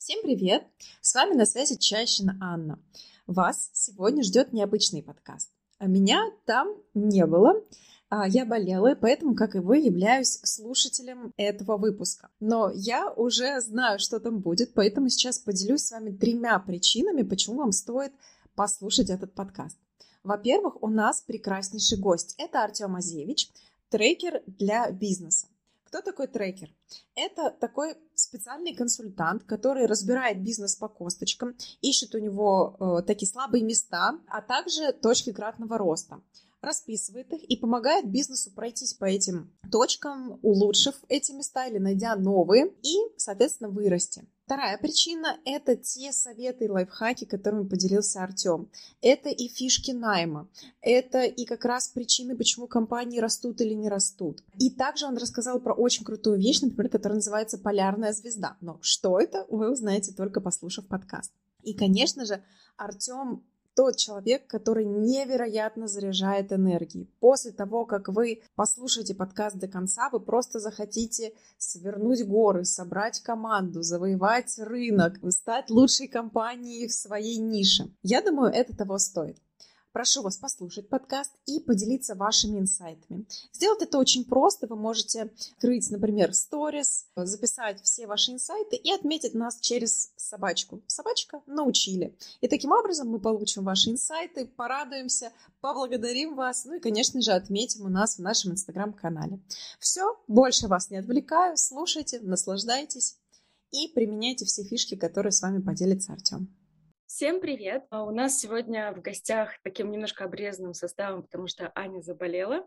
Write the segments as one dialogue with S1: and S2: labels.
S1: Всем привет! С вами на связи Чащина Анна. Вас сегодня ждет необычный подкаст. А меня там не было. А, я болела, поэтому, как и вы, являюсь слушателем этого выпуска. Но я уже знаю, что там будет, поэтому сейчас поделюсь с вами тремя причинами, почему вам стоит послушать этот подкаст. Во-первых, у нас прекраснейший гость. Это Артем Азевич, трекер для бизнеса. Кто такой трекер? Это такой специальный консультант, который разбирает бизнес по косточкам, ищет у него э, такие слабые места, а также точки кратного роста расписывает их и помогает бизнесу пройтись по этим точкам, улучшив эти места или найдя новые и, соответственно, вырасти. Вторая причина – это те советы и лайфхаки, которыми поделился Артем. Это и фишки найма, это и как раз причины, почему компании растут или не растут. И также он рассказал про очень крутую вещь, например, которая называется «Полярная звезда». Но что это, вы узнаете только послушав подкаст. И, конечно же, Артем тот человек, который невероятно заряжает энергией. После того, как вы послушаете подкаст до конца, вы просто захотите свернуть горы, собрать команду, завоевать рынок, стать лучшей компанией в своей нише. Я думаю, это того стоит. Прошу вас послушать подкаст и поделиться вашими инсайтами. Сделать это очень просто. Вы можете открыть, например, сторис, записать все ваши инсайты и отметить нас через собачку. Собачка научили. И таким образом мы получим ваши инсайты, порадуемся, поблагодарим вас, ну и, конечно же, отметим у нас в нашем инстаграм-канале. Все, больше вас не отвлекаю. Слушайте, наслаждайтесь и применяйте все фишки, которые с вами поделится Артем.
S2: Всем привет! А у нас сегодня в гостях таким немножко обрезанным составом, потому что Аня заболела,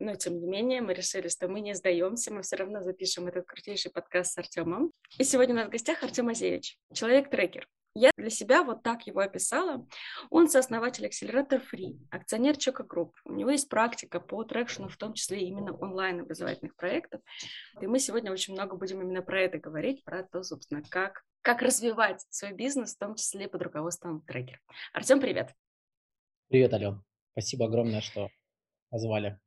S2: но тем не менее мы решили, что мы не сдаемся, мы все равно запишем этот крутейший подкаст с Артемом. И сегодня у нас в гостях Артем Азевич, человек-трекер. Я для себя вот так его описала. Он сооснователь акселератор ФРИИ, акционер Chocogroup. У него есть практика по traction 'у, в том числе именно онлайн-образовательных проектов. И мы сегодня очень много будем именно про это говорить, про то, собственно, как, как развивать свой бизнес, в том числе под руководством трекера. Артем, привет.
S3: Привет, Ален. Спасибо огромное, что позвали.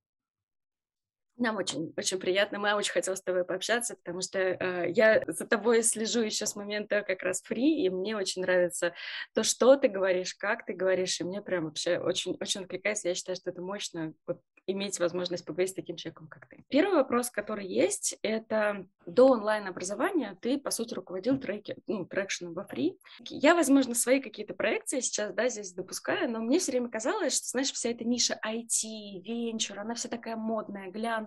S2: Нам очень, очень приятно. Мы очень хотела с тобой пообщаться, потому что э, я за тобой слежу еще с момента как раз ФРИИ, и мне очень нравится то, что ты говоришь, как ты говоришь, и мне прям вообще очень, очень откликается. Я считаю, что это мощно. Вот иметь возможность поговорить с таким человеком, как ты. Первый вопрос, который есть, это до онлайн-образования ты, по сути, руководил треки, ну, трекшеном во фри. Я, возможно, свои какие-то проекции сейчас, да, здесь допускаю, но мне все время казалось, что, знаешь, вся эта ниша IT, венчур, она вся такая модная, глянцевая,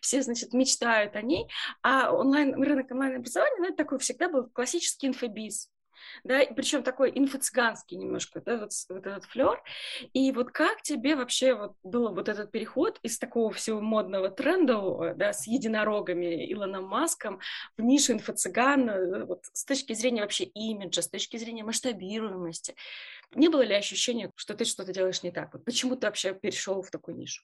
S2: все, значит, мечтают о ней, а онлайн, рынок онлайн-образования, ну, это такой всегда был классический инфобиз, да, причем такой инфо-цыганский немножко, да, вот, вот этот флер. И вот как тебе вообще вот был вот этот переход из такого всего модного тренда, да, с единорогами Илоном Маском в нишу инфо-цыган, э, вот с точки зрения вообще имиджа, с точки зрения масштабируемости. Не было ли ощущения, что ты что-то делаешь не так? Вот почему ты вообще перешел в такую нишу?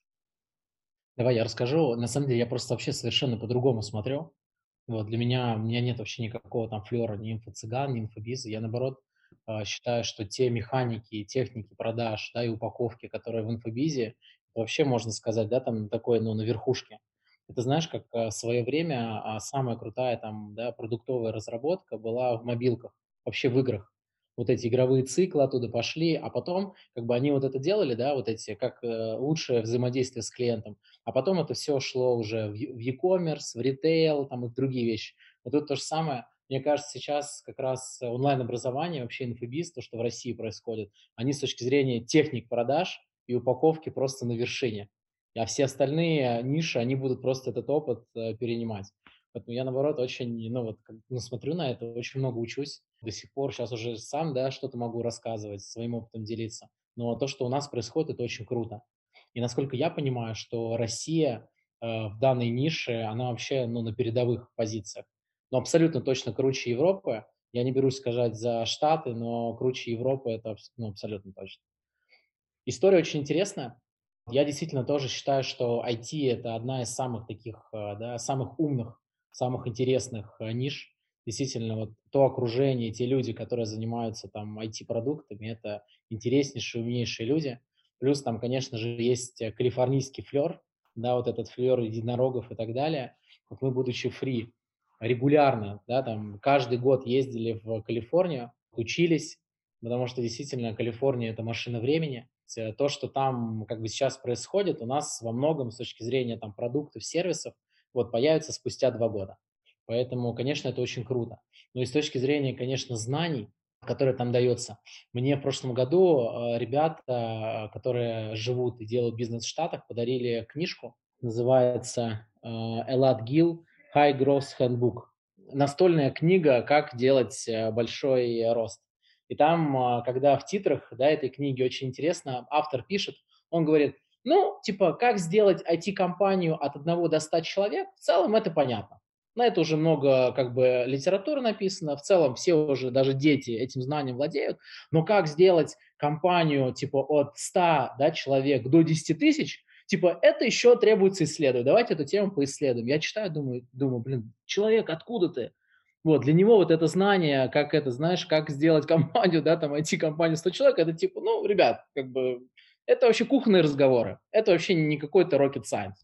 S3: Давай я расскажу. На самом деле я просто вообще совершенно по-другому смотрю. Вот, для меня, у меня нет вообще никакого там флера, ни инфо-цыган, ни инфобиза. Я, наоборот, а, считаю, что те механики, техники продаж, да, и упаковки, которые в инфобизе, вообще, можно сказать, да, там такой, ну, на верхушке. Это знаешь, как а, в свое время а, самая крутая там, да, продуктовая разработка была в мобилках, вообще в играх вот эти игровые циклы оттуда пошли, а потом как бы они вот это делали, да, вот эти, как э, лучшее взаимодействие с клиентом, а потом это все шло уже в, в e-commerce, в ритейл, там и в другие вещи. Вот тут то же самое. Мне кажется, сейчас как раз онлайн-образование, вообще инфобиз, то, что в России происходит, они с точки зрения техник продаж и упаковки просто на вершине. А все остальные ниши, они будут просто этот опыт э, перенимать. Поэтому я, наоборот, очень, ну, вот, ну, смотрю на это, очень много учусь до сих пор. Сейчас уже сам, да, что-то могу рассказывать, своим опытом делиться. Но то, что у нас происходит, это очень круто. И насколько я понимаю, что Россия э, в данной нише, она вообще, ну, на передовых позициях. Но абсолютно точно круче Европы. Я не берусь сказать за Штаты, но круче Европы это ну, абсолютно точно. История очень интересная. Я действительно тоже считаю, что IT – это одна из самых таких, э, да, самых умных самых интересных э, ниш. Действительно, вот то окружение, те люди, которые занимаются там IT-продуктами, это интереснейшие, умнейшие люди. Плюс там, конечно же, есть э, калифорнийский флер, да, вот этот флер единорогов и так далее. Вот мы, будучи фри, регулярно, да, там каждый год ездили в Калифорнию, учились, потому что действительно Калифорния – это машина времени. То, что там как бы сейчас происходит, у нас во многом с точки зрения там продуктов, сервисов, вот появится спустя два года. Поэтому, конечно, это очень круто. Но и с точки зрения, конечно, знаний, которые там дается. Мне в прошлом году э, ребята, которые живут и делают бизнес в Штатах, подарили книжку, называется Элад Гил High Growth Handbook. Настольная книга «Как делать э, большой рост». И там, когда в титрах да, этой книги очень интересно, автор пишет, он говорит, ну, типа, как сделать IT-компанию от 1 до 100 человек, в целом это понятно. На это уже много как бы литературы написано. В целом все уже, даже дети этим знанием владеют. Но как сделать компанию типа от 100 да, человек до 10 тысяч, типа это еще требуется исследовать. Давайте эту тему поисследуем. Я читаю, думаю, думаю, блин, человек, откуда ты? Вот, для него вот это знание, как это, знаешь, как сделать компанию, да, там, IT-компанию 100 человек, это типа, ну, ребят, как бы, это вообще кухонные разговоры. Это вообще не какой-то rocket science.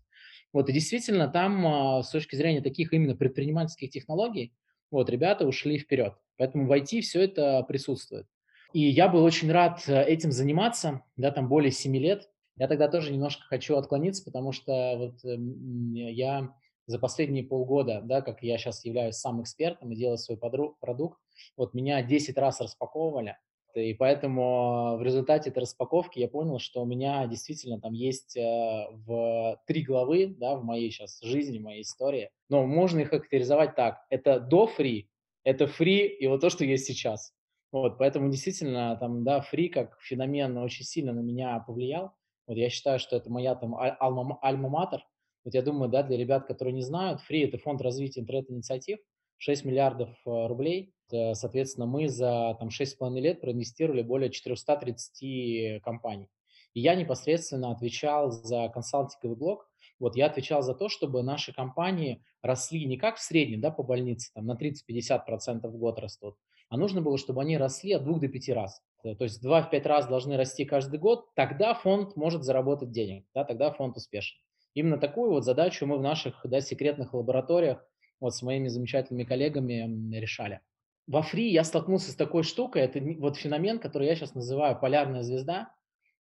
S3: Вот, и действительно, там а, с точки зрения таких именно предпринимательских технологий, вот, ребята ушли вперед. Поэтому в IT все это присутствует. И я был очень рад э, этим заниматься, да, там более 7 лет. Я тогда тоже немножко хочу отклониться, потому что вот эм, я за последние полгода, да, как я сейчас являюсь сам экспертом и делаю свой продукт, вот меня 10 раз распаковывали, и поэтому в результате этой распаковки я понял, что у меня действительно там есть э, в три главы, да, в моей сейчас жизни, в моей истории, но можно их характеризовать так. Это до фри, это фри и вот то, что есть сейчас. Вот, поэтому действительно там, да, фри как феномен очень сильно на меня повлиял. Вот я считаю, что это моя там альма-матер. Вот я думаю, да, для ребят, которые не знают, фри – это фонд развития интернет-инициатив, 6 миллиардов э, рублей. Соответственно, мы за там, 6,5 лет проинвестировали более 430 компаний. И я непосредственно отвечал за консалтинговый блок. Вот я отвечал за то, чтобы наши компании росли не как в среднем, да, по больнице, там на 30-50% в год растут, а нужно было, чтобы они росли от 2 до 5 раз. Э, то есть 2-5 раз должны расти каждый год, тогда фонд может заработать денег, да, тогда фонд успешен. Именно такую вот задачу мы в наших да, секретных лабораториях вот с моими замечательными коллегами решали. Во фри я столкнулся с такой штукой, это вот феномен, который я сейчас называю полярная звезда,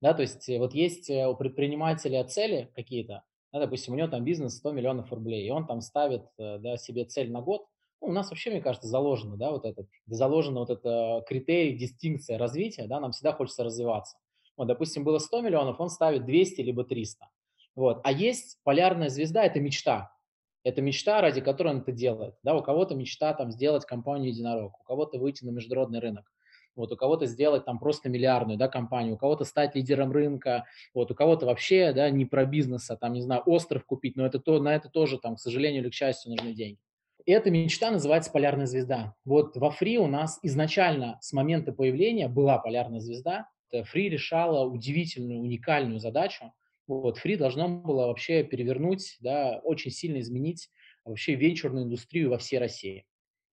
S3: да, то есть э, вот есть э, у предпринимателя цели какие-то, да, допустим, у него там бизнес 100 миллионов рублей, и он там ставит э, да, себе цель на год, ну, у нас вообще, мне кажется, заложено, да, вот этот, заложено вот это критерий, дистинкция развития, да, нам всегда хочется развиваться. Вот, допустим, было 100 миллионов, он ставит 200 либо 300. Вот. А есть полярная звезда, это мечта. Это мечта, ради которой он это делает. Да, у кого-то мечта там сделать компанию единорог, у кого-то выйти на международный рынок, вот у кого-то сделать там просто миллиардную да, компанию, у кого-то стать лидером рынка, вот у кого-то вообще да, не про бизнес, а там, не знаю, остров купить, но это то, на это тоже там, к сожалению или к счастью, нужны деньги. И эта мечта называется полярная звезда. Вот во Фри у нас изначально с момента появления была полярная звезда. Фри решала удивительную, уникальную задачу вот, Фри должно было вообще перевернуть, да, очень сильно изменить вообще венчурную индустрию во всей России.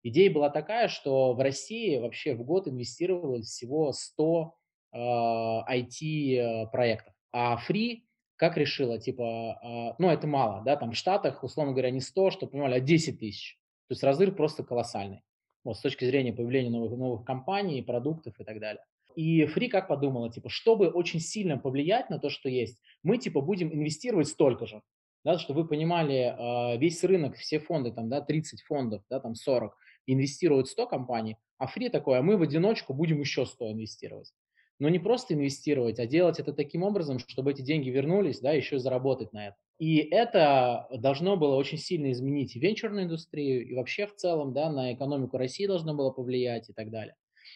S3: Идея была такая, что в России вообще в год инвестировалось всего 100 э, IT-проектов. А Фри как решила, типа, э, ну, это мало, да, там в Штатах, условно говоря, не 100, что понимали, а 10 тысяч. То есть разрыв просто колоссальный. Вот, с точки зрения появления новых, новых компаний, продуктов и так далее. И Фри как подумала, типа, чтобы очень сильно повлиять на то, что есть, мы, типа, будем инвестировать столько же. Да, чтобы вы понимали, а, весь рынок, все фонды, там, да, 30 фондов, да, там 40, инвестируют 100 компаний, а Фри такое, а мы в одиночку будем еще 100 инвестировать. Но не просто инвестировать, а делать это таким образом, чтобы эти деньги вернулись, да, еще и заработать на это. И это должно было очень сильно изменить венчурную индустрию, и вообще в целом, да, на экономику России должно было повлиять и так далее.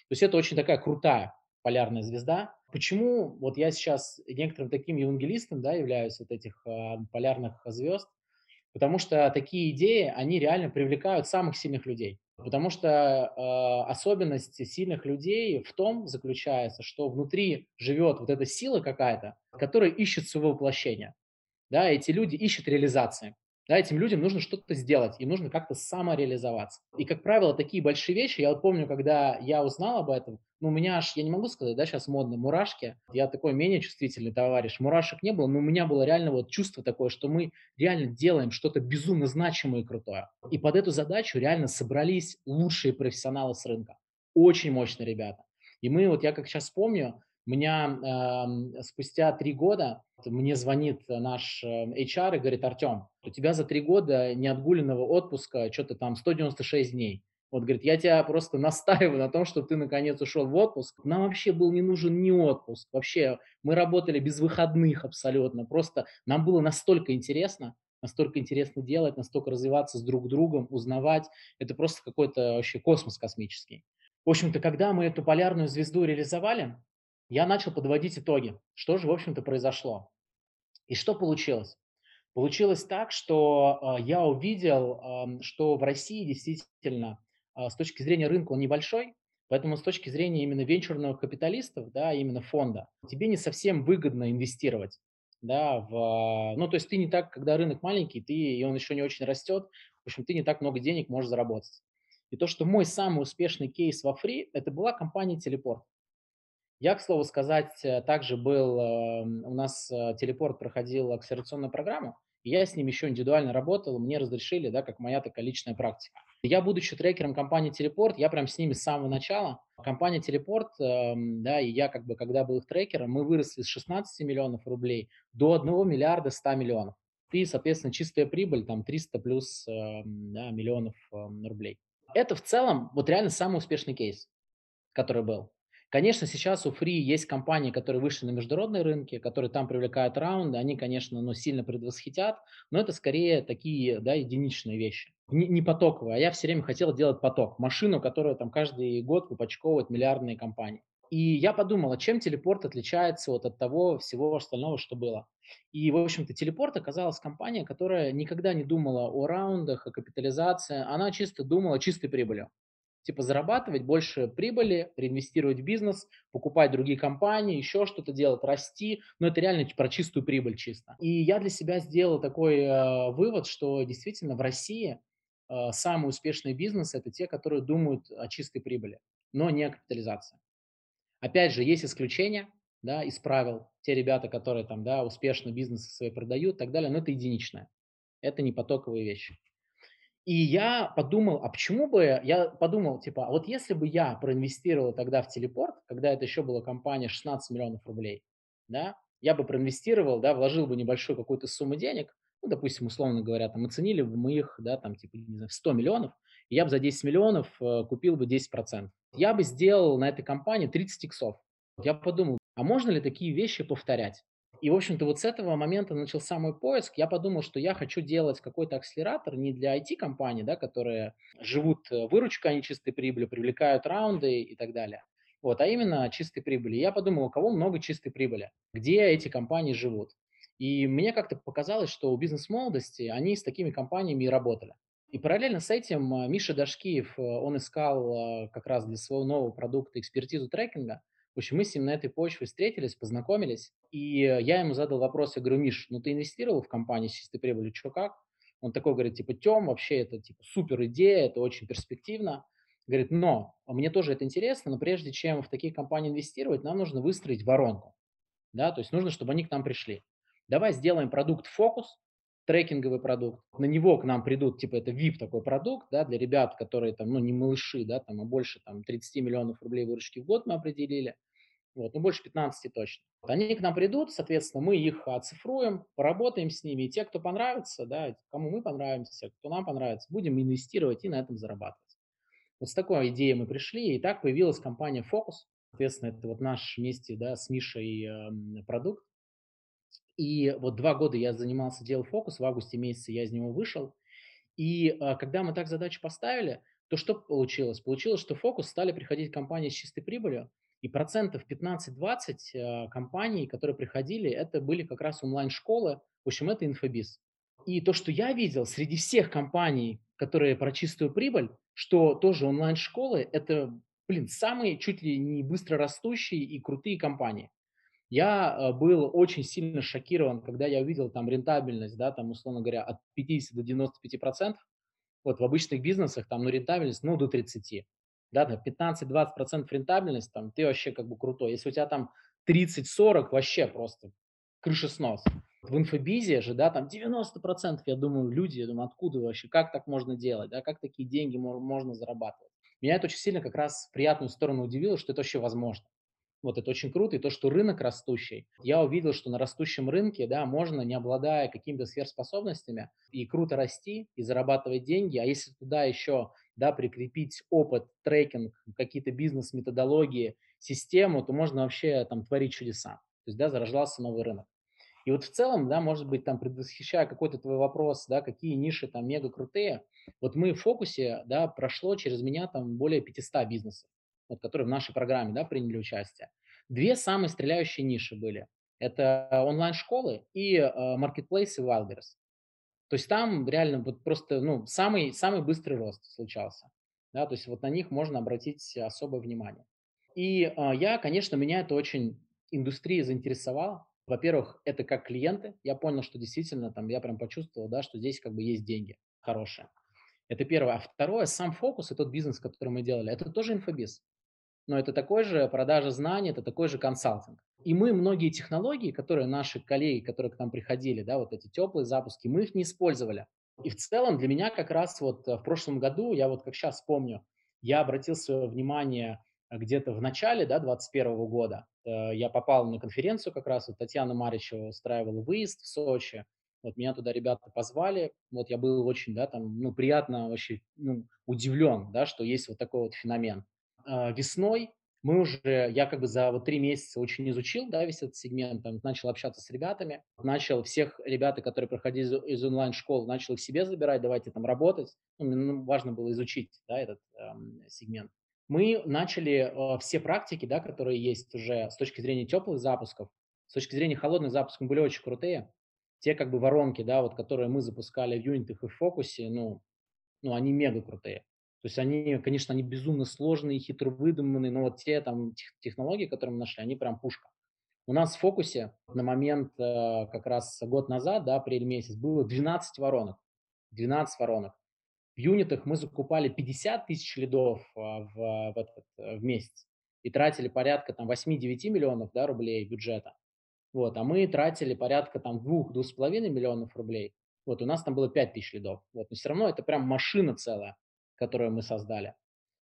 S3: То есть это очень такая крутая полярная звезда. Почему вот я сейчас некоторым таким евангелистом да, являюсь вот этих э, полярных звезд? Потому что такие идеи, они реально привлекают самых сильных людей. Потому что э, особенность сильных людей в том заключается, что внутри живет вот эта сила какая-то, которая ищет своего воплощения. Да, эти люди ищут реализации. Да, этим людям нужно что-то сделать, им нужно как-то самореализоваться. И, как правило, такие большие вещи, я вот помню, когда я узнал об этом, ну, у меня аж, я не могу сказать, да, сейчас модно, мурашки. Я такой менее чувствительный товарищ. Мурашек не было, но у меня было реально вот чувство такое, что мы реально делаем что-то безумно значимое и крутое. И под эту задачу реально собрались лучшие профессионалы с рынка. Очень мощные ребята. И мы, вот я как сейчас помню, меня э, спустя три года мне звонит наш HR и говорит, Артем, у тебя за три года неотгуленного отпуска что-то там 196 дней. Вот, говорит, я тебя просто настаиваю на том, чтобы ты наконец ушел в отпуск. Нам вообще был не нужен ни отпуск. Вообще, мы работали без выходных абсолютно. Просто нам было настолько интересно, настолько интересно делать, настолько развиваться с друг другом, узнавать. Это просто какой-то вообще космос космический. В общем-то, когда мы эту полярную звезду реализовали, я начал подводить итоги, что же, в общем-то, произошло. И что получилось? Получилось так, что э, я увидел, э, что в России действительно э, с точки зрения рынка он небольшой, поэтому с точки зрения именно венчурных капиталистов, да, именно фонда, тебе не совсем выгодно инвестировать. Да, в, ну, то есть ты не так, когда рынок маленький, ты, и он еще не очень растет, в общем, ты не так много денег можешь заработать. И то, что мой самый успешный кейс во фри, это была компания Телепорт. Я, к слову сказать, э, также был, эм, у нас э, телепорт проходил акселерационную программу, и я с ним еще индивидуально работал, мне разрешили, да, как моя такая личная практика. Я, будучи трекером компании Телепорт, я прям с ними с самого начала. Компания Телепорт, эм, да, и я как бы, когда был их трекером, мы выросли с 16 миллионов рублей до 1 миллиарда 100 миллионов. И, соответственно, чистая прибыль там 300 плюс эм, да, миллионов рублей. Это в целом вот реально самый успешный кейс, который был. Конечно, сейчас у Free есть компании, которые вышли на международные рынки, которые там привлекают раунды, они, конечно, ну, сильно предвосхитят, но это скорее такие да, единичные вещи. Не, не потоковые, а я все время хотел делать поток, машину, которая там каждый год выпачковывает миллиардные компании. И я подумал, а чем телепорт отличается вот от того всего остального, что было. И, в общем-то, телепорт оказалась компания, которая никогда не думала о раундах, о капитализации, она чисто думала чистой прибыли. Типа зарабатывать больше прибыли, реинвестировать в бизнес, покупать другие компании, еще что-то делать, расти. Но это реально про чистую прибыль чисто. И я для себя сделал такой э, вывод, что действительно в России э, самые успешные бизнесы – это те, которые думают о чистой прибыли, но не о капитализации. Опять же, есть исключения да, из правил. Те ребята, которые там, да, успешно бизнесы свои продают и так далее, но это единичное. Это не потоковые вещи. И я подумал, а почему бы, я подумал, типа, а вот если бы я проинвестировал тогда в телепорт, когда это еще была компания 16 миллионов рублей, да, я бы проинвестировал, да, вложил бы небольшую какую-то сумму денег, ну, допустим, условно говоря, там, оценили бы мы их, да, там, типа, не знаю, 100 миллионов, и я бы за 10 миллионов э, купил бы 10%. Я бы сделал на этой компании 30 иксов. Я подумал, а можно ли такие вещи повторять? И, в общем-то, вот с этого момента начался мой поиск. Я подумал, что я хочу делать какой-то акселератор не для IT-компаний, да, которые живут э, выручкой, они чистой прибыли, привлекают раунды и так далее. Вот, а именно чистой прибыли. Я подумал, у кого много чистой прибыли, где эти компании живут. И мне как-то показалось, что у бизнес-молодости они с такими компаниями и работали. И параллельно с этим э, Миша Дашкиев, э, он искал как раз для своего нового продукта экспертизу трекинга. В общем, мы с ним на этой почве встретились, познакомились, и я ему задал вопрос, я говорю, Миш, ну ты инвестировал в компанию с чистой прибылью, что как? Он такой говорит, типа, Тем, вообще это типа супер идея, это очень перспективно. Говорит, но мне тоже это интересно, но прежде чем в такие компании инвестировать, нам нужно выстроить воронку. Да, то есть нужно, чтобы они к нам пришли. Давай сделаем продукт фокус, трекинговый продукт. На него к нам придут, типа это VIP такой продукт, да, для ребят, которые там, ну, не малыши, да, там, а больше там 30 миллионов рублей выручки в год мы определили. Вот, ну, больше 15 точно. Они к нам придут, соответственно, мы их оцифруем, поработаем с ними. И те, кто понравится, да, кому мы понравимся, кто нам понравится, будем инвестировать и на этом зарабатывать. Вот с такой идеей мы пришли, и так появилась компания Focus. Соответственно, это вот наш вместе да, с Мишей э, продукт. И вот два года я занимался делом фокус, в августе месяце я из него вышел. И а, когда мы так задачу поставили, то что получилось? Получилось, что фокус стали приходить компании с чистой прибылью, и процентов 15-20 а, компаний, которые приходили, это были как раз онлайн-школы, в общем, это инфобиз. И то, что я видел среди всех компаний, которые про чистую прибыль, что тоже онлайн-школы, это, блин, самые чуть ли не быстро растущие и крутые компании. Я э, был очень сильно шокирован, когда я увидел там рентабельность, да, там, условно говоря, от 50 до 95 процентов. Вот в обычных бизнесах там, ну, рентабельность, ну, до 30. Да, там 15-20% рентабельность, там, ты вообще как бы крутой. Если у тебя там 30-40, вообще просто крышеснос. В инфобизе же, да, там 90%, я думаю, люди, я думаю, откуда вообще, как так можно делать, да, как такие деньги можно зарабатывать. Меня это очень сильно как раз в приятную сторону удивило, что это вообще возможно. Вот это очень круто. И то, что рынок растущий. Я увидел, что на растущем рынке, да, можно, не обладая какими-то сверхспособностями, и круто расти, и зарабатывать деньги. А если туда еще, да, прикрепить опыт, трекинг, какие-то бизнес-методологии, систему, то можно вообще там творить чудеса. То есть, да, зарождался новый рынок. И вот в целом, да, может быть, там, предвосхищая какой-то твой вопрос, да, какие ниши там мега крутые, вот мы в фокусе, да, прошло через меня там более 500 бизнесов вот, которые в нашей программе да, приняли участие. Две самые стреляющие ниши были. Это онлайн-школы и э, маркетплейсы Wildberries. То есть там реально вот просто ну, самый, самый быстрый рост случался. Да, то есть вот на них можно обратить особое внимание. И э, я, конечно, меня это очень индустрия заинтересовала. Во-первых, это как клиенты. Я понял, что действительно там я прям почувствовал, да, что здесь как бы есть деньги хорошие. Это первое. А второе, сам фокус и тот бизнес, который мы делали, это тоже инфобиз но это такой же продажа знаний, это такой же консалтинг. И мы многие технологии, которые наши коллеги, которые к нам приходили, да, вот эти теплые запуски, мы их не использовали. И в целом для меня как раз вот э, в прошлом году, я вот как сейчас помню, я обратил свое внимание э, где-то в начале, да, 21 года. Э, я попал на конференцию как раз, вот Татьяна Маричева устраивала выезд в Сочи, вот меня туда ребята позвали, вот я был очень, да, там, ну, приятно вообще, ну, удивлен, да, что есть вот такой вот феномен. А, весной мы уже, я как бы за вот три месяца очень изучил, да, весь этот сегмент, там, начал общаться с ребятами, начал всех ребят, которые проходили из, из онлайн-школ, начал их себе забирать, давайте там работать. Ну, ну, важно было изучить, да, этот эм, сегмент. Мы начали э, все практики, да, которые есть уже с точки зрения теплых запусков, с точки зрения холодных запусков были очень крутые. Те как бы воронки, да, вот которые мы запускали в юнитах и в фокусе, ну, ну, они мега крутые. То есть они, конечно, они безумно сложные, хитро выдуманные, но вот те там технологии, которые мы нашли, они прям пушка. У нас в фокусе на момент э, как раз год назад, да, апрель месяц, было 12 воронок. 12 воронок. В юнитах мы закупали 50 тысяч лидов э, в, в, этот, э, в месяц и тратили порядка там 8-9 миллионов да, рублей бюджета. Вот, а мы тратили порядка там 2-2,5 миллионов рублей. Вот, у нас там было 5 тысяч лидов. Вот, но все равно это прям машина целая которую мы создали.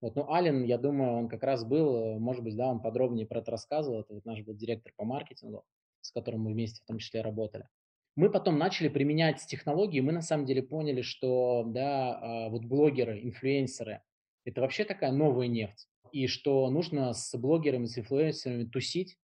S3: Вот, ну, Ален, я думаю, он как раз был, э, может быть, да, он подробнее про это рассказывал, это вот наш был директор по маркетингу, с которым мы вместе в том числе работали. Мы потом начали применять технологии, мы на самом деле поняли, что, да, а, вот блогеры, инфлюенсеры, это вообще такая новая нефть, и что нужно с блогерами, с инфлюенсерами тусить,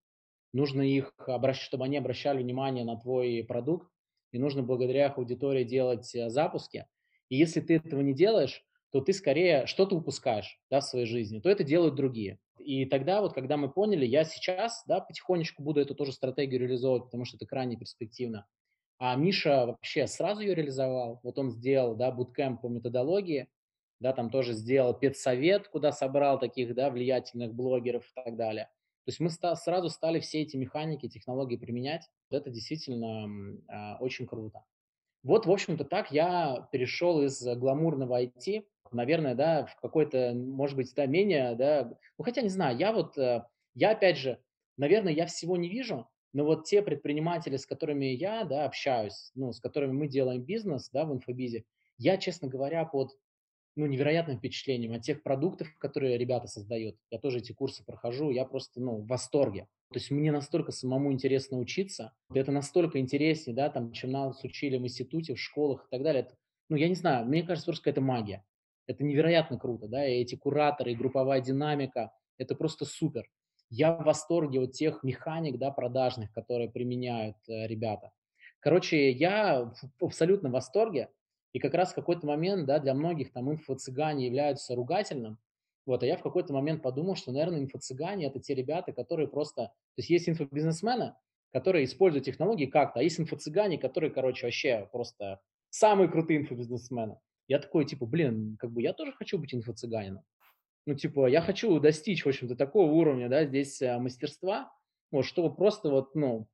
S3: нужно их, обращать, чтобы они обращали внимание на твой продукт, и нужно благодаря их аудитории делать э, запуски. И если ты этого не делаешь, то ты скорее что-то упускаешь да, в своей жизни, то это делают другие. И тогда вот, когда мы поняли, я сейчас да, потихонечку буду эту тоже стратегию реализовывать, потому что это крайне перспективно. А Миша вообще сразу ее реализовал. Вот он сделал да, буткемп по методологии, да, там тоже сделал педсовет, куда собрал таких да, влиятельных блогеров и так далее. То есть мы ста- сразу стали все эти механики, технологии применять. Это действительно э, очень круто. Вот, в общем-то, так я перешел из гламурного IT наверное, да, в какой-то, может быть, да, менее, да, ну, хотя не знаю, я вот, э, я опять же, наверное, я всего не вижу, но вот те предприниматели, с которыми я, да, общаюсь, ну, с которыми мы делаем бизнес, да, в инфобизе, я, честно говоря, под, ну, невероятным впечатлением от тех продуктов, которые ребята создают. Я тоже эти курсы прохожу, я просто, ну, в восторге. То есть мне настолько самому интересно учиться, это настолько интереснее, да, там, чем нас учили в институте, в школах и так далее. Это, ну, я не знаю, мне кажется, просто какая-то магия. Это невероятно круто, да, и эти кураторы, и групповая динамика, это просто супер. Я в восторге от тех механик, да, продажных, которые применяют э, ребята. Короче, я в абсолютно в восторге, и как раз в какой-то момент, да, для многих там инфо-цыгане являются ругательным, вот, а я в какой-то момент подумал, что, наверное, инфо-цыгане – это те ребята, которые просто… То есть есть инфобизнесмены, которые используют технологии как-то, а есть инфо-цыгане, которые, короче, вообще просто самые крутые инфобизнесмены. Я такой, типа, блин, как бы я тоже хочу быть инфо-цыганином. Ну, типа, я хочу достичь, в общем-то, такого уровня, да, здесь а, мастерства, вот, чтобы просто вот, ну,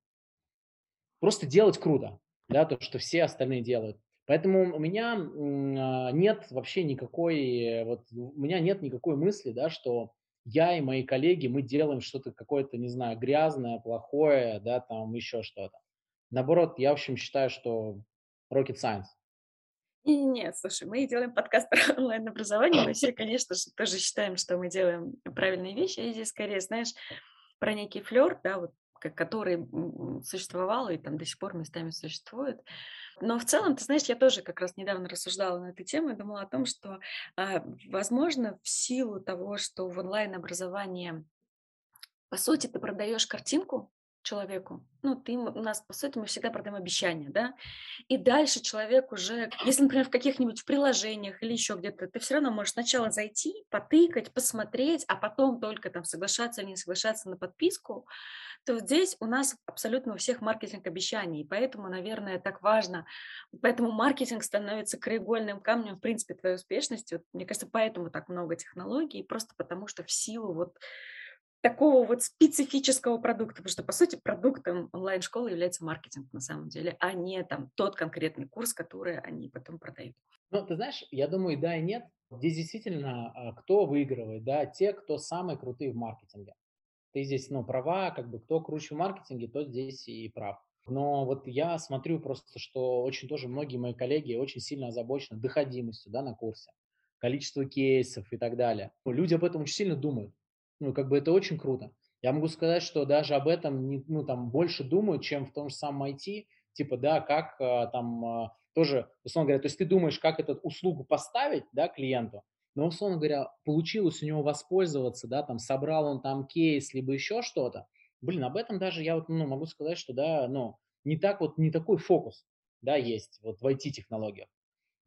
S3: просто делать круто, да, то, что все остальные делают. Поэтому у меня а, нет вообще никакой, вот у меня нет никакой мысли, да, что я и мои коллеги, мы делаем что-то какое-то, не знаю, грязное, плохое, да, там еще что-то. Наоборот, я, в общем, считаю, что rocket science.
S2: Нет, слушай, мы делаем подкаст про онлайн-образование, мы все, конечно же, тоже считаем, что мы делаем правильные вещи, и здесь скорее, знаешь, про некий флер, да, вот, который существовал и там до сих пор местами существует. Но в целом, ты знаешь, я тоже как раз недавно рассуждала на эту тему и думала о том, что, а, возможно, в силу того, что в онлайн-образовании, по сути, ты продаешь картинку, человеку. Ну, ты, у нас, по сути, мы всегда продаем обещания, да, и дальше человек уже, если, например, в каких-нибудь приложениях или еще где-то, ты все равно можешь сначала зайти, потыкать, посмотреть, а потом только там соглашаться или не соглашаться на подписку, то здесь у нас абсолютно у всех маркетинг обещаний, и поэтому, наверное, так важно, поэтому маркетинг становится краеугольным камнем, в принципе, твоей успешности. Вот, мне кажется, поэтому так много технологий, просто потому что в силу вот такого вот специфического продукта, потому что, по сути, продуктом онлайн-школы является маркетинг на самом деле, а не там тот конкретный курс, который они потом продают.
S3: Ну, ты знаешь, я думаю, да и нет. Здесь действительно а, кто выигрывает, да, те, кто самые крутые в маркетинге. Ты здесь, ну, права, как бы кто круче в маркетинге, тот здесь и прав. Но вот я смотрю просто, что очень тоже многие мои коллеги очень сильно озабочены доходимостью, да, на курсе, количество кейсов и так далее. Люди об этом очень сильно думают. Ну, как бы это очень круто. Я могу сказать, что даже об этом не, ну, там, больше думают, чем в том же самом IT. Типа, да, как а, там а, тоже, условно говоря, то есть ты думаешь, как эту услугу поставить, да, клиенту, но, условно говоря, получилось у него воспользоваться, да, там, собрал он там кейс, либо еще что-то. Блин, об этом даже я вот, ну, могу сказать, что, да, ну, не так вот, не такой фокус, да, есть вот в IT-технологиях.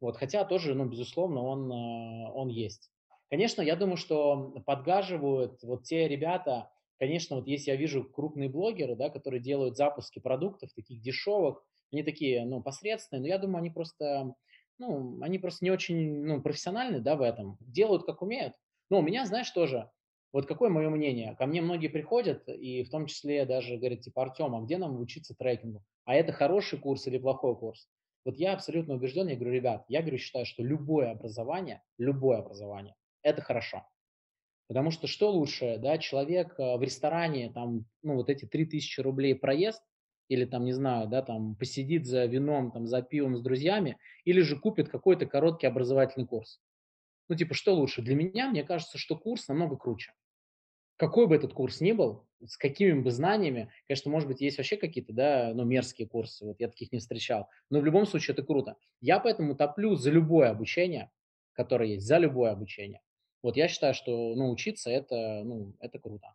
S3: Вот, хотя тоже, ну, безусловно, он, а, он есть. Конечно, я думаю, что подгаживают вот те ребята, конечно, вот если я вижу крупные блогеры, да, которые делают запуски продуктов таких дешевых, они такие, ну, посредственные, но я думаю, они просто, ну, они просто не очень, ну, профессиональны, да, в этом, делают как умеют. Но у меня, знаешь, тоже, вот какое мое мнение? Ко мне многие приходят, и в том числе даже говорят, типа, Артем, а где нам учиться трекингу? А это хороший курс или плохой курс? Вот я абсолютно убежден, я говорю, ребят, я говорю, считаю, что любое образование, любое образование, это хорошо. Потому что что лучше, да, человек э, в ресторане, там, ну, вот эти 3000 рублей проезд, или там, не знаю, да, там, посидит за вином, там, за пивом с друзьями, или же купит какой-то короткий образовательный курс. Ну, типа, что лучше? Для меня, мне кажется, что курс намного круче. Какой бы этот курс ни был, с какими бы знаниями, конечно, может быть, есть вообще какие-то, да, ну, мерзкие курсы, вот я таких не встречал, но в любом случае это круто. Я поэтому топлю за любое обучение, которое есть, за любое обучение. Вот я считаю, что ну, учиться это, ну, это круто.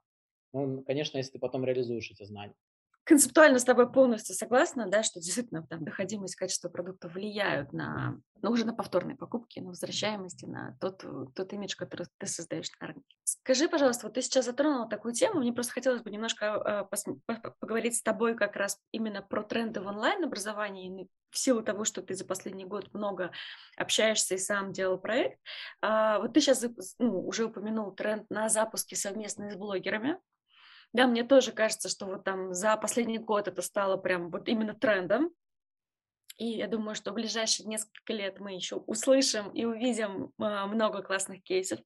S3: Ну, конечно, если ты потом реализуешь эти знания
S2: концептуально с тобой полностью согласна, да, что действительно там доходимость, качество продукта влияют на, ну, уже на повторные покупки, на возвращаемости, на тот, тот имидж, который ты создаешь на рынке. Скажи, пожалуйста, вот ты сейчас затронула такую тему, мне просто хотелось бы немножко э, поговорить с тобой как раз именно про тренды в онлайн-образовании, в силу того, что ты за последний год много общаешься и сам делал проект. А, вот ты сейчас ну, уже упомянул тренд на запуски совместные с блогерами. Да, мне тоже кажется, что вот там за последний год это стало прям вот именно трендом. И я думаю, что в ближайшие несколько лет мы еще услышим и увидим а, много классных кейсов.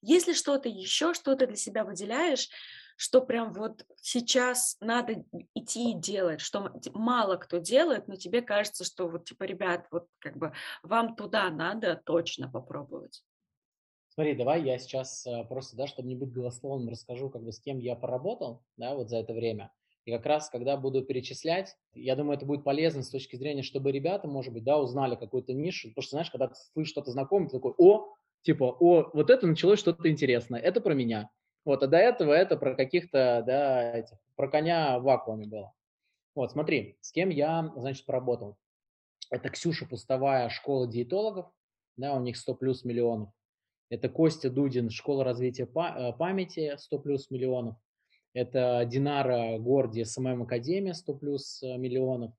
S2: Если что-то еще, что то для себя выделяешь, что прям вот сейчас надо идти и делать, что мало кто делает, но тебе кажется, что вот типа, ребят, вот как бы вам туда надо точно попробовать.
S3: Смотри, давай я сейчас э, просто, да, чтобы не быть голословным, расскажу, как бы с кем я поработал, да, вот за это время. И как раз, когда буду перечислять, я думаю, это будет полезно с точки зрения, чтобы ребята, может быть, да, узнали какую-то нишу. Потому что, знаешь, когда ты слышишь что-то знакомое, ты такой, о, типа, о, вот это началось что-то интересное, это про меня. Вот, а до этого это про каких-то, да, этих, про коня в вакууме было. Вот, смотри, с кем я, значит, поработал. Это Ксюша Пустовая, школа диетологов, да, у них 100 плюс миллионов. Это Костя Дудин, школа развития э, памяти, 100 плюс миллионов. Это Динара Горди, SMM Академия, 100 плюс э, миллионов.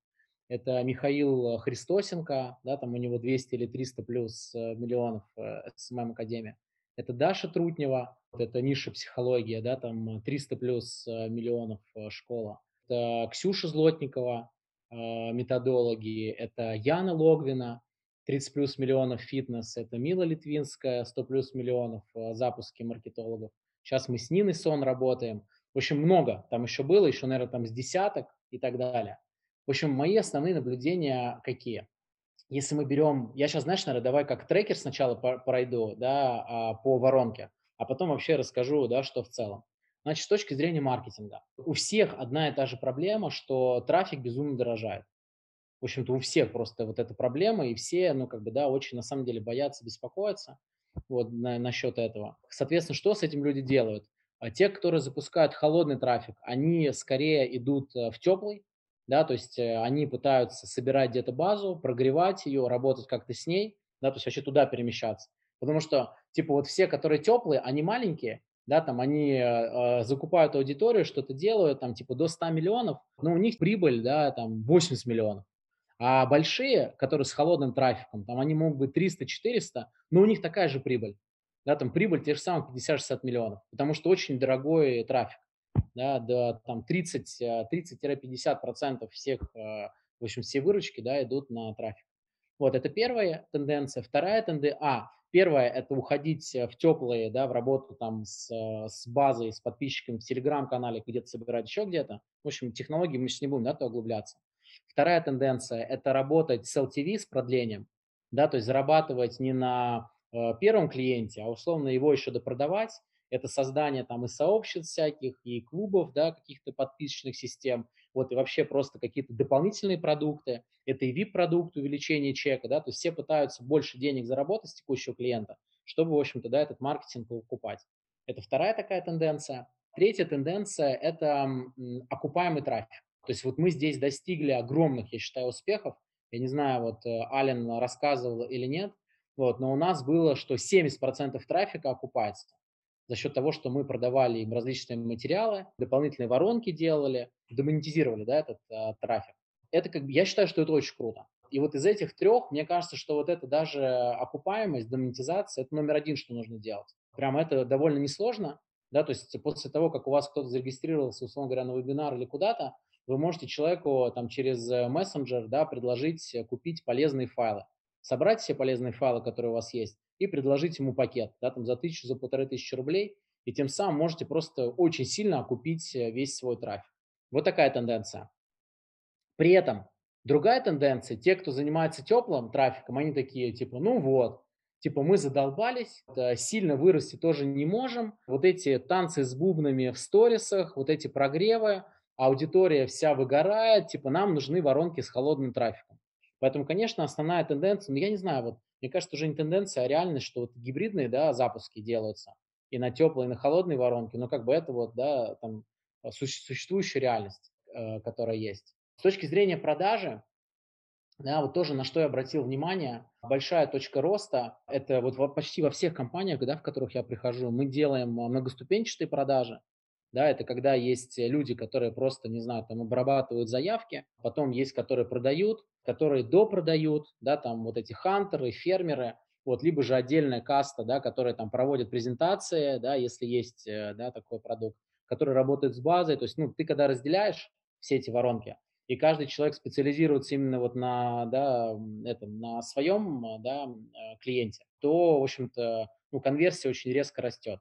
S3: Это Михаил Христосенко, да, там у него 200 или 300 плюс э, миллионов SMM Академия. Это Даша Трутнева, это ниша психология, да, там 300 плюс миллионов школа. Это Ксюша Злотникова, методологи, это Яна Логвина, 30 плюс миллионов фитнес, это Мила Литвинская, 100 плюс миллионов запуски маркетологов. Сейчас мы с Ниной Сон работаем. В общем, много там еще было, еще, наверное, там с десяток и так далее. В общем, мои основные наблюдения какие? Если мы берем, я сейчас, знаешь, наверное, давай как трекер сначала пройду, да, а, по воронке, а потом вообще расскажу, да, что в целом. Значит, с точки зрения маркетинга, у всех одна и та же проблема, что трафик безумно дорожает. В общем-то, у всех просто вот эта проблема, и все, ну, как бы, да, очень на самом деле боятся, беспокоятся вот на, насчет этого. Соответственно, что с этим люди делают? А те, которые запускают холодный трафик, они скорее идут э, в теплый, да, то есть э, они пытаются собирать где-то базу, прогревать ее, работать как-то с ней, да, то есть вообще туда перемещаться. Потому что, типа, вот все, которые теплые, они маленькие, да, там они э, э закупают аудиторию, что-то делают, там, типа, до 100 миллионов, но у них прибыль, да, там, 80 миллионов. А большие, которые с холодным трафиком, там они могут быть 300-400, но у них такая же прибыль да, там прибыль те же самые 50-60 миллионов, потому что очень дорогой трафик, да, до там 30, 30-50% всех, э, в общем, все выручки, да, идут на трафик. Вот, это первая тенденция. Вторая тенденция, а, первая, это уходить в теплые, да, в работу там с, с базой, с подписчиками в Телеграм-канале, где-то собирать еще где-то. В общем, технологии мы сейчас не будем, да, то углубляться. Вторая тенденция – это работать с LTV, с продлением, да, то есть зарабатывать не на Э, первом клиенте, а условно его еще допродавать, это создание там и сообществ всяких, и клубов, да, каких-то подписочных систем, вот, и вообще просто какие-то дополнительные продукты, это и VIP-продукт, увеличение чека, да, то есть все пытаются больше денег заработать с текущего клиента, чтобы, в общем-то, да, этот маркетинг покупать. Это вторая такая тенденция. Третья тенденция – это окупаемый трафик. То есть вот мы здесь достигли огромных, я считаю, успехов. Я не знаю, вот э, Ален рассказывал или нет, вот, но у нас было, что 70% трафика окупается за счет того, что мы продавали им различные материалы, дополнительные воронки делали, демонетизировали да, этот а, трафик. Это как бы, я считаю, что это очень круто. И вот из этих трех, мне кажется, что вот это даже окупаемость, демонетизация, это номер один, что нужно делать. Прямо это довольно несложно, да, то есть после того, как у вас кто-то зарегистрировался, условно говоря, на вебинар или куда-то, вы можете человеку там через э, мессенджер, да, предложить э, купить полезные файлы собрать все полезные файлы, которые у вас есть, и предложить ему пакет, да, там за тысячу, за полторы тысячи рублей, и тем самым можете просто очень сильно окупить э, весь свой трафик. Вот такая тенденция. При этом другая тенденция, те, кто занимается теплым трафиком, они такие, типа, ну вот, типа мы задолбались, сильно вырасти тоже не можем, вот эти танцы с бубнами в сторисах, вот эти прогревы, аудитория вся выгорает, типа нам нужны воронки с холодным трафиком. Поэтому, конечно, основная тенденция, ну, я не знаю, вот, мне кажется, уже не тенденция, а реальность, что вот гибридные, да, запуски делаются и на теплые, и на холодные воронки, но как бы это вот, да, там, а, существующая реальность, э, которая есть. С точки зрения продажи, да, вот тоже на что я обратил внимание, большая точка роста, это вот почти во всех компаниях, да, в которых я прихожу, мы делаем многоступенчатые продажи, да, это когда есть люди, которые просто, не знаю, там обрабатывают заявки, потом есть, которые продают, которые допродают, да, там вот эти хантеры, фермеры, вот, либо же отдельная каста, да, которая там проводит презентации, да, если есть, э, да, такой продукт, который работает с базой, то есть, ну, ты когда разделяешь все эти воронки, и каждый человек специализируется именно вот на, да, этом, на своем, да, э, клиенте, то, в общем-то, ну, конверсия очень резко растет.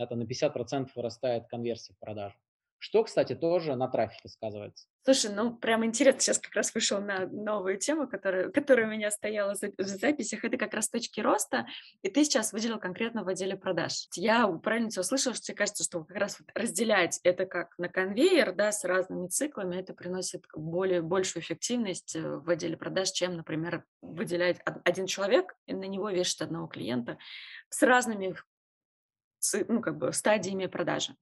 S3: Это на 50% вырастает конверсия в продажу. Что, кстати, тоже на трафике сказывается.
S2: Слушай, ну прям интересно, сейчас как раз вышел на новую тему, которая, которая у меня стояла в записях, это как раз точки роста, и ты сейчас выделил конкретно в отделе продаж. Я правильно тебя услышала, что тебе кажется, что как раз разделять это как на конвейер, да, с разными циклами, это приносит более, большую эффективность э, в отделе продаж, чем, например, выделять один человек и на него вешать одного клиента с разными ну, как бы стадиями продажи.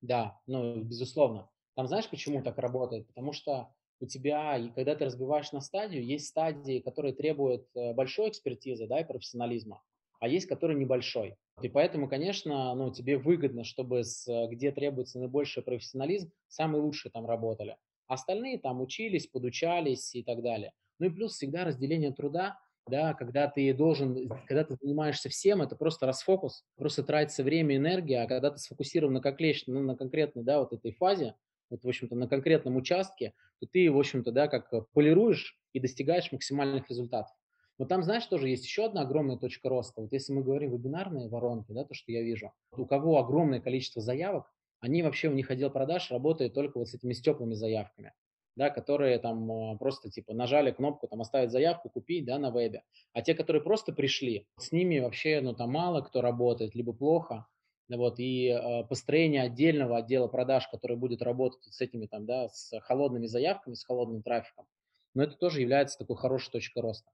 S3: Да, ну, безусловно. Там знаешь, почему так работает? Потому что у тебя, и когда ты разбиваешь на стадию, есть стадии, которые требуют э, большой экспертизы, да, и профессионализма, а есть, которые небольшой. И поэтому, конечно, ну, тебе выгодно, чтобы с, где требуется наибольший профессионализм, самые лучшие там работали. Остальные там учились, подучались и так далее. Ну и плюс всегда разделение труда. Да, когда ты должен, когда ты занимаешься всем, это просто расфокус, просто тратится время, энергия, а когда ты сфокусирован на, конкрет, ну, на конкретной, да, вот этой фазе, вот, в общем-то, на конкретном участке, то ты, в общем-то, да, как полируешь и достигаешь максимальных результатов. Но там, знаешь, тоже есть еще одна огромная точка роста. Вот если мы говорим вебинарные воронки, да, то, что я вижу, у кого огромное количество заявок, они вообще, у них отдел продаж работает только вот с этими с теплыми заявками да, которые там а, просто типа нажали кнопку там оставить заявку, купить, да, на вебе. А те, которые просто пришли, с ними вообще, ну, там мало кто работает, либо плохо, вот, и э, построение отдельного отдела продаж, который будет работать с этими там, да, с холодными заявками, с холодным трафиком, но это тоже является такой хорошей точкой роста.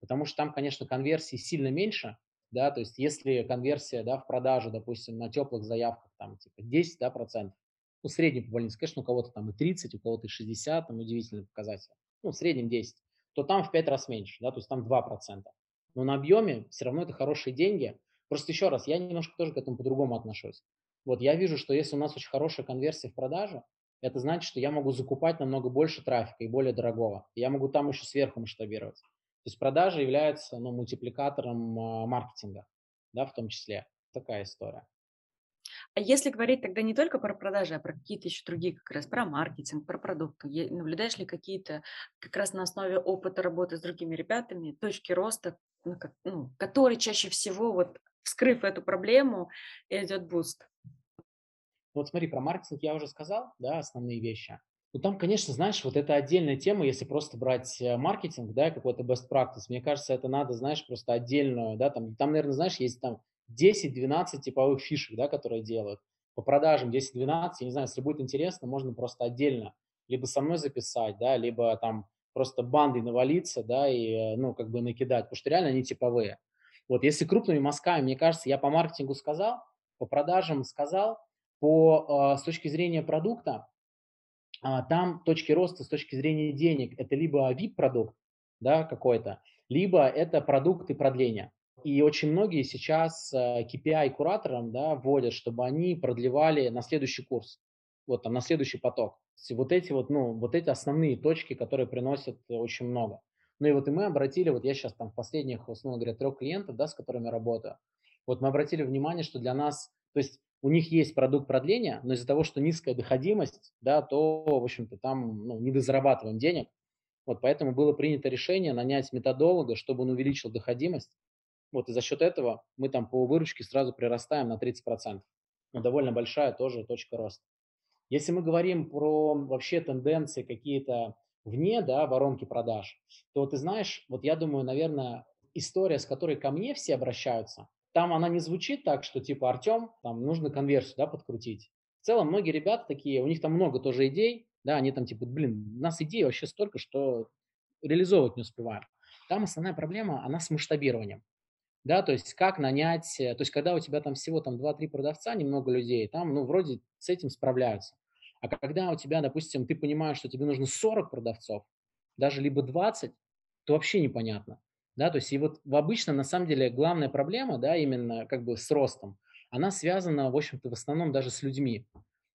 S3: Потому что там, конечно, конверсии сильно меньше, да, то есть если конверсия, да, в продажу, допустим, на теплых заявках, там, типа 10, да, процентов, ну, средний по больнице, конечно, у кого-то там и 30, у кого-то и 60, там удивительный показатель, ну, в среднем 10, то там в 5 раз меньше, да, то есть там 2%. Но на объеме все равно это хорошие деньги. Просто еще раз, я немножко тоже к этому по-другому отношусь. Вот я вижу, что если у нас очень хорошая конверсия в продаже, это значит, что я могу закупать намного больше трафика и более дорогого. Я могу там еще сверху масштабировать. То есть продажа является ну, мультипликатором э, маркетинга, да, в том числе. Такая история.
S2: А если говорить тогда не только про продажи, а про какие-то еще другие, как раз про маркетинг, про продукты, наблюдаешь ли какие-то как раз на основе опыта работы с другими ребятами точки роста, ну, ну, которые чаще всего, вот вскрыв эту проблему, идет boost?
S3: Вот смотри, про маркетинг я уже сказал, да, основные вещи. Ну, там, конечно, знаешь, вот это отдельная тема, если просто брать э, маркетинг, да, какой-то best practice, мне кажется, это надо, знаешь, просто отдельную, да, там, там, наверное, знаешь, есть там 10-12 типовых фишек, да, которые делают. По продажам 10-12, я не знаю, если будет интересно, можно просто отдельно либо со мной записать, да, либо там просто бандой навалиться, да, и, ну, как бы накидать, потому что реально они типовые. Вот если крупными мазками, мне кажется, я по маркетингу сказал, по продажам сказал, по, э, с точки зрения продукта, э, там точки роста с точки зрения денег, это либо VIP-продукт, да, какой-то, либо это продукты продления. И очень многие сейчас э, да, вводят, чтобы они продлевали на следующий курс, вот там на следующий поток. Вот эти вот, ну, вот эти основные точки, которые приносят очень много. Ну и вот и мы обратили, вот я сейчас там в последних, условно говоря, трех клиентов, да, с которыми работаю, вот мы обратили внимание, что для нас, то есть у них есть продукт продления, но из-за того, что низкая доходимость, да, то, в общем-то, там ну, не дозарабатываем денег. Вот поэтому было принято решение нанять методолога, чтобы он увеличил доходимость, вот, и за счет этого мы там по выручке сразу прирастаем на 30%. Ну, довольно большая тоже точка роста. Если мы говорим про вообще тенденции какие-то вне да, воронки продаж, то ты знаешь, вот я думаю, наверное, история, с которой ко мне все обращаются, там она не звучит так, что типа Артем, там нужно конверсию да, подкрутить. В целом многие ребята такие, у них там много тоже идей, да, они там типа, блин, у нас идей вообще столько, что реализовывать не успеваем. Там основная проблема, она с масштабированием да, то есть как нанять, э, то есть когда у тебя там всего там 2-3 продавца, немного людей, там, ну, вроде с этим справляются. А когда у тебя, допустим, ты понимаешь, что тебе нужно 40 продавцов, даже либо 20, то вообще непонятно. Да, то есть и вот в обычном, на самом деле, главная проблема, да, именно как бы с ростом, она связана, в общем-то, в основном даже с людьми.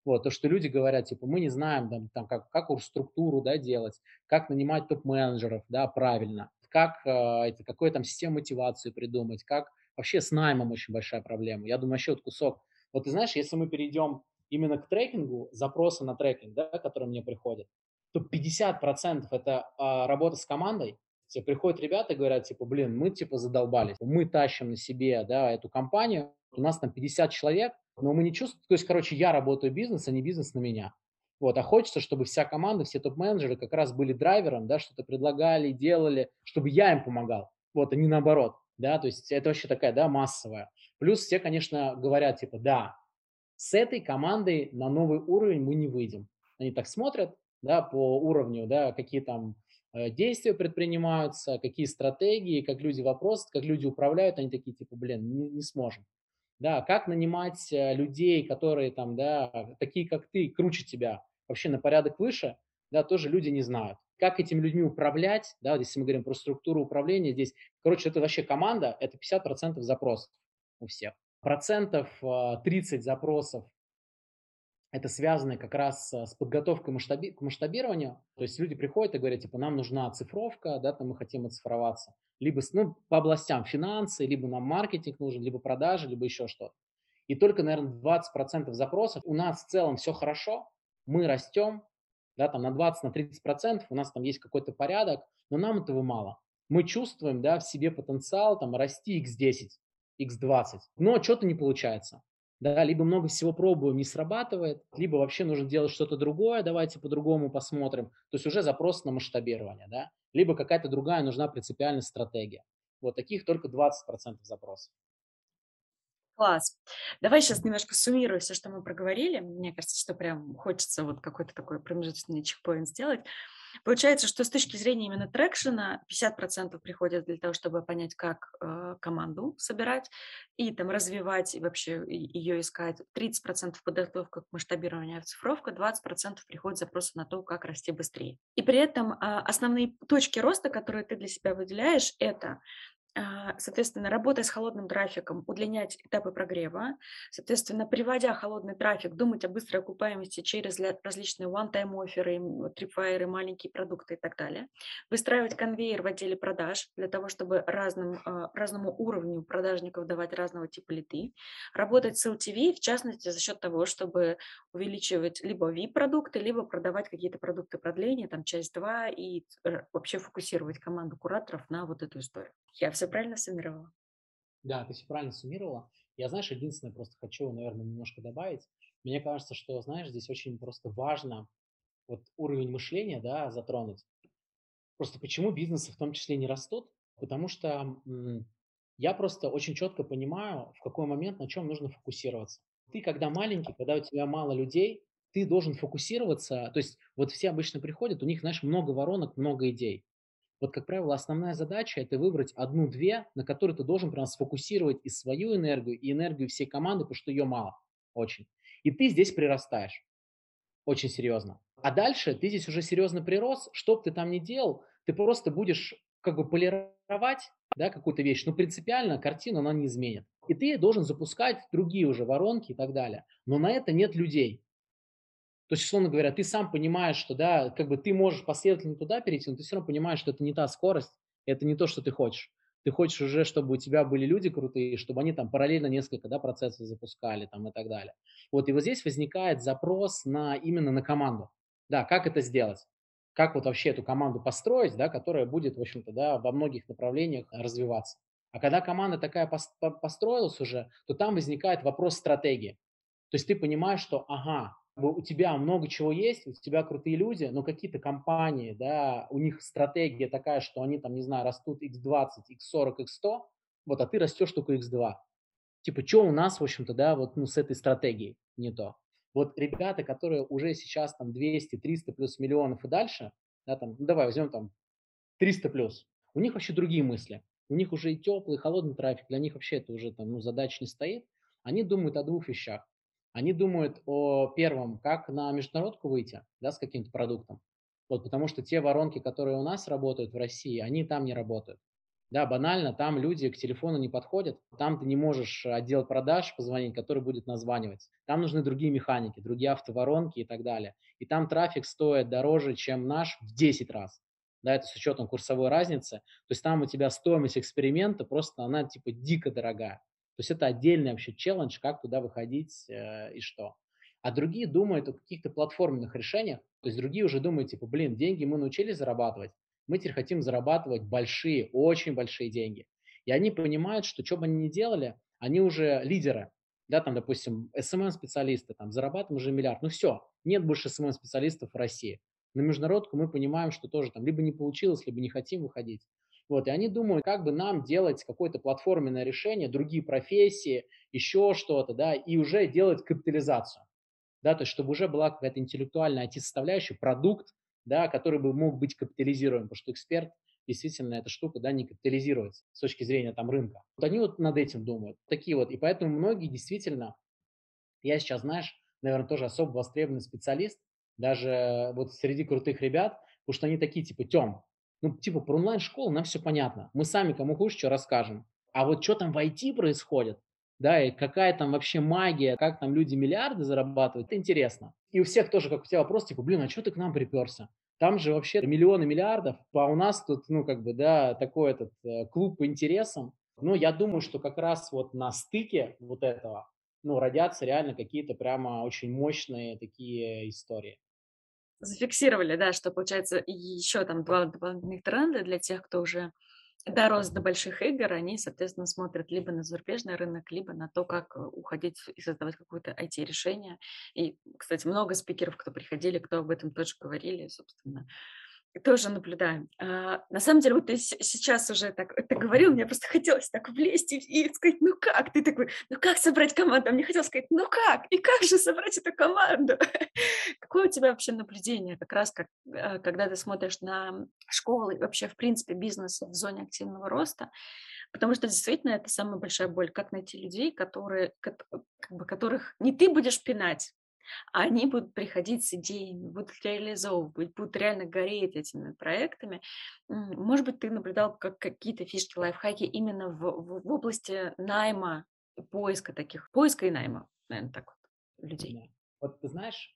S3: Вот, то, что люди говорят, типа, мы не знаем, там, там как, как структуру, да, делать, как нанимать топ-менеджеров, да, правильно как э, это, какую там систему мотивации придумать, как вообще с наймом очень большая проблема. Я думаю, вообще вот кусок. Вот ты знаешь, если мы перейдем именно к трекингу, запросы на трекинг, да, которые мне приходят, то 50% это а, работа с командой. Тебе приходят ребята и говорят, типа, блин, мы типа задолбались, мы тащим на себе, да, эту компанию, у нас там 50 человек, но мы не чувствуем, то есть, короче, я работаю бизнес, а не бизнес на меня. Вот, а хочется, чтобы вся команда, все топ-менеджеры как раз были драйвером, да, что-то предлагали, делали, чтобы я им помогал. Вот, а не наоборот. Да, то есть это вообще такая, да, массовая. Плюс все, конечно, говорят, типа, да, с этой командой на новый уровень мы не выйдем. Они так смотрят, да, по уровню, да, какие там э, действия предпринимаются, какие стратегии, как люди вопрос, как люди управляют, они такие, типа, блин, не, не сможем. Да, как нанимать э, людей, которые там, да, такие как ты, круче тебя, вообще на порядок выше, да, тоже люди не знают. Как этими людьми управлять, да, если мы говорим про структуру управления, здесь, короче, это вообще команда, это 50% запросов у всех. Процентов 30 э, запросов это связано как раз с подготовкой масштаби- к масштабированию. То есть люди приходят и говорят, типа, нам нужна цифровка, да, там мы хотим оцифроваться. Либо ну, по областям финансы, либо нам маркетинг нужен, либо продажи, либо еще что-то. И только, наверное, 20% запросов у нас в целом все хорошо, мы растем, да, там на 20, на 30%, у нас там есть какой-то порядок, но нам этого мало. Мы чувствуем, да, в себе потенциал там расти x10, x20, но что-то не получается да, либо много всего пробуем, не срабатывает, либо вообще нужно делать что-то другое, давайте по-другому посмотрим. То есть уже запрос на масштабирование, да, либо какая-то другая нужна принципиальная стратегия. Вот таких только 20% запросов.
S2: Класс. Давай сейчас немножко суммирую все, что мы проговорили. Мне кажется, что прям хочется вот какой-то такой промежуточный чекпоинт сделать. Получается, что с точки зрения именно трекшена 50% приходят для того, чтобы понять, как э, команду собирать и там развивать и вообще ее искать. 30% подготовка к масштабированию цифровка, 20% приходят запросы на то, как расти быстрее. И при этом э, основные точки роста, которые ты для себя выделяешь, это а, соответственно, работая с холодным трафиком, удлинять этапы прогрева, соответственно, приводя холодный трафик, думать о быстрой окупаемости через различные one-time оферы, tripwire, маленькие продукты и так далее, выстраивать конвейер в отделе продаж для того, чтобы разным, а, разному уровню продажников давать разного типа литы, работать с LTV, в частности, за счет того, чтобы увеличивать либо VIP-продукты, либо продавать какие-то продукты продления, там часть 2, и вообще фокусировать команду кураторов на вот эту историю. Я все правильно суммировала?
S3: Да, ты все правильно суммировала. Я, знаешь, единственное просто хочу, наверное, немножко добавить. Мне кажется, что, знаешь, здесь очень просто важно вот уровень мышления, да, затронуть. Просто почему бизнесы в том числе не растут? Потому что я просто очень четко понимаю, в какой момент на чем нужно фокусироваться. Ты, когда маленький, когда у тебя мало людей, ты должен фокусироваться. То есть вот все обычно приходят, у них, знаешь, много воронок, много идей. Вот, как правило, основная задача – это выбрать одну-две, на которые ты должен прям сфокусировать и свою энергию, и энергию всей команды, потому что ее мало очень. И ты здесь прирастаешь очень серьезно. А дальше ты здесь уже серьезно прирос, что бы ты там ни делал, ты просто будешь как бы полировать да, какую-то вещь, но принципиально картину она не изменит. И ты должен запускать другие уже воронки и так далее. Но на это нет людей. То есть, условно говоря, ты сам понимаешь, что да, как бы ты можешь последовательно туда перейти, но ты все равно понимаешь, что это не та скорость, это не то, что ты хочешь. Ты хочешь уже, чтобы у тебя были люди крутые, чтобы они там параллельно несколько да, процессов запускали там и так далее. Вот и вот здесь возникает запрос на именно на команду. Да, как это сделать? Как вот вообще эту команду построить, да, которая будет, в общем-то, да, во многих направлениях развиваться. А когда команда такая построилась уже, то там возникает вопрос стратегии. То есть ты понимаешь, что, ага, у тебя много чего есть, у тебя крутые люди, но какие-то компании, да, у них стратегия такая, что они там, не знаю, растут x20, x40, x100, вот, а ты растешь только x2. Типа, что у нас, в общем-то, да, вот, ну, с этой стратегией не то. Вот ребята, которые уже сейчас там 200, 300 плюс миллионов и дальше, да, там, ну, давай возьмем там 300 плюс, у них вообще другие мысли. У них уже и теплый, и холодный трафик, для них вообще это уже там, ну, задач не стоит. Они думают о двух вещах они думают о первом, как на международку выйти да, с каким-то продуктом. Вот, потому что те воронки, которые у нас работают в России, они там не работают. Да, банально, там люди к телефону не подходят, там ты не можешь отдел продаж позвонить, который будет названивать. Там нужны другие механики, другие автоворонки и так далее. И там трафик стоит дороже, чем наш в 10 раз. Да, это с учетом курсовой разницы. То есть там у тебя стоимость эксперимента просто, она типа дико дорогая. То есть это отдельный вообще челлендж, как туда выходить э, и что. А другие думают о каких-то платформенных решениях, то есть другие уже думают, типа, блин, деньги мы научились зарабатывать, мы теперь хотим зарабатывать большие, очень большие деньги. И они понимают, что что бы они ни делали, они уже лидеры. Да, там, допустим, SMM-специалисты, там, зарабатываем уже миллиард. Ну все, нет больше SMM-специалистов в России. На международку мы понимаем, что тоже там либо не получилось, либо не хотим выходить. Вот, и они думают, как бы нам делать какое-то платформенное решение, другие профессии, еще что-то, да, и уже делать капитализацию. Да, то есть чтобы уже была какая-то интеллектуальная IT-составляющая, продукт, да, который бы мог быть капитализируем, потому что эксперт действительно эта штука, да, не капитализируется с точки зрения там рынка. Вот они вот над этим думают. Такие вот, и поэтому многие действительно, я сейчас, знаешь, наверное, тоже особо востребованный специалист, даже вот среди крутых ребят, потому что они такие, типа, Тем, ну, типа, про онлайн-школу нам все понятно. Мы сами кому хочешь, что расскажем. А вот что там в IT происходит, да, и какая там вообще магия, как там люди миллиарды зарабатывают, это интересно. И у всех тоже, как у тебя вопрос, типа, блин, а что ты к нам приперся? Там же вообще миллионы миллиардов, а у нас тут, ну, как бы, да, такой этот э, клуб по интересам. Но я думаю, что как раз вот на стыке вот этого, ну, родятся реально какие-то прямо очень мощные такие истории.
S2: Зафиксировали, да, что получается еще там два дополнительных тренда для тех, кто уже дорос до больших игр, они, соответственно, смотрят либо на зарубежный рынок, либо на то, как э, уходить и создавать какое-то IT-решение. И, кстати, много спикеров, кто приходили, кто об этом тоже говорили, собственно, тоже наблюдаем. А, на самом деле, вот ты сейчас уже так это говорил, мне просто хотелось так влезть и, и сказать, ну как? Ты такой, ну как собрать команду? А мне хотелось сказать, ну как? И как же собрать эту команду? Какое у тебя вообще наблюдение, как раз как, а, когда ты смотришь на школы и вообще, в принципе, бизнес в зоне активного роста? Потому что действительно это самая большая боль, как найти людей, которые, как бы, которых не ты будешь пинать, они будут приходить с идеями, будут реализовывать, будут реально гореть этими проектами. Может быть, ты наблюдал как какие-то фишки, лайфхаки именно в, в, в области найма, поиска таких, поиска и найма, наверное, так вот, людей.
S3: Вот ты знаешь,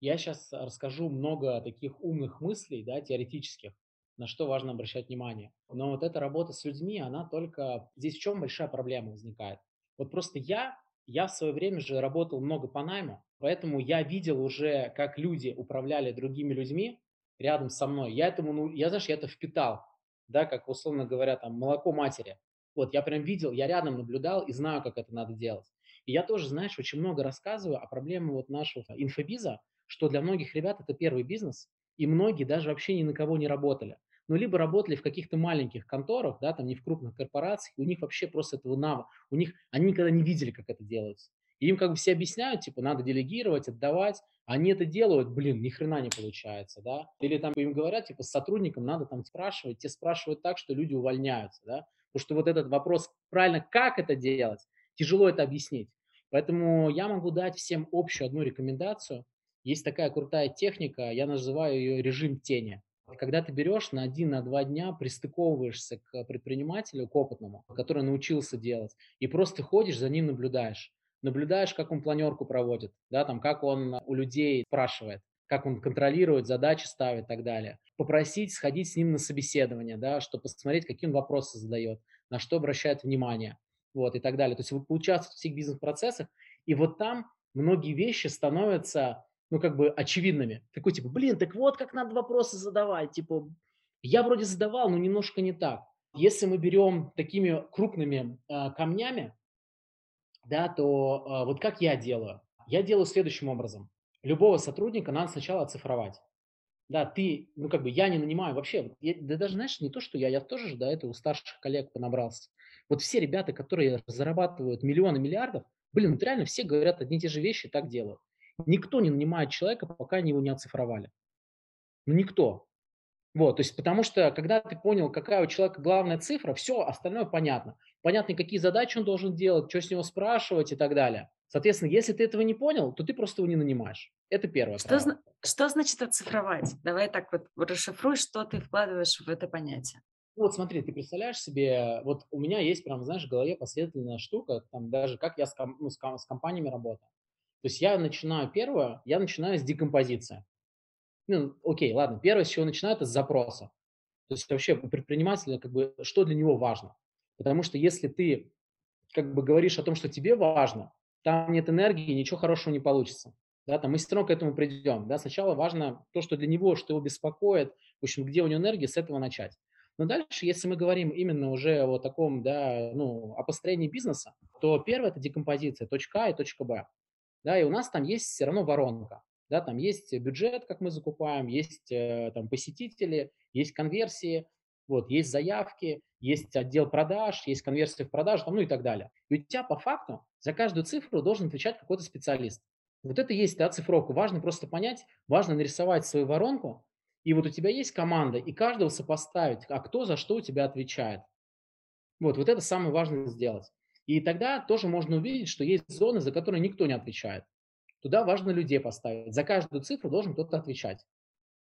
S3: я сейчас расскажу много таких умных мыслей, да, теоретических, на что важно обращать внимание. Но вот эта работа с людьми, она только... Здесь в чем большая проблема возникает? Вот просто я я в свое время же работал много по найму, поэтому я видел уже, как люди управляли другими людьми рядом со мной. Я этому, ну, я, знаешь, я это впитал, да, как условно говоря, там, молоко матери. Вот, я прям видел, я рядом наблюдал и знаю, как это надо делать. И я тоже, знаешь, очень много рассказываю о проблеме вот нашего инфобиза, что для многих ребят это первый бизнес, и многие даже вообще ни на кого не работали ну, либо работали в каких-то маленьких конторах, да, там не в крупных корпорациях, у них вообще просто этого навыка, у них, они никогда не видели, как это делается. И им как бы все объясняют, типа, надо делегировать, отдавать, они это делают, блин, ни хрена не получается, да. Или там им говорят, типа, с сотрудником надо там спрашивать, те спрашивают так, что люди увольняются, да. Потому что вот этот вопрос, правильно, как это делать, тяжело это объяснить. Поэтому я могу дать всем общую одну рекомендацию. Есть такая крутая техника, я называю ее режим тени. Когда ты берешь на один, на два дня, пристыковываешься к предпринимателю, к опытному, который научился делать, и просто ходишь, за ним наблюдаешь. Наблюдаешь, как он планерку проводит, да, там, как он у людей спрашивает, как он контролирует, задачи ставит и так далее. Попросить сходить с ним на собеседование, да, чтобы посмотреть, какие он вопросы задает, на что обращает внимание, вот, и так далее. То есть вы поучаствуете в всех бизнес-процессах, и вот там многие вещи становятся ну, как бы очевидными. Такой, типа, блин, так вот как надо вопросы задавать. Типа, я вроде задавал, но немножко не так. Если мы берем такими крупными э, камнями, да, то э, вот как я делаю? Я делаю следующим образом. Любого сотрудника надо сначала оцифровать. Да, ты, ну как бы я не нанимаю вообще, я, да даже знаешь, не то, что я, я тоже же до этого у старших коллег понабрался. Вот все ребята, которые зарабатывают миллионы, миллиардов, блин, вот реально все говорят одни и те же вещи, так делают. Никто не нанимает человека, пока они его не оцифровали. Ну, никто. Вот, то есть потому что, когда ты понял, какая у человека главная цифра, все, остальное понятно. Понятно, какие задачи он должен делать, что с него спрашивать и так далее. Соответственно, если ты этого не понял, то ты просто его не нанимаешь. Это первое.
S2: Что, зна- что значит оцифровать? Давай так вот расшифруй, что ты вкладываешь в это понятие.
S3: Вот смотри, ты представляешь себе, вот у меня есть прям, знаешь, в голове последовательная штука, там даже как я с, ком- ну, с, ком- с компаниями работаю. То есть я начинаю первое, я начинаю с декомпозиции. Ну, окей, ладно, первое, с чего начинаю, это с запроса. То есть вообще у предпринимателя, как бы, что для него важно. Потому что если ты как бы говоришь о том, что тебе важно, там нет энергии, ничего хорошего не получится. Да, там мы все равно к этому придем. Да, сначала важно то, что для него, что его беспокоит, в общем, где у него энергия, с этого начать. Но дальше, если мы говорим именно уже о таком, да, ну, о построении бизнеса, то первое – это декомпозиция, точка А и точка Б да, и у нас там есть все равно воронка, да, там есть бюджет, как мы закупаем, есть э, там посетители, есть конверсии, вот, есть заявки, есть отдел продаж, есть конверсия в продажу, там, ну и так далее. И у тебя по факту за каждую цифру должен отвечать какой-то специалист. Вот это и есть да, цифровка. Важно просто понять, важно нарисовать свою воронку, и вот у тебя есть команда, и каждого сопоставить, а кто за что у тебя отвечает. Вот, вот это самое важное сделать. И тогда тоже можно увидеть, что есть зоны, за которые никто не отвечает. Туда важно людей поставить. За каждую цифру должен кто-то отвечать.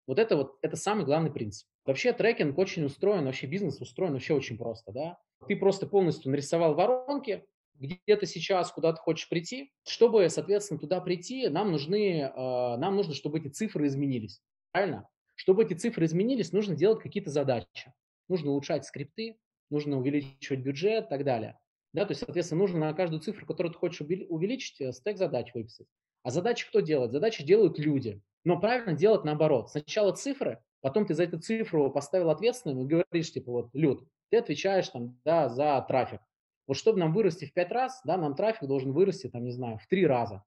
S3: Вот это вот, это самый главный принцип. Вообще трекинг очень устроен, вообще бизнес устроен вообще очень просто, да. Ты просто полностью нарисовал воронки, где ты сейчас куда-то хочешь прийти. Чтобы, соответственно, туда прийти, нам нужны, э, нам нужно, чтобы эти цифры изменились. Правильно? Чтобы эти цифры изменились, нужно делать какие-то задачи. Нужно улучшать скрипты, нужно увеличивать бюджет и так далее. Да, то есть, соответственно, нужно на каждую цифру, которую ты хочешь увеличить, э, стек задач выписать. А задачи кто делает? Задачи делают люди. Но правильно делать наоборот. Сначала цифры, потом ты за эту цифру поставил ответственным и говоришь, типа, вот, Люд, ты отвечаешь там, да, за трафик. Вот чтобы нам вырасти в 5 раз, да, нам трафик должен вырасти, там, не знаю, в 3 раза.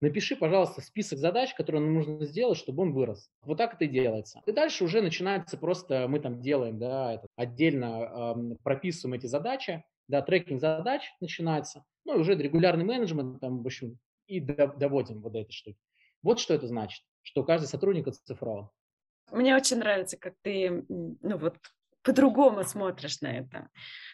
S3: Напиши, пожалуйста, список задач, которые нам нужно сделать, чтобы он вырос. Вот так это и делается. И дальше уже начинается просто, мы там делаем, да, это, отдельно э, прописываем эти задачи, да, трекинг задач начинается, ну и уже регулярный менеджмент, там, в общем, и доводим вот до этой штуки. Вот что это значит, что каждый сотрудник оцифрован.
S2: Мне очень нравится, как ты, ну вот, по-другому смотришь на это.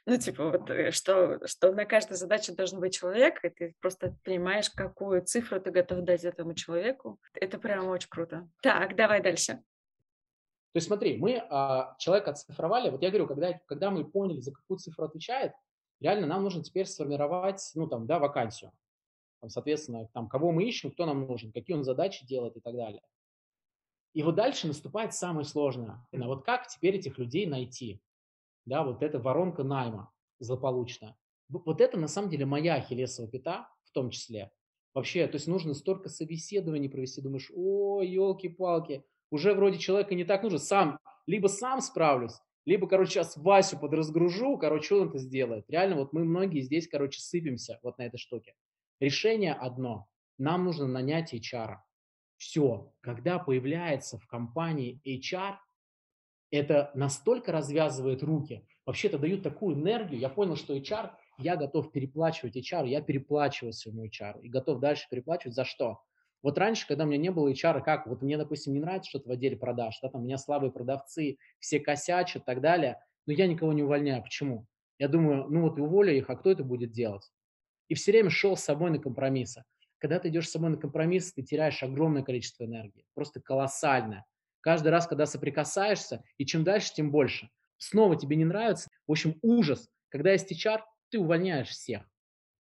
S2: Ну, типа, вот, э, что, что на каждой задаче должен быть человек, и ты просто понимаешь, какую цифру ты готов дать этому человеку. Это прям очень круто. Так, давай дальше.
S3: То есть смотри, мы а, человека оцифровали, вот я говорю, когда, когда мы поняли, за какую цифру отвечает, реально нам нужно теперь сформировать, ну, там, да, вакансию. Там, соответственно, там, кого мы ищем, кто нам нужен, какие он задачи делает и так далее. И вот дальше наступает самое сложное. Вот как теперь этих людей найти? Да, вот эта воронка найма злополучная. Вот это на самом деле моя ахиллесова пята в том числе. Вообще, то есть нужно столько собеседований провести, думаешь, о, елки-палки, уже вроде человека не так нужно, сам, либо сам справлюсь, либо, короче, сейчас Васю подразгружу, короче, он это сделает. Реально, вот мы многие здесь, короче, сыпемся вот на этой штуке. Решение одно. Нам нужно нанять HR. Все, когда появляется в компании HR, это настолько развязывает руки, вообще-то дают такую энергию, я понял, что HR, я готов переплачивать HR, я переплачиваю своему HR и готов дальше переплачивать за что? Вот раньше, когда у меня не было HR, как, вот мне, допустим, не нравится что-то в отделе продаж, да, там у меня слабые продавцы, все косячат и так далее, но я никого не увольняю. Почему? Я думаю, ну вот уволю их, а кто это будет делать? И все время шел с собой на компромиссы. Когда ты идешь с собой на компромисс, ты теряешь огромное количество энергии, просто колоссальное. Каждый раз, когда соприкасаешься, и чем дальше, тем больше. Снова тебе не нравится. В общем, ужас. Когда есть HR, ты увольняешь всех.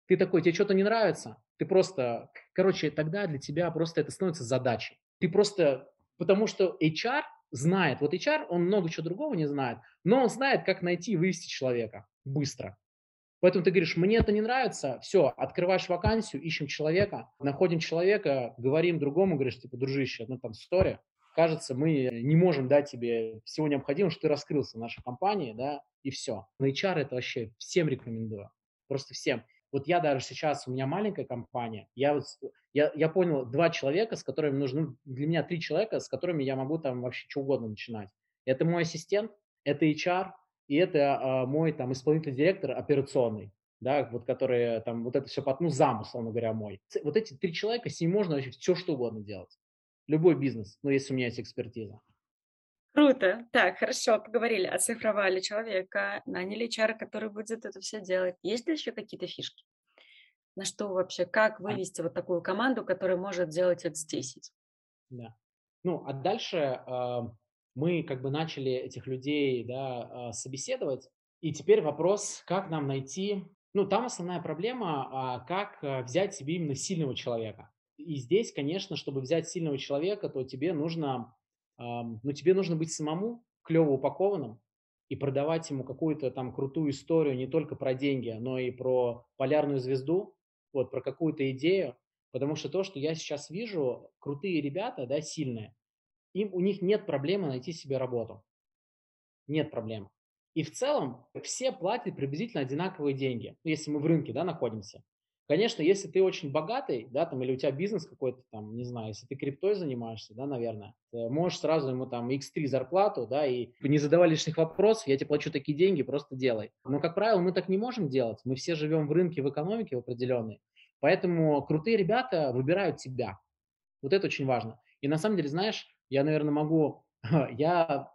S3: Ты такой, тебе что-то не нравится, ты просто, короче, тогда для тебя просто это становится задачей. Ты просто, потому что HR знает, вот HR, он много чего другого не знает, но он знает, как найти и вывести человека быстро. Поэтому ты говоришь, мне это не нравится, все, открываешь вакансию, ищем человека, находим человека, говорим другому, говоришь, типа, дружище, ну там, история, кажется, мы не можем дать тебе всего необходимого, что ты раскрылся в нашей компании, да, и все. На HR это вообще всем рекомендую, просто всем. Вот я даже сейчас, у меня маленькая компания, я, вот, я, я понял, два человека, с которыми нужны, для меня три человека, с которыми я могу там вообще что угодно начинать. Это мой ассистент, это HR, и это а, мой там исполнительный директор операционный, да, вот которые там вот это все, ну, зам, условно говоря, мой. Вот эти три человека, с ними можно вообще все что угодно делать. Любой бизнес, ну, если у меня есть экспертиза.
S2: Круто. Так, хорошо, поговорили, оцифровали человека, наняли HR, который будет это все делать. Есть ли еще какие-то фишки? На что вообще, как вывести вот такую команду, которая может делать это здесь?
S3: Да. Ну, а дальше мы как бы начали этих людей да, а, собеседовать, и теперь вопрос, как нам найти, ну, там основная проблема, а, как а, взять себе именно сильного человека. И здесь, конечно, чтобы взять сильного человека, то тебе нужно, ну, тебе нужно быть самому клево упакованным и продавать ему какую-то там крутую историю не только про деньги, но и про полярную звезду, вот, про какую-то идею, потому что то, что я сейчас вижу, крутые ребята, да, сильные, им, у них нет проблемы найти себе работу. Нет проблем. И в целом все платят приблизительно одинаковые деньги, если мы в рынке да, находимся. Конечно, если ты очень богатый, да, там, или у тебя бизнес какой-то там, не знаю, если ты криптой занимаешься, да, наверное, можешь сразу ему там x3 зарплату, да, и не задавай лишних вопросов, я тебе плачу такие деньги, просто делай. Но, как правило, мы так не можем делать. Мы все живем в рынке, в экономике в определенной. Поэтому крутые ребята выбирают тебя. Вот это очень важно. И на самом деле, знаешь, я, наверное, могу, я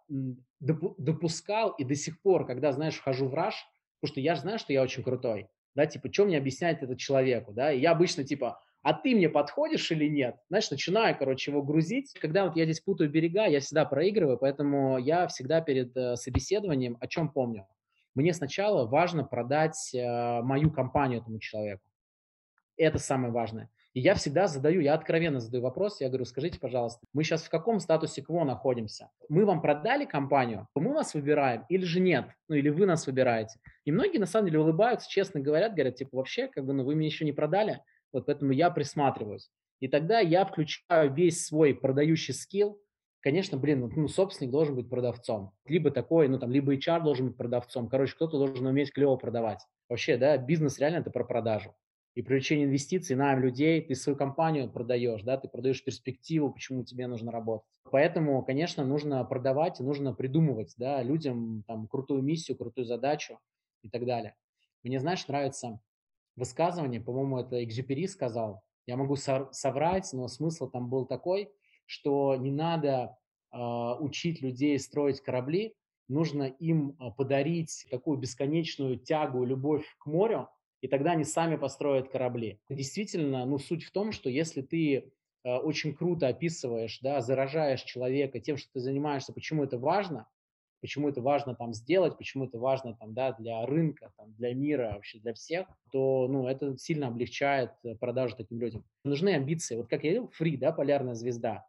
S3: допускал и до сих пор, когда, знаешь, вхожу в раш, потому что я же знаю, что я очень крутой, да, типа, что мне объяснять этот человеку, да, и я обычно, типа, а ты мне подходишь или нет? Знаешь, начинаю, короче, его грузить. Когда вот я здесь путаю берега, я всегда проигрываю, поэтому я всегда перед э, собеседованием о чем помню? мне сначала важно продать э, мою компанию этому человеку. Это самое важное. И я всегда задаю, я откровенно задаю вопрос, я говорю, скажите, пожалуйста, мы сейчас в каком статусе КВО находимся? Мы вам продали компанию, мы вас выбираем или же нет? Ну или вы нас выбираете? И многие на самом деле улыбаются, честно говорят, говорят, типа, вообще, как бы, ну вы меня еще не продали, вот поэтому я присматриваюсь. И тогда я включаю весь свой продающий скилл, конечно, блин, ну, собственник должен быть продавцом. Либо такой, ну, там, либо HR должен быть продавцом. Короче, кто-то должен уметь клево продавать. Вообще, да, бизнес реально это про продажу и привлечение инвестиций, найм людей, ты свою компанию продаешь, да, ты продаешь перспективу, почему тебе нужно работать. Поэтому, конечно, нужно продавать нужно придумывать, да, людям там крутую миссию, крутую задачу и так далее. Мне, знаешь, нравится высказывание, по-моему, это Экзюпери сказал, я могу соврать, но смысл там был такой, что не надо э, учить людей строить корабли, нужно им а, подарить такую бесконечную тягу, любовь к морю, и тогда они сами построят корабли. Действительно, ну, суть в том, что если ты э, очень круто описываешь, да, заражаешь человека тем, что ты занимаешься, почему это важно, почему это важно там сделать, почему это важно там, да, для рынка, там, для мира, вообще для всех, то, ну, это сильно облегчает э, продажу таким людям. Нужны амбиции. Вот как я говорил, фри, да, полярная звезда.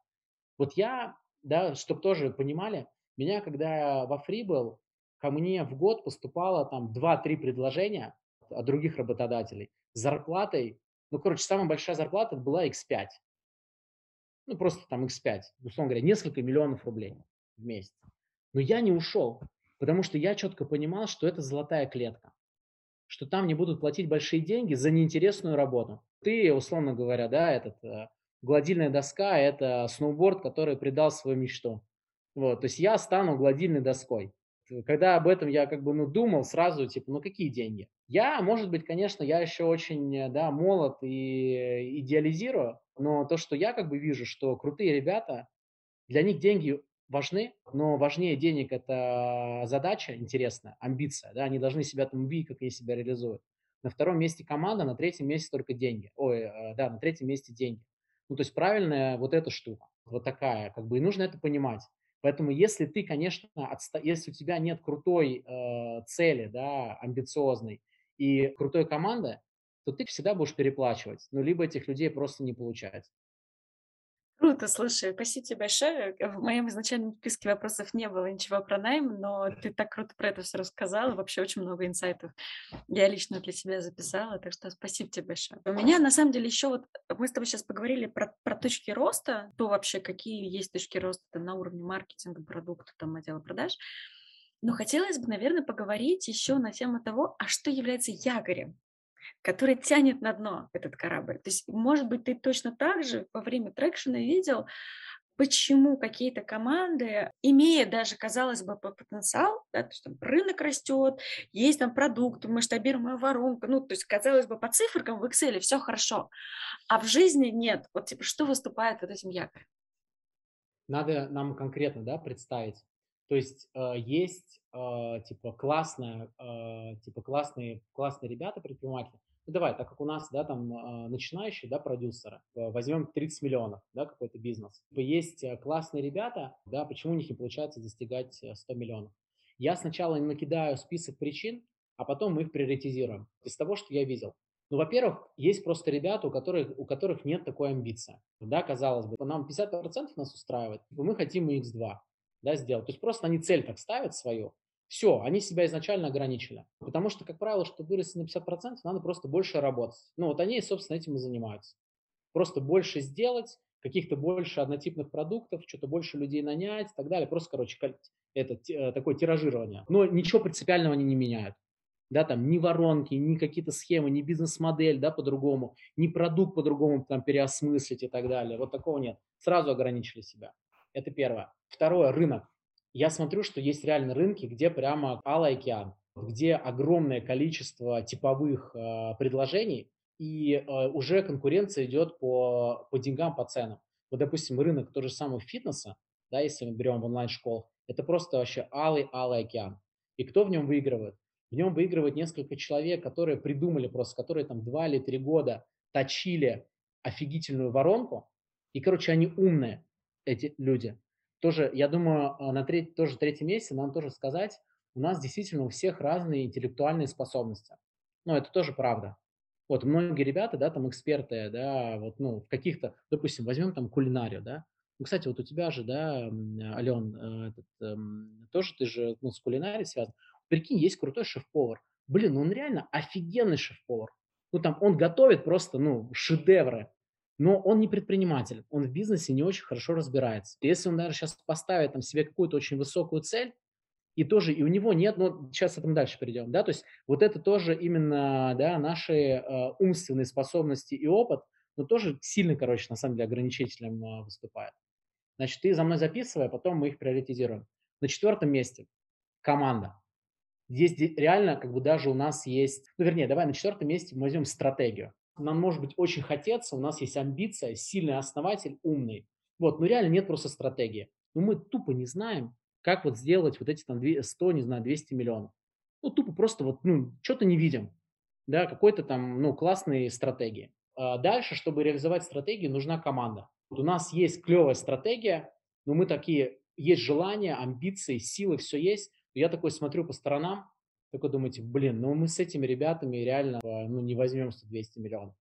S3: Вот я, да, чтобы тоже понимали, меня, когда я во фри был, ко мне в год поступало там 2-3 предложения, от других работодателей. Зарплатой, ну, короче, самая большая зарплата была X5. Ну, просто там X5, условно говоря, несколько миллионов рублей в месяц. Но я не ушел, потому что я четко понимал, что это золотая клетка, что там не будут платить большие деньги за неинтересную работу. Ты, условно говоря, да, этот э, гладильная доска – это сноуборд, который предал свою мечту. Вот, то есть я стану гладильной доской. Когда об этом я как бы ну, думал, сразу типа, ну какие деньги? Я, может быть, конечно, я еще очень, э, да, молод и идеализирую, но то, что я как бы вижу, что крутые ребята, для них деньги важны, но важнее денег это задача интересная, амбиция, да, они должны себя там увидеть, как они себя реализуют. На втором месте команда, на третьем месте только деньги. Ой, э, да, на третьем месте деньги. Ну, то есть правильная вот эта штука, вот такая, как бы, и нужно это понимать. Поэтому если ты, конечно, отста... если у тебя нет крутой э, цели, да, амбициозной, и крутой команда, то ты всегда будешь переплачивать. Ну, либо этих людей просто не получать.
S2: Круто, слушай, спасибо тебе большое. В моем изначальном списке вопросов не было ничего про найм, но ты так круто про это все рассказала, вообще очень много инсайтов я лично для себя записала, так что спасибо тебе большое. У меня на самом деле еще вот, мы с тобой сейчас поговорили про, про точки роста, то вообще какие есть точки роста на уровне маркетинга, продукта, там, отдела продаж, но хотелось бы, наверное, поговорить еще на тему того, а что является якорем, который тянет на дно этот корабль. То есть, может быть, ты точно так же во время трекшена видел, почему какие-то команды, имея даже, казалось бы, потенциал, да, то есть там рынок растет, есть там продукт, масштабируемая воронка, ну, то есть, казалось бы, по циферкам в Excel все хорошо, а в жизни нет. Вот, типа, что выступает вот этим якорем?
S3: Надо нам конкретно, да, представить, то есть э, есть э, типа классная, э, типа классные, классные ребята, предприниматели. Ну давай, так как у нас, да, там начинающие, да, продюсеры, возьмем 30 миллионов, да, какой-то бизнес. Типа есть классные ребята, да, почему у них не получается достигать 100 миллионов. Я сначала накидаю список причин, а потом мы их приоритизируем. Из того, что я видел. Ну, во-первых, есть просто ребята, у которых, у которых нет такой амбиции. Да, казалось бы, нам 50% нас устраивает, мы хотим X2 да, сделать. То есть просто они цель так ставят свою, все, они себя изначально ограничили. Потому что, как правило, чтобы вырасти на 50%, надо просто больше работать. Ну вот они, собственно, этим и занимаются. Просто больше сделать, каких-то больше однотипных продуктов, что-то больше людей нанять и так далее. Просто, короче, это э, такое тиражирование. Но ничего принципиального они не меняют. Да, там ни воронки, ни какие-то схемы, ни бизнес-модель, да, по-другому, ни продукт по-другому там переосмыслить и так далее. Вот такого нет. Сразу ограничили себя. Это первое. Второе, рынок. Я смотрю, что есть реально рынки, где прямо алый океан, где огромное количество типовых э, предложений, и э, уже конкуренция идет по, по деньгам, по ценам. Вот, допустим, рынок того же самого фитнеса, да, если мы берем онлайн-школ, это просто вообще алый-алый океан. И кто в нем выигрывает? В нем выигрывает несколько человек, которые придумали просто, которые там два или три года точили офигительную воронку, и, короче, они умные, эти люди. Тоже, я думаю, а, на треть, тоже третьем месяце нам тоже сказать, у нас действительно у всех разные интеллектуальные способности. Ну, это тоже правда. Вот многие ребята, да, там эксперты, да, вот, ну, в каких-то, допустим, возьмем там кулинарию, да. Ну, кстати, вот у тебя же, да, Ален, э, этот, эм, тоже ты же, ну, с кулинарией связан. Прикинь, есть крутой шеф-повар. Блин, ну он реально офигенный шеф-повар. Ну, там, он готовит просто, ну, шедевры. Но он не предприниматель, он в бизнесе не очень хорошо разбирается. Если он даже сейчас поставит там себе какую-то очень высокую цель, и тоже, и у него нет, ну, сейчас этому дальше перейдем, да, то есть вот это тоже именно, да, наши э, умственные способности и опыт, но тоже сильно, короче, на самом деле ограничителем э, выступает. Значит, ты за мной записывай, а потом мы их приоритизируем. На четвертом месте команда. Здесь реально как бы даже у нас есть, ну, вернее, давай на четвертом месте мы возьмем стратегию. Нам может быть очень хотеться, у нас есть амбиция, сильный основатель, умный. Вот, но реально нет просто стратегии. Но мы тупо не знаем, как вот сделать вот эти там 100, не знаю, 200 миллионов. Ну, тупо просто вот, ну, что-то не видим, да, какой-то там, ну, классной стратегии. А дальше, чтобы реализовать стратегию, нужна команда. Вот у нас есть клевая стратегия, но мы такие, есть желание, амбиции, силы, все есть. Я такой смотрю по сторонам, такой думаете, блин, ну мы с этими ребятами реально ну, не возьмем 100-200 миллионов.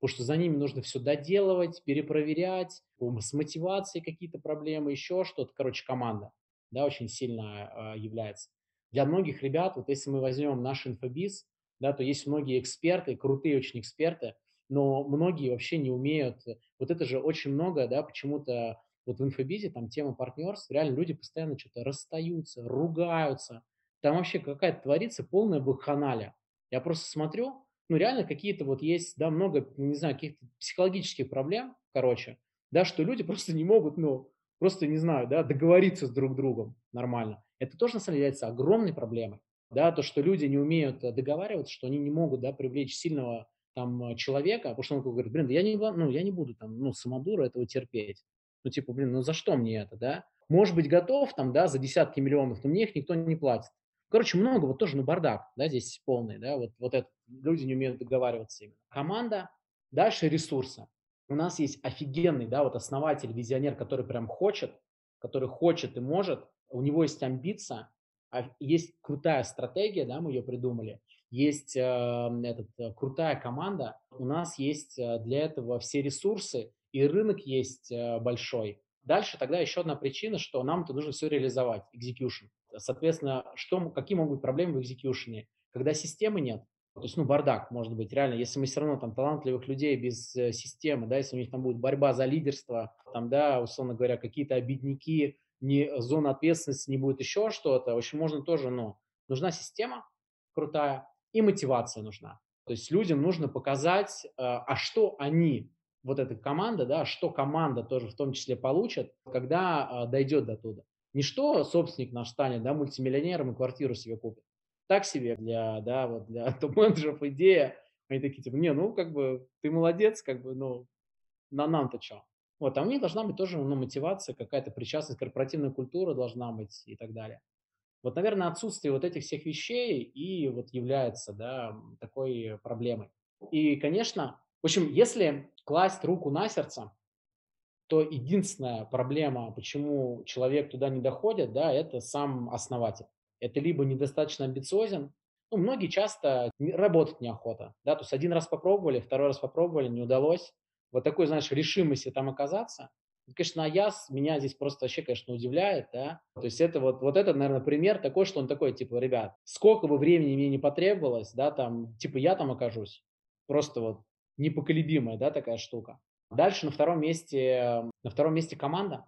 S3: Потому что за ними нужно все доделывать, перепроверять, с мотивацией какие-то проблемы, еще что-то. Короче, команда да, очень сильно э, является. Для многих ребят, вот если мы возьмем наш инфобиз, да, то есть многие эксперты, крутые очень эксперты, но многие вообще не умеют. Вот это же очень много, да, почему-то вот в инфобизе там тема партнерств, реально люди постоянно что-то расстаются, ругаются. Там вообще какая-то творится полная буханалия. Я просто смотрю, ну реально какие-то вот есть, да, много, не знаю, каких-то психологических проблем, короче, да, что люди просто не могут, ну, просто, не знаю, да, договориться с друг другом нормально. Это тоже, на самом деле, является огромной проблемой. Да, то, что люди не умеют э, договариваться, что они не могут, да, привлечь сильного там э, человека, потому что он говорит, блин, я не, ну, я не буду там, ну, самодура этого терпеть. Ну, типа, блин, ну за что мне это, да? Может быть, готов там, да, за десятки миллионов, но мне их никто не платит. Короче, много, вот тоже, ну, бардак, да, здесь полный, да, вот, вот это, люди не умеют договариваться именно. Команда, дальше ресурсы у нас есть офигенный, да, вот основатель, визионер, который прям хочет, который хочет и может, у него есть амбиция, а есть крутая стратегия, да, мы ее придумали, есть э, этот, крутая команда, у нас есть э, для этого все ресурсы, и рынок есть э, большой. Дальше тогда еще одна причина, что нам это нужно все реализовать, execution. Соответственно, что, какие могут быть проблемы в execution? Когда системы нет, то есть, ну, бардак, может быть, реально, если мы все равно там талантливых людей без э, системы, да, если у них там будет борьба за лидерство, там, да, условно говоря, какие-то обидники, не зона ответственности, не будет еще что-то, в общем, можно тоже, ну, нужна система крутая и мотивация нужна. То есть людям нужно показать, э, а что они, вот эта команда, да, что команда тоже в том числе получит, когда э, дойдет до туда. Не что собственник наш станет, да, мультимиллионером и квартиру себе купит, так себе для, да, вот для топ-менеджеров идея. Они такие, типа, не, ну, как бы, ты молодец, как бы, ну, на нам-то что? Вот, а у них должна быть тоже, ну, мотивация, какая-то причастность, корпоративная культура должна быть и так далее. Вот, наверное, отсутствие вот этих всех вещей и вот является, да, такой проблемой. И, конечно, в общем, если класть руку на сердце, то единственная проблема, почему человек туда не доходит, да, это сам основатель. Это либо недостаточно амбициозен, ну, многие часто работать неохота, да, то есть один раз попробовали, второй раз попробовали, не удалось, вот такой, знаешь, решимости там оказаться, конечно, Аяс меня здесь просто вообще, конечно, удивляет, да, то есть это вот, вот это, наверное, пример такой, что он такой, типа, ребят, сколько бы времени мне не потребовалось, да, там, типа, я там окажусь, просто вот непоколебимая, да, такая штука. Дальше на втором месте, на втором месте команда,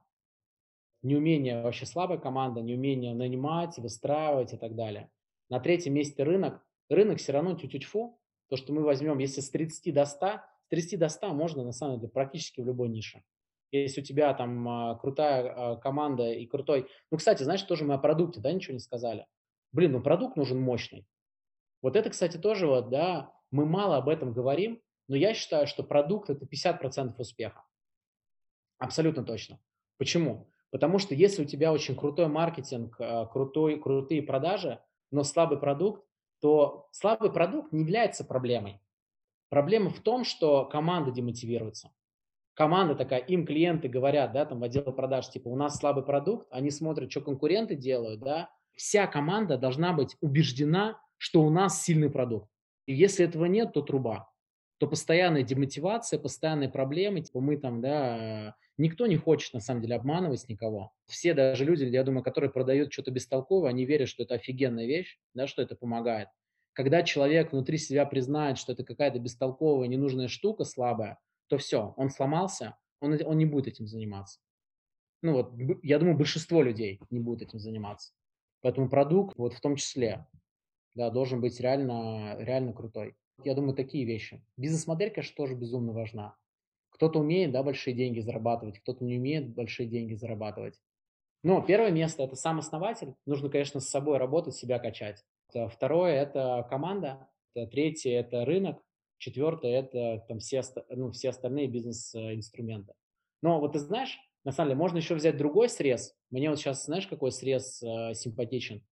S3: неумение вообще слабая команда, неумение нанимать, выстраивать и так далее. На третьем месте рынок. Рынок все равно тю-тю-тьфу. То, что мы возьмем, если с 30 до 100, с 30 до 100 можно на самом деле практически в любой нише. Если у тебя там а, крутая а, команда и крутой... Ну, кстати, знаешь, тоже мы о продукте, да, ничего не сказали. Блин, ну продукт нужен мощный. Вот это, кстати, тоже вот, да, мы мало об этом говорим, но я считаю, что продукт – это 50% успеха. Абсолютно точно. Почему? Потому что если у тебя очень крутой маркетинг, а, крутой, крутые продажи, но слабый продукт, то слабый продукт не является проблемой. Проблема в том, что команда демотивируется. Команда такая, им клиенты говорят, да, там в отдел продаж, типа, у нас слабый продукт, они смотрят, что конкуренты делают, да, Вся команда должна быть убеждена, что у нас сильный продукт. И если этого нет, то труба. То постоянная демотивация, постоянные проблемы, типа мы там, да, никто не хочет на самом деле обманывать никого. Все даже люди, я думаю, которые продают что-то бестолковое, они верят, что это офигенная вещь, да, что это помогает. Когда человек внутри себя признает, что это какая-то бестолковая, ненужная штука слабая, то все, он сломался, он, он не будет этим заниматься. Ну вот, я думаю, большинство людей не будут этим заниматься. Поэтому продукт, вот в том числе, да, должен быть реально, реально крутой. Я думаю, такие вещи. Бизнес-модель, конечно, тоже безумно важна. Кто-то умеет, да, большие деньги зарабатывать, кто-то не умеет большие деньги зарабатывать. Но первое место – это сам основатель. Нужно, конечно, с собой работать, себя качать. Второе – это команда. Третье – это рынок. Четвертое – это там все, ну, все остальные бизнес-инструменты. Но вот ты знаешь, на самом деле, можно еще взять другой срез. Мне вот сейчас, знаешь, какой срез э, симпатичен?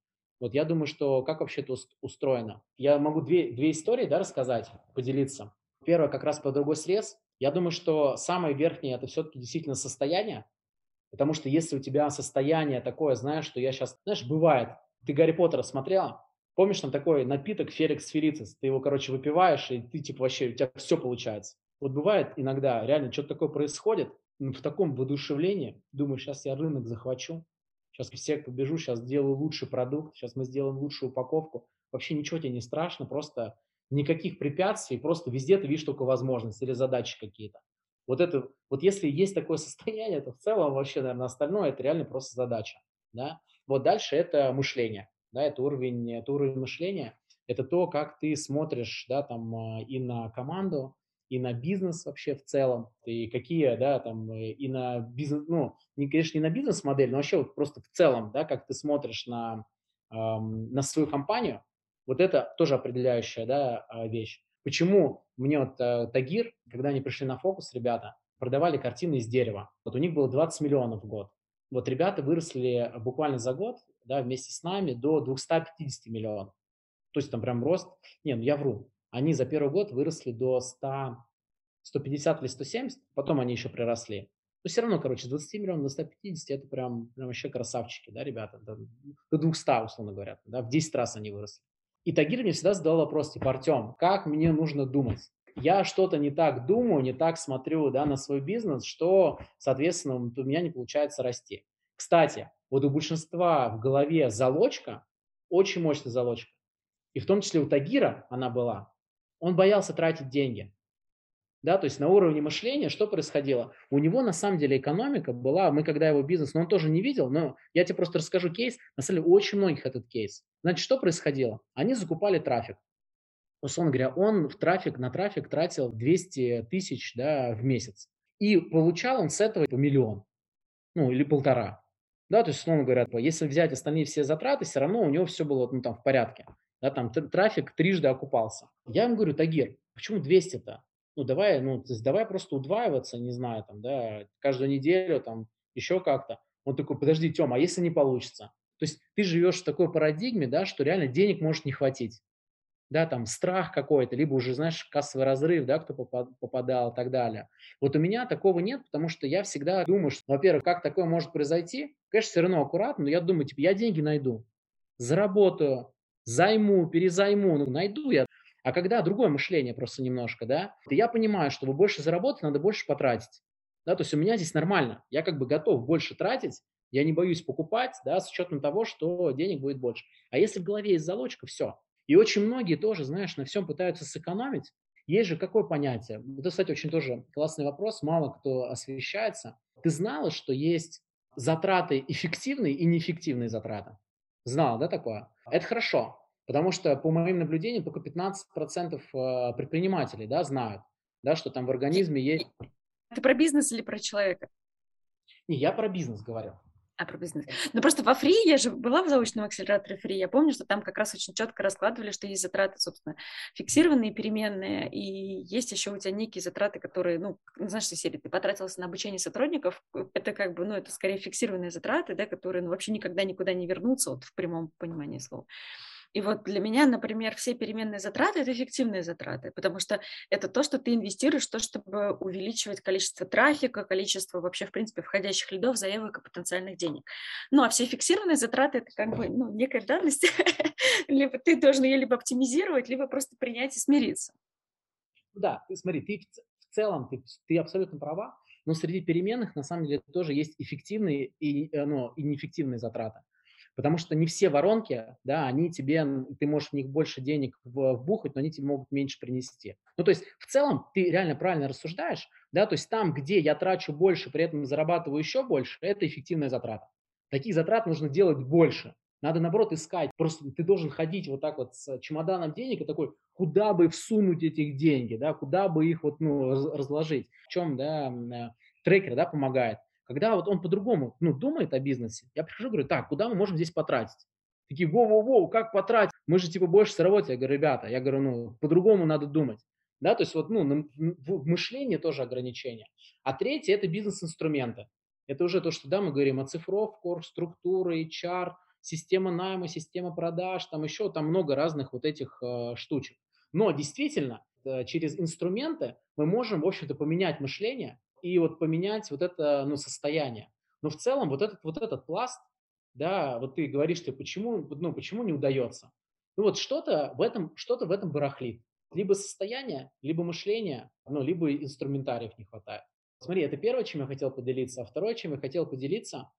S3: Вот я думаю, что как вообще это устроено. Я могу две, две истории да, рассказать, поделиться. Первое как раз по другой срез. Я думаю, что самое верхнее – это все-таки действительно состояние. Потому что если у тебя состояние такое, знаешь, что я сейчас... Знаешь, бывает, ты Гарри Поттера смотрела? Помнишь, там такой напиток Ферикс Ферицис, ты его, короче, выпиваешь, и ты, типа, вообще, у тебя все получается. Вот бывает иногда, реально, что-то такое происходит, в таком воодушевлении, думаю, сейчас я рынок захвачу, сейчас всех побежу, сейчас сделаю лучший продукт, сейчас мы сделаем лучшую упаковку. Вообще ничего тебе не страшно, просто никаких препятствий, просто везде ты видишь только возможности или задачи какие-то. Вот это, вот если есть такое состояние, то в целом вообще, наверное, остальное это реально просто задача, да. Вот дальше это мышление да, это уровень, это уровень мышления, это то, как ты смотришь, да, там а, и на команду, и на бизнес вообще в целом, и какие, да, там, э, и на бизнес, ну, не, конечно, не на бизнес-модель, но вообще вот просто в целом, да, как ты смотришь на, эм, на свою компанию, вот это тоже определяющая, да, а, вещь. Почему мне вот э, Тагир, когда они пришли на фокус, ребята, продавали картины из дерева. Вот у них было 20 миллионов в год. Вот ребята выросли буквально за год да, вместе с нами до 250 миллионов. То есть там прям рост. Не, ну я вру. Они за первый год выросли до 100, 150 или 170, потом они еще приросли. Но все равно, короче, с 20 миллионов до 150 это прям, прям вообще красавчики, да, ребята, до, до 200, условно говоря, да, в 10 раз они выросли. И Тагир мне всегда задал вопрос, типа, Артем, как мне нужно думать? Я что-то не так думаю, не так смотрю, да, на свой бизнес, что, соответственно, у меня не получается расти. Кстати, вот у большинства в голове залочка, очень мощная залочка, и в том числе у Тагира она была, он боялся тратить деньги. Да, то есть на уровне мышления что происходило? У него на самом деле экономика была, мы когда его бизнес, но он тоже не видел, но я тебе просто расскажу кейс, на самом деле у очень многих этот кейс. Значит, что происходило? Они закупали трафик. Условно говоря, он в трафик, на трафик тратил 200 тысяч да, в месяц. И получал он с этого миллион, ну или полтора. Да, то есть, условно говоря, если взять остальные все затраты, все равно у него все было ну, там, в порядке. Да, там трафик трижды окупался. Я ему говорю, Тагир, почему 200-то? Ну, давай, ну, то есть давай просто удваиваться, не знаю, там, да, каждую неделю, там, еще как-то. Он такой, подожди, Тём, а если не получится? То есть ты живешь в такой парадигме, да, что реально денег может не хватить да, там страх какой-то, либо уже, знаешь, кассовый разрыв, да, кто попадал и так далее. Вот у меня такого нет, потому что я всегда думаю, что, во-первых, как такое может произойти, конечно, все равно аккуратно, но я думаю, типа, я деньги найду, заработаю, займу, перезайму, ну, найду я. А когда другое мышление просто немножко, да, я понимаю, чтобы больше заработать, надо больше потратить. Да, то есть у меня здесь нормально, я как бы готов больше тратить, я не боюсь покупать, да, с учетом того, что денег будет больше. А если в голове есть залочка, все, и очень многие тоже, знаешь, на всем пытаются сэкономить. Есть же какое понятие? Это, кстати, очень тоже классный вопрос, мало кто освещается. Ты знала, что есть затраты эффективные и неэффективные затраты? Знала, да, такое? Это хорошо, потому что, по моим наблюдениям, только 15% э, предпринимателей, да, знают, да, что там в организме есть...
S2: Ты про бизнес или про человека?
S3: Не, я про бизнес говорю.
S2: А, про бизнес. Ну, просто во фри, я же была в заочном акселераторе фри, я помню, что там как раз очень четко раскладывали, что есть затраты, собственно, фиксированные, переменные, и есть еще у тебя некие затраты, которые, ну, знаешь, серии, ты потратился на обучение сотрудников, это как бы, ну, это скорее фиксированные затраты, да, которые, ну, вообще никогда никуда не вернутся, вот в прямом понимании слова. И вот для меня, например, все переменные затраты – это эффективные затраты, потому что это то, что ты инвестируешь, то, чтобы увеличивать количество трафика, количество вообще, в принципе, входящих лидов, заявок и потенциальных денег. Ну, а все фиксированные затраты – это как бы ну, некая данность. либо ты должен ее либо оптимизировать, либо просто принять и смириться.
S3: Да, смотри, ты в целом, ты, ты абсолютно права, но среди переменных на самом деле тоже есть эффективные и, ну, и неэффективные затраты. Потому что не все воронки, да, они тебе, ты можешь в них больше денег вбухать, но они тебе могут меньше принести. Ну, то есть в целом ты реально правильно рассуждаешь, да, то есть там, где я трачу больше, при этом зарабатываю еще больше, это эффективная затрата. Таких затрат нужно делать больше. Надо, наоборот, искать. Просто ты должен ходить вот так вот с чемоданом денег и такой, куда бы всунуть этих деньги, да, куда бы их вот, ну, разложить. В чем, да, э, трекер, да, помогает. Когда вот он по-другому, ну, думает о бизнесе, я прихожу, говорю, так, куда мы можем здесь потратить? Такие, воу-воу-воу, как потратить? Мы же типа больше сработали. Я говорю, ребята, я говорю, ну, по-другому надо думать. Да, то есть вот, ну, в мышлении тоже ограничения. А третье – это бизнес-инструменты. Это уже то, что, да, мы говорим о цифровку, структуры, HR, система найма, система продаж, там еще там много разных вот этих э, штучек. Но действительно, э, через инструменты мы можем, в общем-то, поменять мышление и вот поменять вот это ну, состояние. Но в целом вот этот, вот этот пласт, да, вот ты говоришь, что почему, ну, почему не удается? Ну вот что-то в этом, что-то в этом барахлит. Либо состояние, либо мышление, ну, либо инструментариев не хватает. Смотри, это первое, чем я хотел поделиться. А второе, чем я хотел поделиться,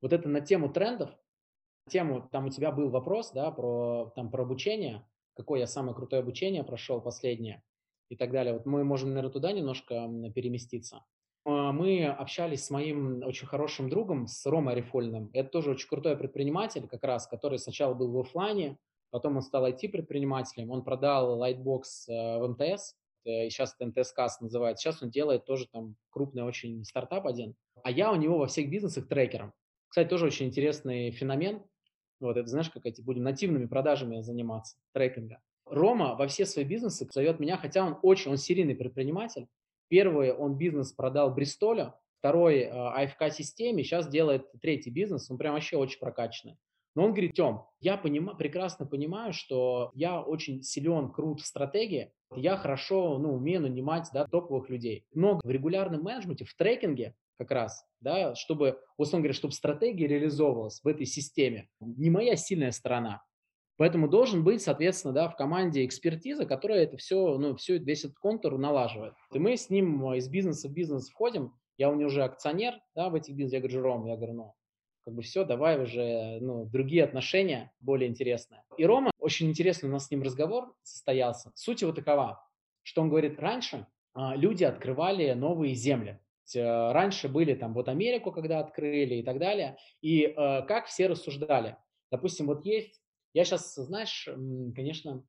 S3: вот это на тему трендов, тему, там у тебя был вопрос, да, про, там, про обучение, какое я самое крутое обучение прошел последнее и так далее. Вот мы можем, наверное, туда немножко переместиться. А, мы общались с моим очень хорошим другом, с Ромой Рифольным. Это тоже очень крутой предприниматель, как раз, который сначала был в офлайне, потом он стал IT-предпринимателем. Он продал Lightbox э, в МТС, э, и сейчас это МТС Касс называется. Сейчас он делает тоже там крупный очень стартап один. А я у него во всех бизнесах трекером. Кстати, тоже очень интересный феномен. Вот это, знаешь, как эти будем нативными продажами заниматься, трекинга. Рома во все свои бизнесы зовет меня, хотя он очень, он серийный предприниматель. Первый он бизнес продал Бристолю, второй э, АФК-системе, сейчас делает третий бизнес, он прям вообще очень прокачанный. Но он говорит, Тем, я понима, прекрасно понимаю, что я очень силен, крут в стратегии, я хорошо ну, умею нанимать да, топовых людей. Но в регулярном менеджменте, в трекинге как раз, да, чтобы, условно говоря, чтобы стратегия реализовывалась в этой системе, не моя сильная сторона. Поэтому должен быть, соответственно, да, в команде экспертиза, которая это все, ну, все, весь этот контур налаживает. И мы с ним из бизнеса в бизнес входим, я у него уже акционер, да, в этих бизнесах, я говорю, Ром, я говорю, ну, как бы все, давай уже, ну, другие отношения более интересные. И Рома, очень интересный у нас с ним разговор состоялся. Суть его такова, что он говорит, раньше а, люди открывали новые земли. Э, раньше были там вот Америку, когда открыли и так далее. И э, как все рассуждали. Допустим, вот есть, я сейчас, знаешь, конечно,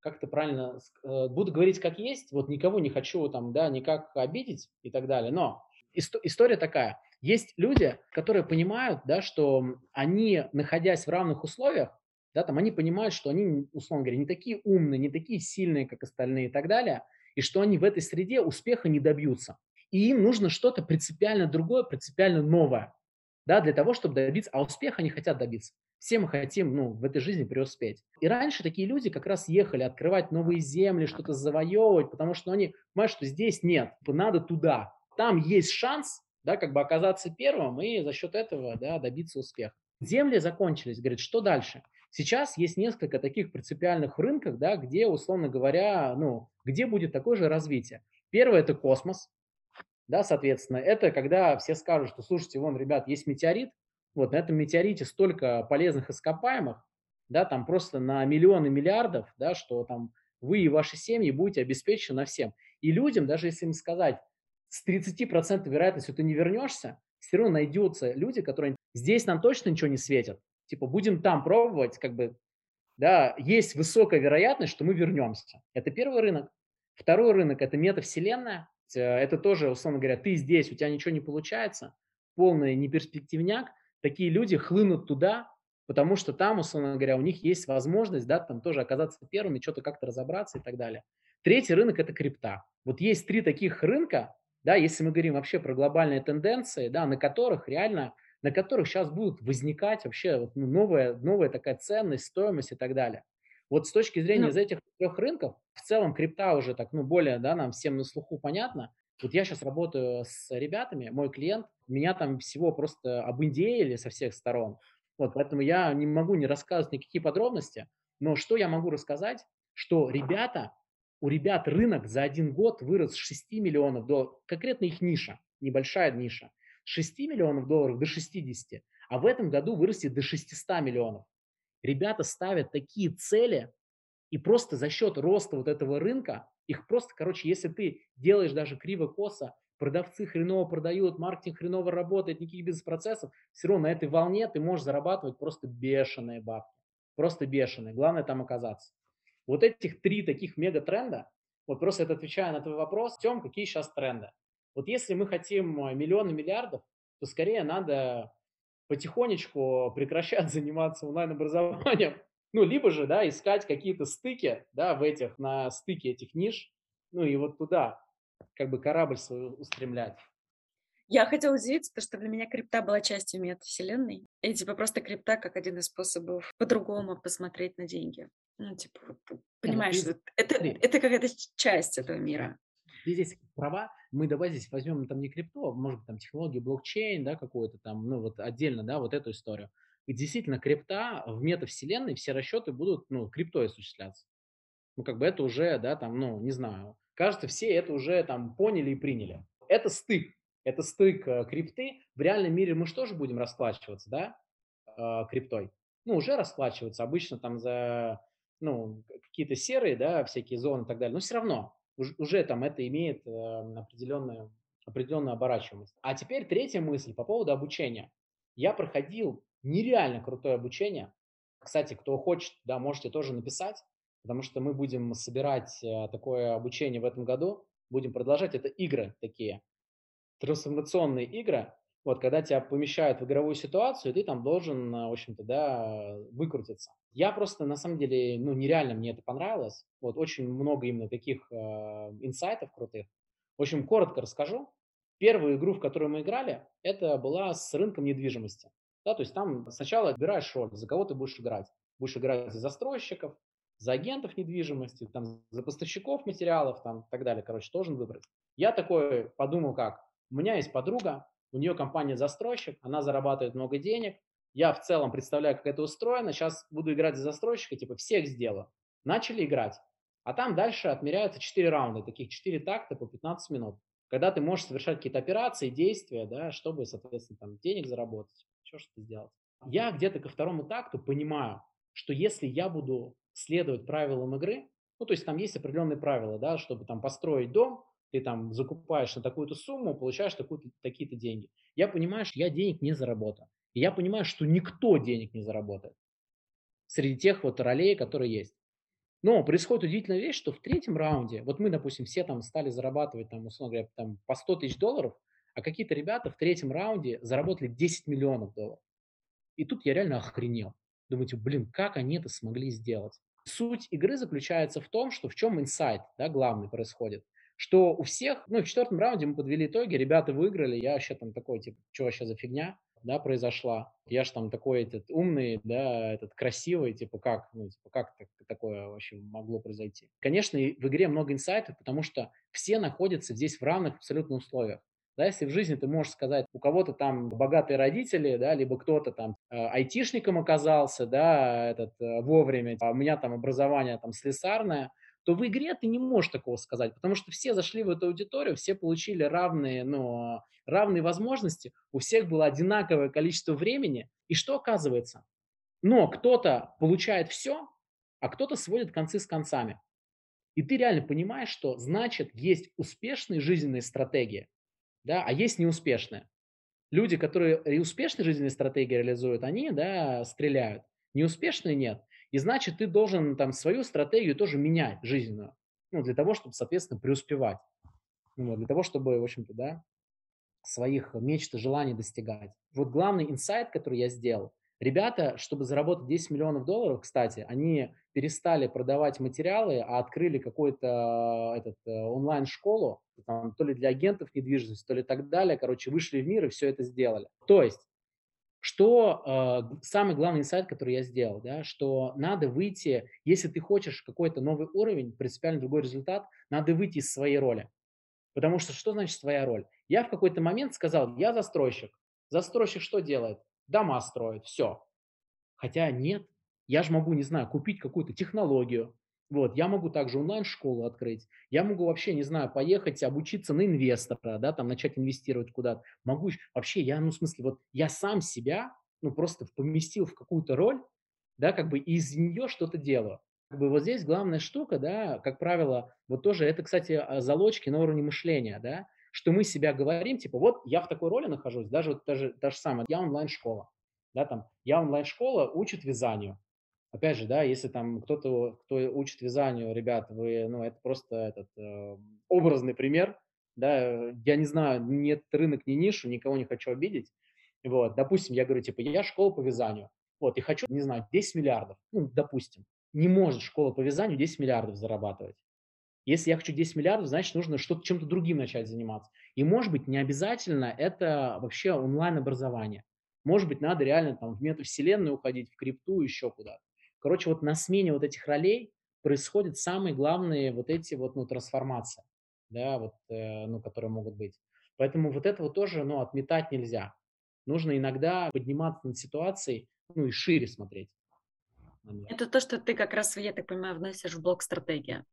S3: как это правильно, э, буду говорить как есть, вот никого не хочу там, да, никак обидеть и так далее. Но история такая. Есть люди, которые понимают, да, что они, находясь в равных условиях, да, там они понимают, что они, условно говоря, не такие умные, не такие сильные, как остальные и так далее, и что они в этой среде успеха не добьются и им нужно что-то принципиально другое, принципиально новое, да, для того, чтобы добиться, а успеха они хотят добиться. Все мы хотим, ну, в этой жизни преуспеть. И раньше такие люди как раз ехали открывать новые земли, что-то завоевывать, потому что они понимают, что здесь нет, надо туда. Там есть шанс, да, как бы оказаться первым и за счет этого, да, добиться успеха. Земли закончились, говорит, что дальше? Сейчас есть несколько таких принципиальных рынков, да, где, условно говоря, ну, где будет такое же развитие. Первое – это космос, да, соответственно, это когда все скажут, что, слушайте, вон, ребят, есть метеорит, вот на этом метеорите столько полезных ископаемых, да, там просто на миллионы миллиардов, да, что там вы и ваши семьи будете обеспечены всем. И людям, даже если им сказать, с 30% вероятностью ты не вернешься, все равно найдутся люди, которые здесь нам точно ничего не светят. Типа будем там пробовать, как бы, да, есть высокая вероятность, что мы вернемся. Это первый рынок. Второй рынок – это метавселенная. Это тоже, условно говоря, ты здесь, у тебя ничего не получается, полный неперспективняк, такие люди хлынут туда, потому что там, условно говоря, у них есть возможность, да, там тоже оказаться первыми, что-то как-то разобраться и так далее. Третий рынок – это крипта. Вот есть три таких рынка, да, если мы говорим вообще про глобальные тенденции, да, на которых реально на которых сейчас будут возникать вообще вот, ну, новая, новая такая ценность, стоимость и так далее. Вот с точки зрения ну, из этих трех рынков, в целом крипта уже так, ну, более, да, нам всем на слуху понятно. Вот я сейчас работаю с ребятами, мой клиент, меня там всего просто обиндеяли со всех сторон. Вот, поэтому я не могу не рассказывать никакие подробности, но что я могу рассказать, что ребята, у ребят рынок за один год вырос с 6 миллионов долларов, конкретно их ниша, небольшая ниша, с 6 миллионов долларов до 60, а в этом году вырастет до 600 миллионов. Ребята ставят такие цели, и просто за счет роста вот этого рынка, их просто, короче, если ты делаешь даже криво-косо, продавцы хреново продают, маркетинг хреново работает, никаких бизнес-процессов, все равно на этой волне ты можешь зарабатывать просто бешеные бабки. Просто бешеные. Главное там оказаться. Вот этих три таких мега-тренда, вот просто это отвечая на твой вопрос, Тем, какие сейчас тренды? Вот если мы хотим э, миллионы миллиардов, то скорее надо потихонечку прекращать заниматься онлайн-образованием, ну, либо же, да, искать какие-то стыки, да, в этих, на стыке этих ниш, ну, и вот туда как бы корабль свой устремлять.
S2: Я хотела удивиться, потому что для меня крипта была частью метавселенной. И типа просто крипта как один из способов по-другому посмотреть на деньги. Ну, типа, понимаешь, ну, ты, это, это, это какая-то часть этого мира.
S3: Ты здесь права, мы давай здесь возьмем там не крипту, а может быть там технологию блокчейн, да, какую-то там, ну вот отдельно, да, вот эту историю. Действительно крипта в метавселенной, все расчеты будут, ну, криптой осуществляться. Ну, как бы это уже, да, там, ну, не знаю, кажется, все это уже там поняли и приняли. Это стык, это стык э, крипты. В реальном мире мы же тоже будем расплачиваться, да, э, криптой. Ну, уже расплачиваться обычно там за, ну, какие-то серые, да, всякие зоны и так далее. Но все равно уже, уже там это имеет э, определенную, определенную оборачиваемость. А теперь третья мысль по поводу обучения. Я проходил нереально крутое обучение. Кстати, кто хочет, да, можете тоже написать потому что мы будем собирать э, такое обучение в этом году, будем продолжать. Это игры такие, трансформационные игры. Вот, когда тебя помещают в игровую ситуацию, ты там должен, э, в общем-то, да, выкрутиться. Я просто, на самом деле, ну, нереально мне это понравилось. Вот, очень много именно таких э, инсайтов крутых. В общем, коротко расскажу. Первую игру, в которую мы играли, это была с рынком недвижимости. Да, то есть там сначала выбираешь роль, за кого ты будешь играть. Будешь играть за застройщиков, за агентов недвижимости, там, за поставщиков материалов, там, и так далее, короче, должен выбрать. Я такой подумал как, у меня есть подруга, у нее компания застройщик, она зарабатывает много денег, я в целом представляю, как это устроено, сейчас буду играть за застройщика, типа всех сделаю. Начали играть. А там дальше отмеряются 4 раунда, таких 4 такта по 15 минут, когда ты можешь совершать какие-то операции, действия, да, чтобы, соответственно, там денег заработать, еще что-то сделать. Я где-то ко второму такту понимаю, что если я буду следовать правилам игры, ну, то есть там есть определенные правила, да, чтобы там построить дом, ты там закупаешь на такую-то сумму, получаешь такие-то деньги. Я понимаю, что я денег не заработаю. И я понимаю, что никто денег не заработает среди тех вот ролей, которые есть. Но происходит удивительная вещь, что в третьем раунде, вот мы, допустим, все там стали зарабатывать, там, условно говоря, там, по 100 тысяч долларов, а какие-то ребята в третьем раунде заработали 10 миллионов долларов. И тут я реально охренел. Думаете, блин, как они это смогли сделать? Суть игры заключается в том, что в чем инсайт, да, главный происходит. Что у всех, ну, в четвертом раунде мы подвели итоги, ребята выиграли, я вообще там такой, типа, что вообще за фигня, да, произошла. Я же там такой этот умный, да, этот красивый, типа, как, ну, типа, как так, такое вообще могло произойти? Конечно, в игре много инсайтов, потому что все находятся здесь в равных абсолютно условиях. Да, если в жизни ты можешь сказать, у кого-то там богатые родители, да, либо кто-то там э, айтишником оказался, да, этот, э, вовремя, а у меня там образование там слесарное, то в игре ты не можешь такого сказать, потому что все зашли в эту аудиторию, все получили равные, ну, равные возможности, у всех было одинаковое количество времени, и что оказывается? Но кто-то получает все, а кто-то сводит концы с концами. И ты реально понимаешь, что значит есть успешные жизненные стратегии, да, а есть неуспешные. Люди, которые успешные жизненные стратегии реализуют, они, да, стреляют. Неуспешные нет. И значит, ты должен там свою стратегию тоже менять жизненную, ну, для того, чтобы, соответственно, преуспевать. Ну, для того, чтобы, в общем-то, да, своих мечт и желаний достигать. Вот главный инсайт, который я сделал, Ребята, чтобы заработать 10 миллионов долларов, кстати, они перестали продавать материалы, а открыли какую-то этот, э, онлайн-школу, там, то ли для агентов недвижимости, то ли так далее. Короче, вышли в мир и все это сделали. То есть Что э, самый главный инсайт, который я сделал, да, что надо выйти, если ты хочешь какой-то новый уровень, принципиально другой результат, надо выйти из своей роли. Потому что что значит своя роль? Я в какой-то момент сказал, я застройщик. Застройщик что делает? Дома строит, все. Хотя нет, я же могу, не знаю, купить какую-то технологию, вот, я могу также онлайн-школу открыть, я могу вообще, не знаю, поехать обучиться на инвестора, да, там начать инвестировать куда-то. Могу вообще, я, ну, в смысле, вот я сам себя, ну, просто поместил в какую-то роль, да, как бы из нее что-то делаю. Как бы вот здесь главная штука, да, как правило, вот тоже это, кстати, а, залочки на уровне мышления, да, что мы себя говорим, типа, вот я в такой роли нахожусь, даже вот та же, та же самая, я онлайн-школа, да, там, я онлайн-школа учит вязанию, опять же, да, если там кто-то, кто учит вязанию, ребят, вы, ну, это просто этот э, образный пример, да, я не знаю, нет рынок, ни нишу, никого не хочу обидеть, вот, допустим, я говорю, типа, я школа по вязанию, вот, и хочу, не знаю, 10 миллиардов, ну, допустим, не может школа по вязанию 10 миллиардов зарабатывать. Если я хочу 10 миллиардов, значит, нужно что-то чем-то другим начать заниматься. И, может быть, не обязательно это вообще онлайн-образование. Может быть, надо реально там в метавселенную уходить, в крипту, еще куда-то. Короче, вот на смене вот этих ролей происходят самые главные вот эти вот, ну, трансформации, да, вот, э, ну, которые могут быть. Поэтому вот этого тоже, ну, отметать нельзя. Нужно иногда подниматься над ситуацией, ну, и шире смотреть.
S2: Это то, что ты как раз, я так понимаю, вносишь в блок стратегия.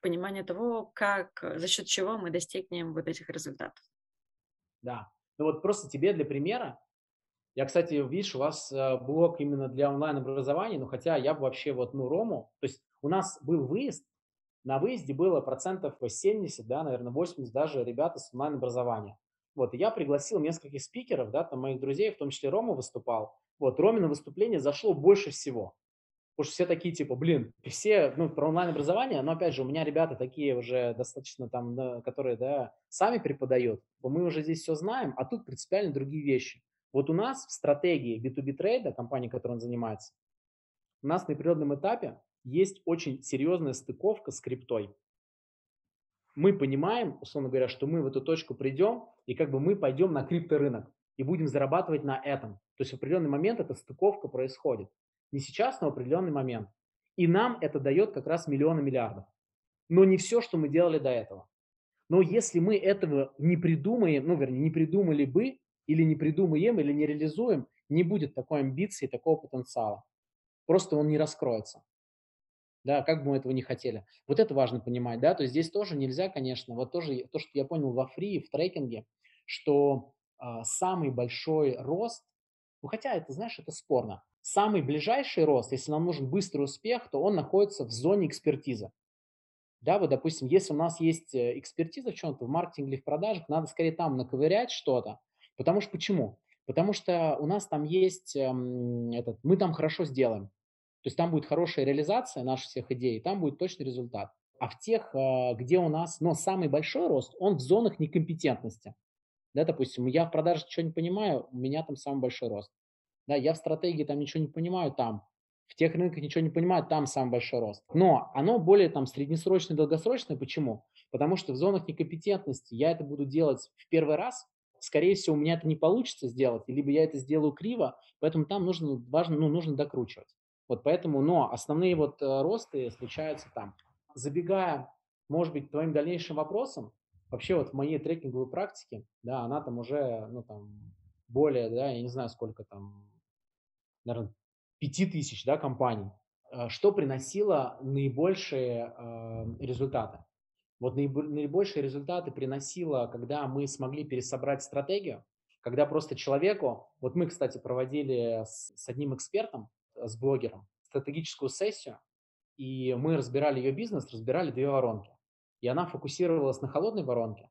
S2: Понимание того, как, за счет чего мы достигнем вот этих результатов.
S3: Да. Ну вот просто тебе для примера, я, кстати, видишь, у вас э, блок именно для онлайн-образования, но хотя я бы вообще вот, ну, Рому, то есть у нас был выезд, на выезде было процентов 70, да, наверное, 80 даже ребята с онлайн-образования. Вот, и я пригласил нескольких спикеров, да, там моих друзей, в том числе Рома выступал. Вот, Ромина выступление зашло больше всего. Потому что все такие, типа, блин, все, ну, про онлайн-образование, но, опять же, у меня ребята такие уже достаточно там, которые, да, сами преподают, мы уже здесь все знаем, а тут принципиально другие вещи. Вот у нас в стратегии B2B трейда, компании, которой он занимается, у нас на природном этапе есть очень серьезная стыковка с криптой. Мы понимаем, условно говоря, что мы в эту точку придем, и как бы мы пойдем на крипторынок и будем зарабатывать на этом. То есть в определенный момент эта стыковка происходит. Не сейчас, но в определенный момент. И нам это дает как раз миллионы миллиардов. Но не все, что мы делали до этого. Но если мы этого не придумаем, ну, вернее, не придумали бы, или не придумаем, или не реализуем, не будет такой амбиции, такого потенциала. Просто он не раскроется. Да, как бы мы этого не хотели. Вот это важно понимать, да, то есть здесь тоже нельзя, конечно, вот тоже то, что я понял во фри, в трекинге, что э, самый большой рост, ну хотя это, знаешь, это спорно, самый ближайший рост, если нам нужен быстрый успех, то он находится в зоне экспертизы. Да, вот, допустим, если у нас есть э, экспертиза в чем-то, в маркетинге или в продажах, надо скорее там наковырять что-то, Потому что почему? Потому что у нас там есть эм, этот, мы там хорошо сделаем. То есть там будет хорошая реализация наших всех идей, там будет точный результат. А в тех, э, где у нас, но самый большой рост, он в зонах некомпетентности. Да, допустим, я в продаже не понимаю, у меня там самый большой рост. Да, я в стратегии там ничего не понимаю, там. В тех рынках ничего не понимаю, там самый большой рост. Но оно более там среднесрочное, долгосрочное. Почему? Потому что в зонах некомпетентности я это буду делать в первый раз, скорее всего, у меня это не получится сделать, либо я это сделаю криво, поэтому там нужно, важно, ну, нужно докручивать. Вот поэтому, но основные вот э, росты случаются там. Забегая, может быть, твоим дальнейшим вопросом, вообще вот в моей трекинговой практике, да, она там уже, ну, там, более, да, я не знаю, сколько там, наверное, пяти тысяч, да, компаний, э, что приносило наибольшие э, результаты. Вот наибольшие результаты приносило, когда мы смогли пересобрать стратегию, когда просто человеку, вот мы, кстати, проводили с, с одним экспертом, э, с блогером, стратегическую сессию, и мы разбирали ее бизнес, разбирали две воронки. И она фокусировалась на холодной воронке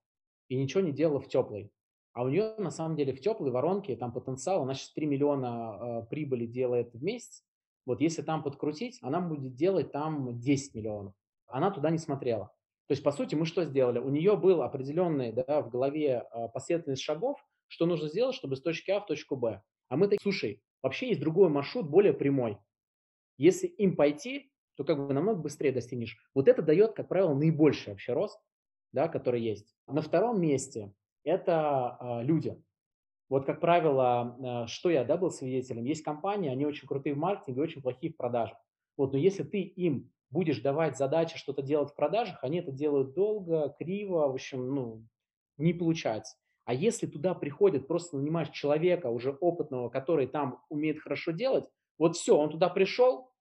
S3: и ничего не делала в теплой. А у нее на самом деле в теплой воронке там потенциал, она сейчас 3 миллиона э, прибыли делает в месяц. Вот если там подкрутить, она будет делать там 10 миллионов. Она туда не смотрела. То есть, по сути, мы что сделали? У нее был определенный да, в голове а, последовательность шагов, что нужно сделать, чтобы с точки А в точку Б. А мы такие, слушай, вообще есть другой маршрут, более прямой. Если им пойти, то как бы намного быстрее достигнешь. Вот это дает, как правило, наибольший вообще рост, да, который есть. На втором месте это а, люди. Вот, как правило, э, что я, да, был свидетелем, есть компании, они очень крутые в маркетинге, очень плохие в продажах. Вот, но если ты им будешь давать задачи что-то делать в продажах, они это делают долго, криво, в общем, ну, не получается. А если туда приходит, просто нанимаешь человека уже опытного, который там умеет хорошо делать, вот все, он туда пришел,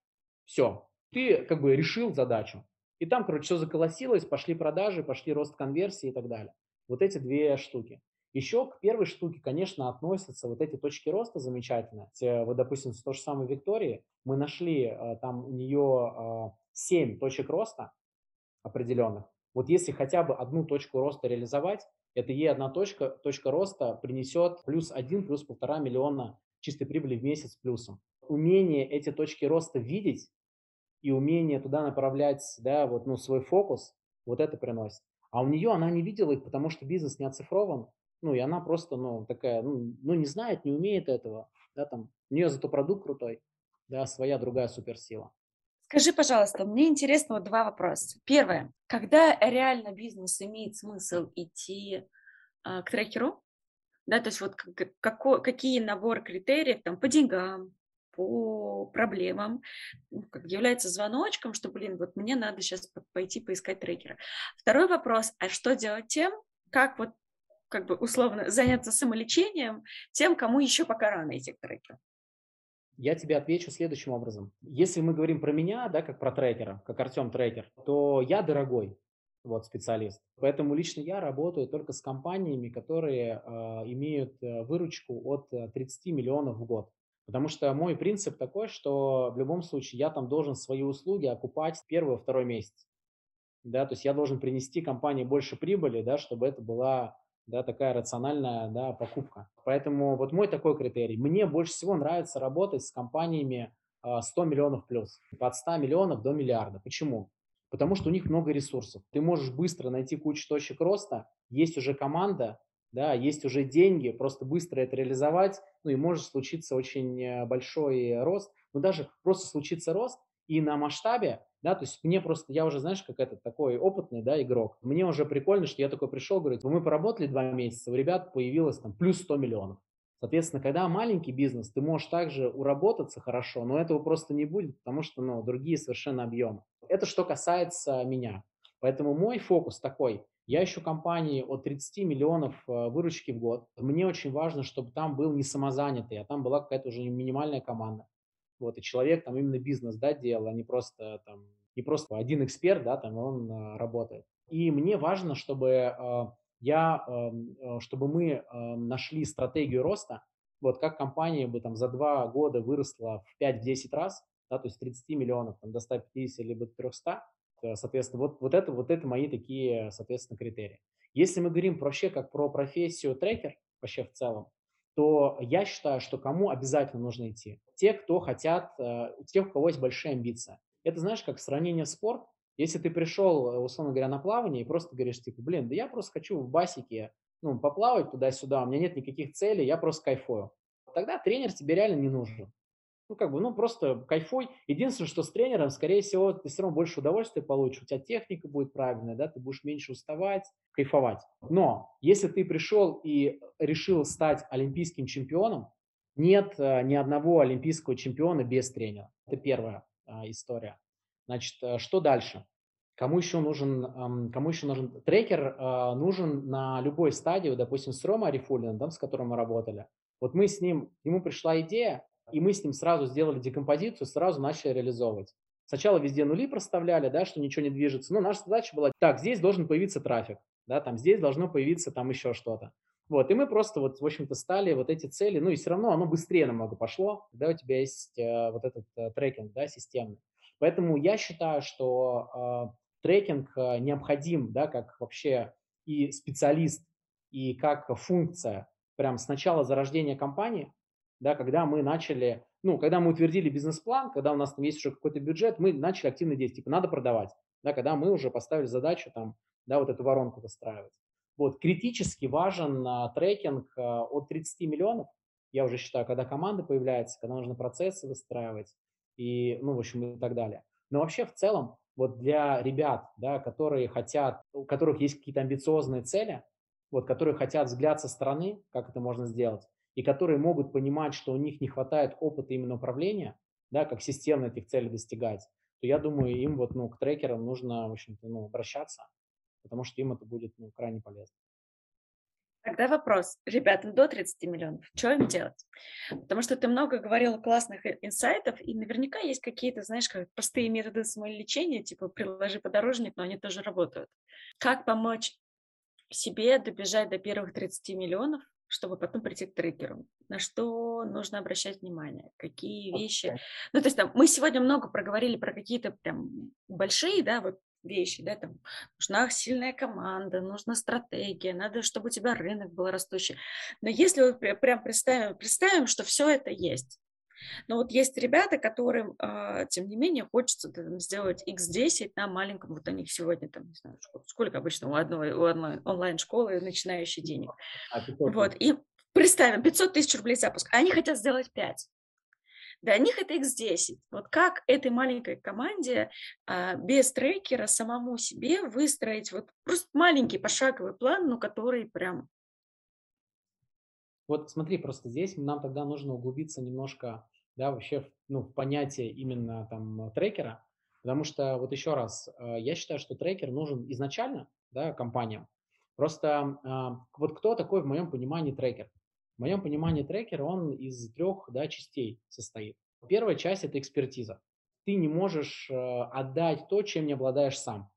S3: все, ты как бы решил задачу. И там, короче, все заколосилось, пошли продажи, пошли рост конверсии и так далее. Вот эти две штуки. Еще к первой штуке, конечно, относятся вот эти точки роста замечательно. Вот, допустим, с той же самой Виктории мы нашли, э, там у нее 7 точек роста определенных. Вот если хотя бы одну точку роста реализовать, это ей одна точка, точка роста принесет плюс 1, плюс полтора миллиона чистой прибыли в месяц плюсом. Умение эти точки роста видеть и умение туда направлять да, вот, ну, свой фокус, вот это приносит. А у нее она не видела их, потому что бизнес не оцифрован, ну, и она просто, ну, такая, ну, ну не знает, не умеет этого, да, там, у нее зато продукт крутой, да, своя другая суперсила.
S2: Скажи, пожалуйста, мне интересно вот два вопроса. Первое, когда реально бизнес имеет смысл идти а, к трекеру, да, то есть вот как, какой, какие набор критериев там по деньгам, по проблемам ну, как является звоночком, что, блин, вот мне надо сейчас пойти поискать трекера. Второй вопрос, а что делать тем, как вот как бы условно заняться самолечением тем, кому еще пока рано идти к трекеру?
S3: Я тебе отвечу следующим образом. Если мы говорим про меня, да, как про трекера, как Артем трекер, то я дорогой вот, специалист. Поэтому лично я работаю только с компаниями, которые э, имеют э, выручку от 30 э, миллионов в год. Потому что мой принцип такой, что в любом случае я там должен свои услуги окупать в первый-второй месяц. Да, то есть я должен принести компании больше прибыли, да, чтобы это была да, такая рациональная да, покупка. Поэтому вот мой такой критерий. Мне больше всего нравится работать с компаниями 100 а, миллионов плюс, от 100 миллионов до миллиарда. Почему? Потому что у них много ресурсов. Ты можешь быстро найти кучу точек роста, есть уже команда, да, есть уже деньги, просто быстро это реализовать, ну и может случиться очень э, большой рост. Но даже просто случится рост, и на масштабе да, то есть мне просто, я уже, знаешь, как этот такой опытный, да, игрок, мне уже прикольно, что я такой пришел, говорю, мы поработали два месяца, у ребят появилось там плюс 100 миллионов. Соответственно, когда маленький бизнес, ты можешь также уработаться хорошо, но этого просто не будет, потому что, ну, другие совершенно объемы. Это что касается меня. Поэтому мой фокус такой, я ищу компании от 30 миллионов э, выручки в год. Мне очень важно, чтобы там был не самозанятый, а там была какая-то уже минимальная команда. Вот, и человек там именно бизнес, да, делал, а не просто там, не просто один эксперт, да, там он а, работает. И мне важно, чтобы а, я, а, чтобы мы а, нашли стратегию роста, вот как компания бы там за два года выросла в 5-10 раз, да, то есть 30 миллионов там, до 150 либо 300, соответственно, вот, вот, это, вот это мои такие, соответственно, критерии. Если мы говорим вообще как про профессию трекер, вообще в целом, то я считаю, что кому обязательно нужно идти? Те, кто хотят, э, тех, у кого есть большие амбиции. Это знаешь, как сравнение спорт. Если ты пришел, э, условно говоря, на плавание и просто говоришь, типа, блин, да я просто хочу в басике ну, поплавать туда-сюда, у меня нет никаких целей, я просто кайфую. Тогда тренер тебе реально не нужен. Ну, как бы, ну, просто кайфуй. Единственное, что с тренером, скорее всего, ты все равно больше удовольствия получишь. У тебя техника будет правильная, да, ты будешь меньше уставать, кайфовать. Но если ты пришел и решил стать олимпийским чемпионом, нет э, ни одного олимпийского чемпиона без тренера. Это первая а, история. Значит, э, что дальше? Кому еще нужен, кому еще нужен трекер? Э, нужен на любой стадии, допустим, с Ромой Арифулиным, да, с которым мы работали. Вот мы с ним, ему пришла идея, и мы с ним сразу сделали декомпозицию, сразу начали реализовывать. Сначала везде нули проставляли, да, что ничего не движется. Но наша задача была, так, здесь должен появиться трафик, да, там здесь должно появиться там еще что-то. Вот, и мы просто вот, в общем-то, стали вот эти цели, ну и все равно оно быстрее намного пошло, когда у тебя есть э, вот этот э, трекинг, да, системный. Поэтому я считаю, что э, трекинг э, необходим, да, как вообще и специалист, и как функция прям с начала зарождения компании, да, когда мы начали, ну, когда мы утвердили бизнес-план, когда у нас там есть уже какой-то бюджет, мы начали активно действовать, типа, надо продавать, да, когда мы уже поставили задачу там, да, вот эту воронку выстраивать. Вот, критически важен а, трекинг а, от 30 миллионов, я уже считаю, когда команда появляется, когда нужно процессы выстраивать и, ну, в общем, и так далее. Но вообще в целом, вот для ребят, да, которые хотят, у которых есть какие-то амбициозные цели, вот, которые хотят взгляд со стороны, как это можно сделать, и которые могут понимать, что у них не хватает опыта именно управления, да, как системно этих целей достигать, то я думаю, им вот, ну, к трекерам нужно, в общем-то, ну, обращаться, потому что им это будет, ну, крайне полезно.
S2: Тогда вопрос, ребятам до 30 миллионов, что им делать? Потому что ты много говорила классных инсайтов, и наверняка есть какие-то, знаешь, как простые методы самолечения, типа приложи подорожник, но они тоже работают. Как помочь себе добежать до первых 30 миллионов, чтобы потом прийти к трекеру? На что нужно обращать внимание? Какие вещи? Ну, то есть там, мы сегодня много проговорили про какие-то прям большие, да, вот вещи, да, там нужна сильная команда, нужна стратегия, надо, чтобы у тебя рынок был растущий. Но если вы прям представим, представим, что все это есть, но вот есть ребята, которым, э, тем не менее, хочется там, сделать x10 на маленьком, вот у них сегодня там, не знаю, сколько обычно у одной, у одной онлайн-школы начинающий денег. А, вот, и представим, 500 тысяч рублей запуск, а они хотят сделать 5. Для них это X10. Вот как этой маленькой команде а, без трекера самому себе выстроить вот просто маленький пошаговый план, ну, который прям...
S3: Вот смотри, просто здесь нам тогда нужно углубиться немножко, да, вообще ну, в понятие именно там трекера, потому что вот еще раз, а, я считаю, что трекер нужен изначально, да, компаниям. Просто а, вот кто такой в моем понимании трекер? В моем понимании трекер, он из трех да, частей состоит. Первая часть – это экспертиза. Ты не можешь э, отдать то, чем не обладаешь сам.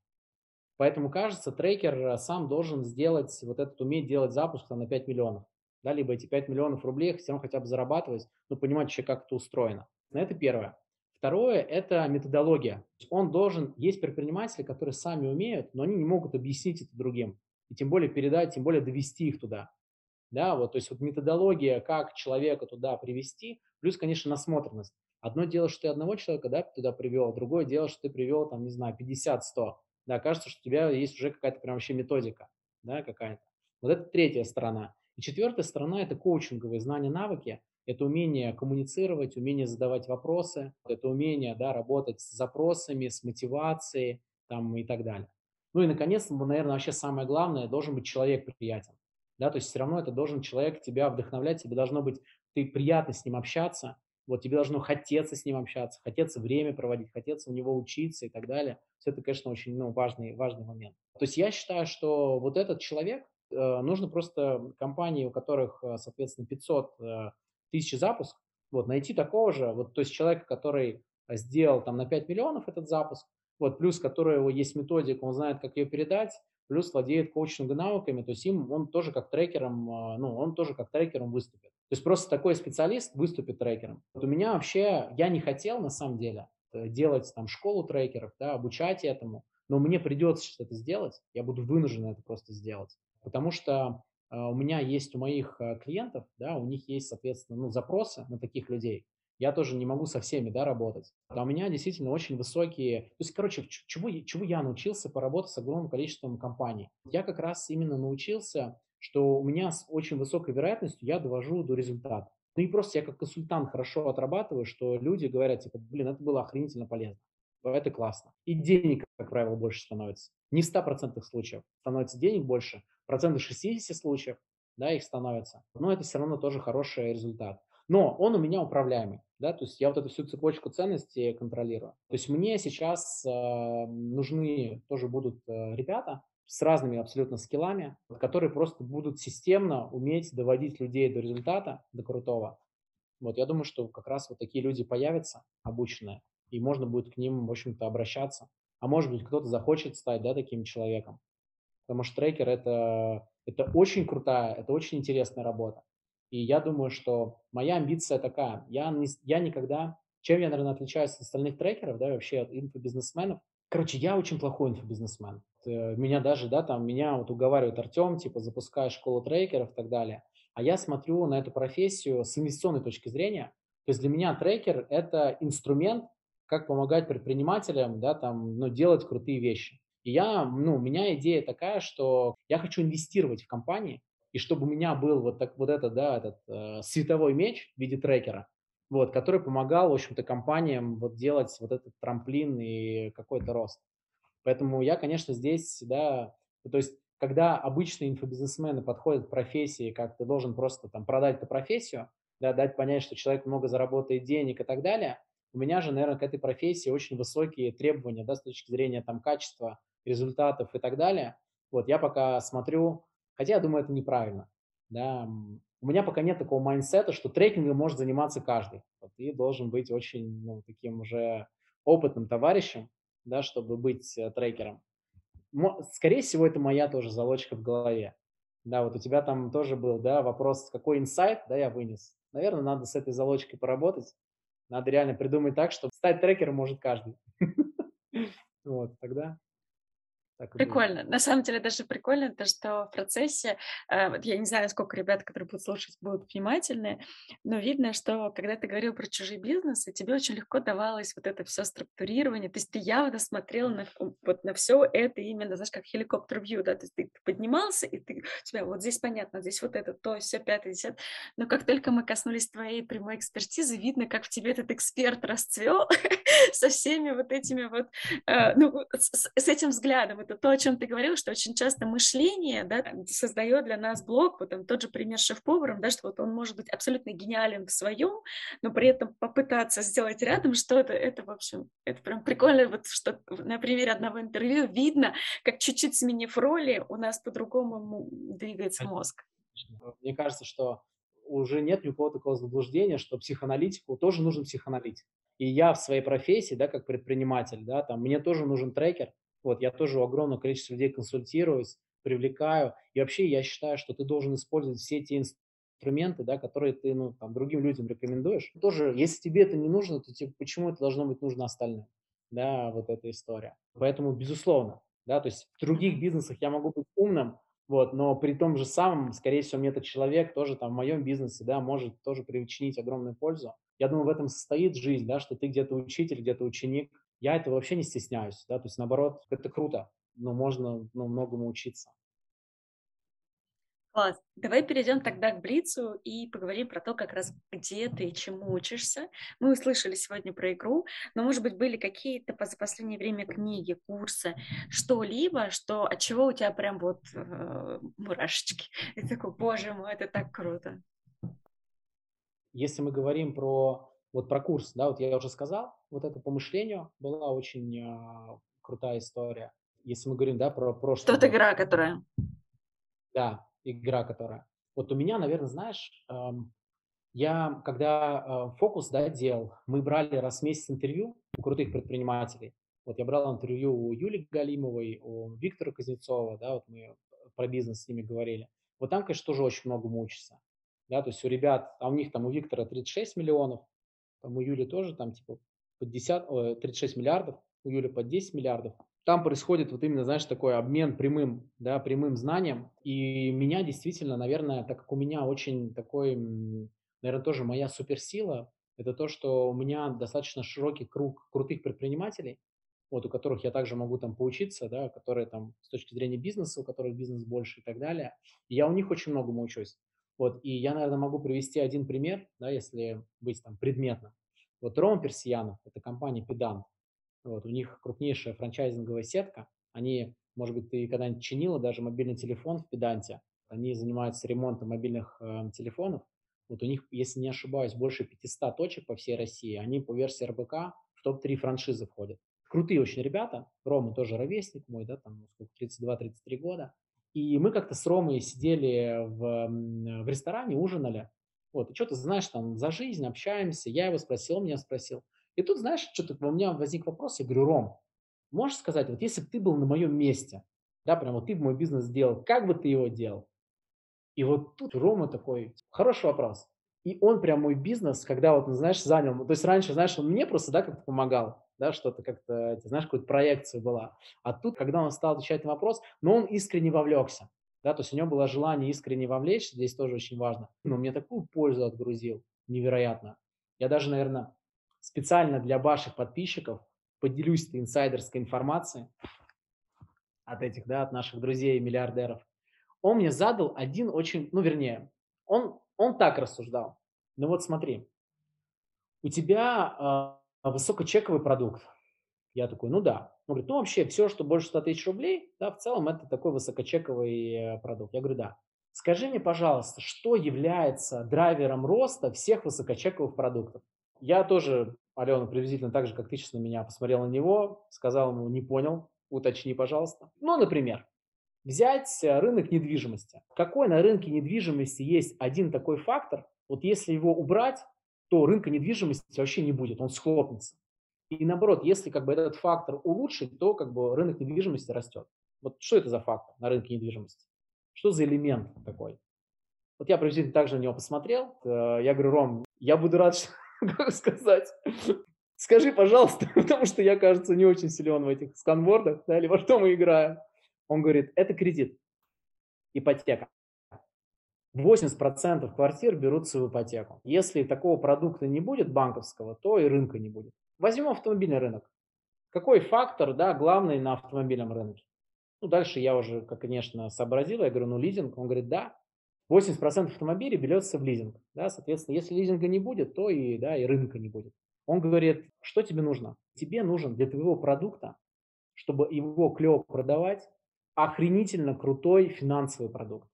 S3: Поэтому, кажется, трекер э, сам должен сделать, вот этот, уметь делать запуск на 5 миллионов. Да, либо эти 5 миллионов рублей все равно хотя бы зарабатывать, но понимать вообще, как это устроено. Это первое. Второе – это методология. Он должен, есть предприниматели, которые сами умеют, но они не могут объяснить это другим. И тем более передать, тем более довести их туда да, вот, то есть вот методология, как человека туда привести, плюс, конечно, насмотренность. Одно дело, что ты одного человека, да, туда привел, другое дело, что ты привел, там, не знаю, 50-100, да, кажется, что у тебя есть уже какая-то прям вообще методика, да, какая-то. Вот это третья сторона. И четвертая сторона – это коучинговые знания, навыки, это умение коммуницировать, умение задавать вопросы, это умение, да, работать с запросами, с мотивацией, там, и так далее. Ну и, наконец, наверное, вообще самое главное, должен быть человек приятен да, то есть все равно это должен человек тебя вдохновлять, тебе должно быть, ты приятно с ним общаться, вот тебе должно хотеться с ним общаться, хотеться время проводить, хотеться у него учиться и так далее. Все это, конечно, очень ну, важный, важный момент. То есть я считаю, что вот этот человек, нужно просто компании, у которых, э, соответственно, 500 э, тысяч запуск, вот, найти такого же, вот, то есть человека, который сделал там на 5 миллионов этот запуск, вот, плюс которого есть методика, он знает, как ее передать, плюс владеет коучинг навыками, то есть им он тоже как трекером, ну, он тоже как трекером выступит. То есть просто такой специалист выступит трекером. Вот у меня вообще, я не хотел на самом деле э, делать там школу трекеров, да, обучать этому, но мне придется что-то сделать, я буду вынужден это просто сделать, потому что э, у меня есть у моих э, клиентов, да, у них есть, соответственно, ну, запросы на таких людей, я тоже не могу со всеми, да, работать. А у меня действительно очень высокие... То есть, короче, чего, чего я научился поработать с огромным количеством компаний? Я как раз именно научился, что у меня с очень высокой вероятностью я довожу до результата. Ну и просто я как консультант хорошо отрабатываю, что люди говорят, типа, блин, это было охренительно полезно. Это классно. И денег, как правило, больше становится. Не в 100% случаев становится денег больше, процентов 60 случаев, да, их становится. Но это все равно тоже хороший результат но он у меня управляемый, да, то есть я вот эту всю цепочку ценностей контролирую. То есть мне сейчас э, нужны тоже будут э, ребята с разными абсолютно скиллами, которые просто будут системно уметь доводить людей до результата, до крутого. Вот я думаю, что как раз вот такие люди появятся, обученные, и можно будет к ним, в общем-то, обращаться. А может быть, кто-то захочет стать, да, таким человеком. Потому что трекер это, это очень крутая, это очень интересная работа. И я думаю, что моя амбиция такая. Я, не, я никогда... Чем я, наверное, отличаюсь от остальных трекеров, да, вообще от инфобизнесменов? Короче, я очень плохой инфобизнесмен. Э, меня даже, да, там, меня вот уговаривает Артем, типа, запускай школу трекеров и так далее. А я смотрю на эту профессию с инвестиционной точки зрения. То есть для меня трекер – это инструмент, как помогать предпринимателям, да, там, ну, делать крутые вещи. И я, ну, у меня идея такая, что я хочу инвестировать в компании, и чтобы у меня был вот, так, вот этот, да, этот э, световой меч в виде трекера, вот, который помогал, в общем-то, компаниям вот делать вот этот трамплин и какой-то рост. Поэтому я, конечно, здесь, да, то есть когда обычные инфобизнесмены подходят к профессии, как ты должен просто там продать эту профессию, да, дать понять, что человек много заработает денег и так далее, у меня же, наверное, к этой профессии очень высокие требования, да, с точки зрения там качества, результатов и так далее. Вот я пока смотрю, хотя я думаю, это неправильно, да, у меня пока нет такого майндсета, что трекингом может заниматься каждый. Вот, и должен быть очень, ну, таким уже опытным товарищем, да, чтобы быть э, трекером. Скорее всего, это моя тоже залочка в голове. Да, вот у тебя там тоже был, да, вопрос, какой инсайт, да, я вынес. Наверное, надо с этой залочкой поработать. Надо реально придумать так, чтобы стать трекером может каждый. Вот, тогда
S2: так прикольно. На самом деле даже прикольно то, что в процессе, э, вот я не знаю, сколько ребят, которые будут слушать, будут внимательны, но видно, что когда ты говорил про чужие бизнесы, тебе очень легко давалось вот это все структурирование, то есть ты явно смотрел на, вот на все это именно, знаешь, как хеликоптер вью, да, то есть ты поднимался, и ты, у тебя вот здесь понятно, здесь вот это, то, все, пятое, десятое, но как только мы коснулись твоей прямой экспертизы, видно, как в тебе этот эксперт расцвел со всеми вот этими вот, э, ну, с этим взглядом, это то, о чем ты говорил, что очень часто мышление да, создает для нас блок, вот там тот же пример шеф-поваром, да, что вот он может быть абсолютно гениален в своем, но при этом попытаться сделать рядом что-то, это, в общем, это прям прикольно, вот что на примере одного интервью видно, как чуть-чуть сменив роли, у нас по-другому двигается мозг.
S3: Мне кажется, что уже нет никакого такого заблуждения, что психоаналитику тоже нужен психоаналитик. И я в своей профессии, да, как предприниматель, да, там, мне тоже нужен трекер, вот, я тоже у огромного количества людей консультируюсь, привлекаю. И вообще я считаю, что ты должен использовать все те инструменты, да, которые ты ну, там, другим людям рекомендуешь. Тоже, если тебе это не нужно, то типа, почему это должно быть нужно остальным? Да, вот эта история. Поэтому, безусловно, да, то есть в других бизнесах я могу быть умным, вот, но при том же самом, скорее всего, мне этот человек тоже там в моем бизнесе, да, может тоже причинить огромную пользу. Я думаю, в этом состоит жизнь, да, что ты где-то учитель, где-то ученик, я этого вообще не стесняюсь, да, то есть наоборот, это круто, но можно ну, многому учиться.
S2: Класс. Давай перейдем тогда к Блицу и поговорим про то, как раз где ты и чему учишься. Мы услышали сегодня про игру, но, может быть, были какие-то за последнее время книги, курсы, что-либо, что от чего у тебя прям вот э, мурашечки. И такой, боже мой, это так круто.
S3: Если мы говорим про вот про курс, да, вот я уже сказал, вот это по мышлению была очень э, крутая история. Если мы говорим, да, про прошлое.
S2: Что игра, которая?
S3: Да, игра, которая. Вот у меня, наверное, знаешь, э, я когда э, фокус, да, делал, мы брали раз в месяц интервью у крутых предпринимателей. Вот я брал интервью у Юли Галимовой, у Виктора Кузнецова, да, вот мы про бизнес с ними говорили. Вот там, конечно, тоже очень много учится. Да, то есть у ребят, а у них там у Виктора 36 миллионов, там у Юли тоже там типа под 10, 36 миллиардов, у Юли под 10 миллиардов. Там происходит вот именно, знаешь, такой обмен прямым, да, прямым знанием. И меня действительно, наверное, так как у меня очень такой, наверное, тоже моя суперсила, это то, что у меня достаточно широкий круг крутых предпринимателей, вот, у которых я также могу там поучиться, да, которые там с точки зрения бизнеса, у которых бизнес больше и так далее. И я у них очень многому учусь. Вот, и я, наверное, могу привести один пример, да, если быть там предметно. Вот Рома Персиянов, это компания Педант. Вот, у них крупнейшая франчайзинговая сетка. Они, может быть, ты когда-нибудь чинила даже мобильный телефон в Педанте. Они занимаются ремонтом мобильных э, телефонов. Вот у них, если не ошибаюсь, больше 500 точек по всей России. Они по версии РБК в топ-3 франшизы входят. Крутые очень ребята. Рома тоже ровесник мой, да, там 32-33 года. И мы как-то с Ромой сидели в, в ресторане, ужинали. Вот, и что-то, знаешь, там за жизнь общаемся. Я его спросил, он меня спросил. И тут, знаешь, что-то у меня возник вопрос. Я говорю, Ром, можешь сказать, вот если бы ты был на моем месте, да, прям вот ты бы мой бизнес сделал, как бы ты его делал? И вот тут Рома такой, хороший вопрос. И он прям мой бизнес, когда вот, знаешь, занял, то есть раньше, знаешь, он мне просто, да, как-то помогал да, что-то как-то, знаешь, какую-то проекцию была. А тут, когда он стал отвечать на вопрос, но он искренне вовлекся, да, то есть у него было желание искренне вовлечься, здесь тоже очень важно. Но мне такую пользу отгрузил, невероятно. Я даже, наверное, специально для ваших подписчиков поделюсь этой инсайдерской информацией от этих, да, от наших друзей миллиардеров. Он мне задал один очень, ну, вернее, он, он так рассуждал. Ну вот смотри, у тебя а, высокочековый продукт. Я такой, ну да. Он говорит, ну вообще все, что больше 100 тысяч рублей, да, в целом это такой высокочековый э, продукт. Я говорю, да. Скажи мне, пожалуйста, что является драйвером роста всех высокочековых продуктов? Я тоже, Алена, приблизительно так же, как ты сейчас на меня посмотрел на него, сказал ему, не понял, уточни, пожалуйста. Ну, например, взять э, рынок недвижимости. Какой на рынке недвижимости есть один такой фактор, вот если его убрать, то рынка недвижимости вообще не будет, он схлопнется. И наоборот, если как бы этот фактор улучшить, то как бы рынок недвижимости растет. Вот что это за фактор на рынке недвижимости? Что за элемент такой? Вот я приблизительно так же на него посмотрел. Э, я говорю, Ром, я буду рад, сказать, скажи, пожалуйста, потому что я, кажется, не очень силен в этих сканвордах, да, или во что мы играем. Он говорит, это кредит, ипотека. 80% квартир берутся в ипотеку. Если такого продукта не будет банковского, то и рынка не будет. Возьмем автомобильный рынок. Какой фактор, да, главный на автомобильном рынке? Ну, дальше я уже, как, конечно, сообразил, я говорю, ну, лизинг. Он говорит, да, 80% автомобилей берется в лизинг. Да, соответственно, если лизинга не будет, то и, да, и рынка не будет. Он говорит, что тебе нужно? Тебе нужен для твоего продукта, чтобы его клево продавать, охренительно крутой финансовый продукт.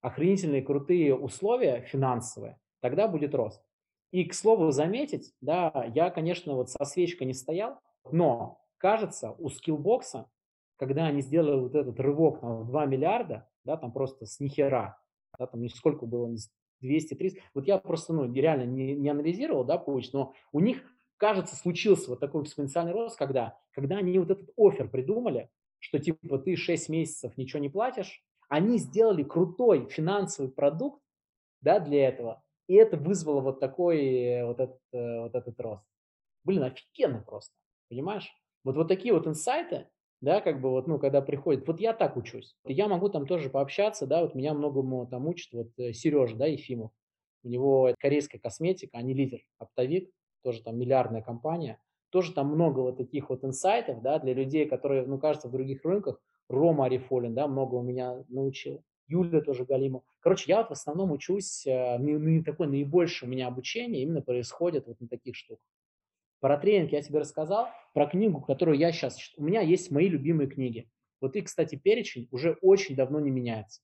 S3: Охренительные крутые условия финансовые, тогда будет рост. И, к слову, заметить, да, я, конечно, вот со свечкой не стоял, но, кажется, у скиллбокса, когда они сделали вот этот рывок в 2 миллиарда, да, там просто с нихера, да, там сколько было, 200-300, вот я просто, ну, реально не, не анализировал, да, путь, но у них, кажется, случился вот такой экспоненциальный рост, когда, когда они вот этот офер придумали, что типа ты 6 месяцев ничего не платишь, они сделали крутой финансовый продукт, да, для этого, и это вызвало вот такой, э, вот этот, э, вот этот рост. Блин, офигенно просто, понимаешь? Вот, вот такие вот инсайты, да, как бы вот, ну, когда приходит, вот я так учусь, я могу там тоже пообщаться, да, вот меня многому там учит, вот э, Сережа, да, Ефимов, у него корейская косметика, они лидер, оптовик, тоже там миллиардная компания, тоже там много вот таких вот инсайтов, да, для людей, которые, ну, кажется, в других рынках, Рома Арифолин, да, много у меня научил. Юля тоже Галимов. Короче, я вот в основном учусь, э, такое наибольшее у меня обучение именно происходит вот на таких штуках. Про тренинг я тебе рассказал, про книгу, которую я сейчас... У меня есть мои любимые книги. Вот и, кстати, перечень уже очень давно не меняется.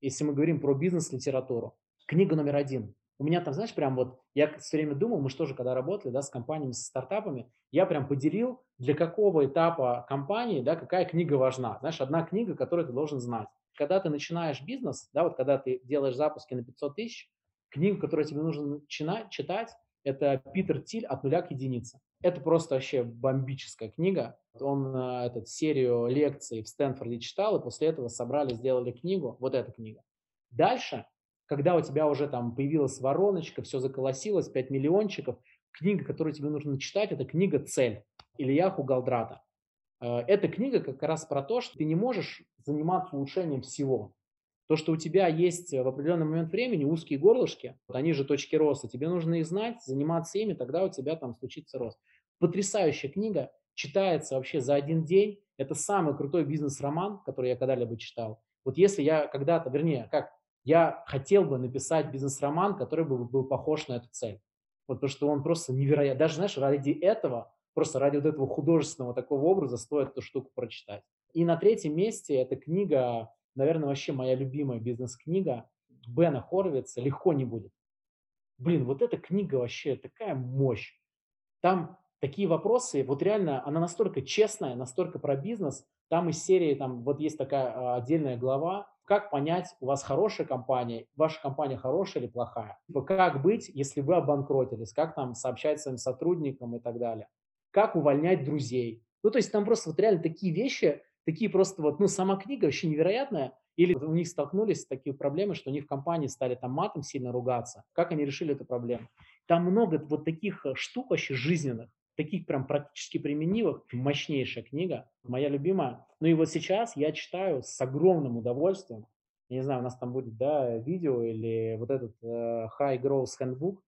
S3: Если мы говорим про бизнес-литературу. Книга номер один. У меня там, знаешь, прям вот, я все время думал, мы же тоже когда работали, да, с компаниями, со стартапами, я прям поделил, для какого этапа компании, да, какая книга важна. Знаешь, одна книга, которую ты должен знать когда ты начинаешь бизнес, да, вот когда ты делаешь запуски на 500 тысяч, книгу, которую тебе нужно начинать читать, это Питер Тиль «От нуля к единице». Это просто вообще бомбическая книга. Он э, этот, серию лекций в Стэнфорде читал, и после этого собрали, сделали книгу. Вот эта книга. Дальше, когда у тебя уже там появилась вороночка, все заколосилось, 5 миллиончиков, книга, которую тебе нужно читать, это книга «Цель» Ильяху Галдрата. Э, эта книга как раз про то, что ты не можешь заниматься улучшением всего. То, что у тебя есть в определенный момент времени узкие горлышки, вот они же точки роста, тебе нужно их знать, заниматься ими, тогда у тебя там случится рост. Потрясающая книга, читается вообще за один день. Это самый крутой бизнес-роман, который я когда-либо читал. Вот если я когда-то, вернее, как, я хотел бы написать бизнес-роман, который бы был похож на эту цель. Вот потому что он просто невероятно. Даже, знаешь, ради этого Просто ради вот этого художественного такого образа стоит эту штуку прочитать. И на третьем месте эта книга, наверное, вообще моя любимая бизнес-книга Бена Хоровица «Легко не будет». Блин, вот эта книга вообще такая мощь. Там такие вопросы, вот реально она настолько честная, настолько про бизнес. Там из серии, там вот есть такая а, отдельная глава, как понять, у вас хорошая компания, ваша компания хорошая или плохая. Как быть, если вы обанкротились, как там сообщать своим сотрудникам и так далее как увольнять друзей. Ну, то есть там просто вот реально такие вещи, такие просто вот, ну, сама книга вообще невероятная. Или у них столкнулись с такими проблемами, что они в компании стали там матом сильно ругаться. Как они решили эту проблему? Там много вот таких э, штук вообще жизненных, таких прям практически применимых. Мощнейшая книга, моя любимая. Ну и вот сейчас я читаю с огромным удовольствием. Я не знаю, у нас там будет, да, видео или вот этот uh, High Growth Handbook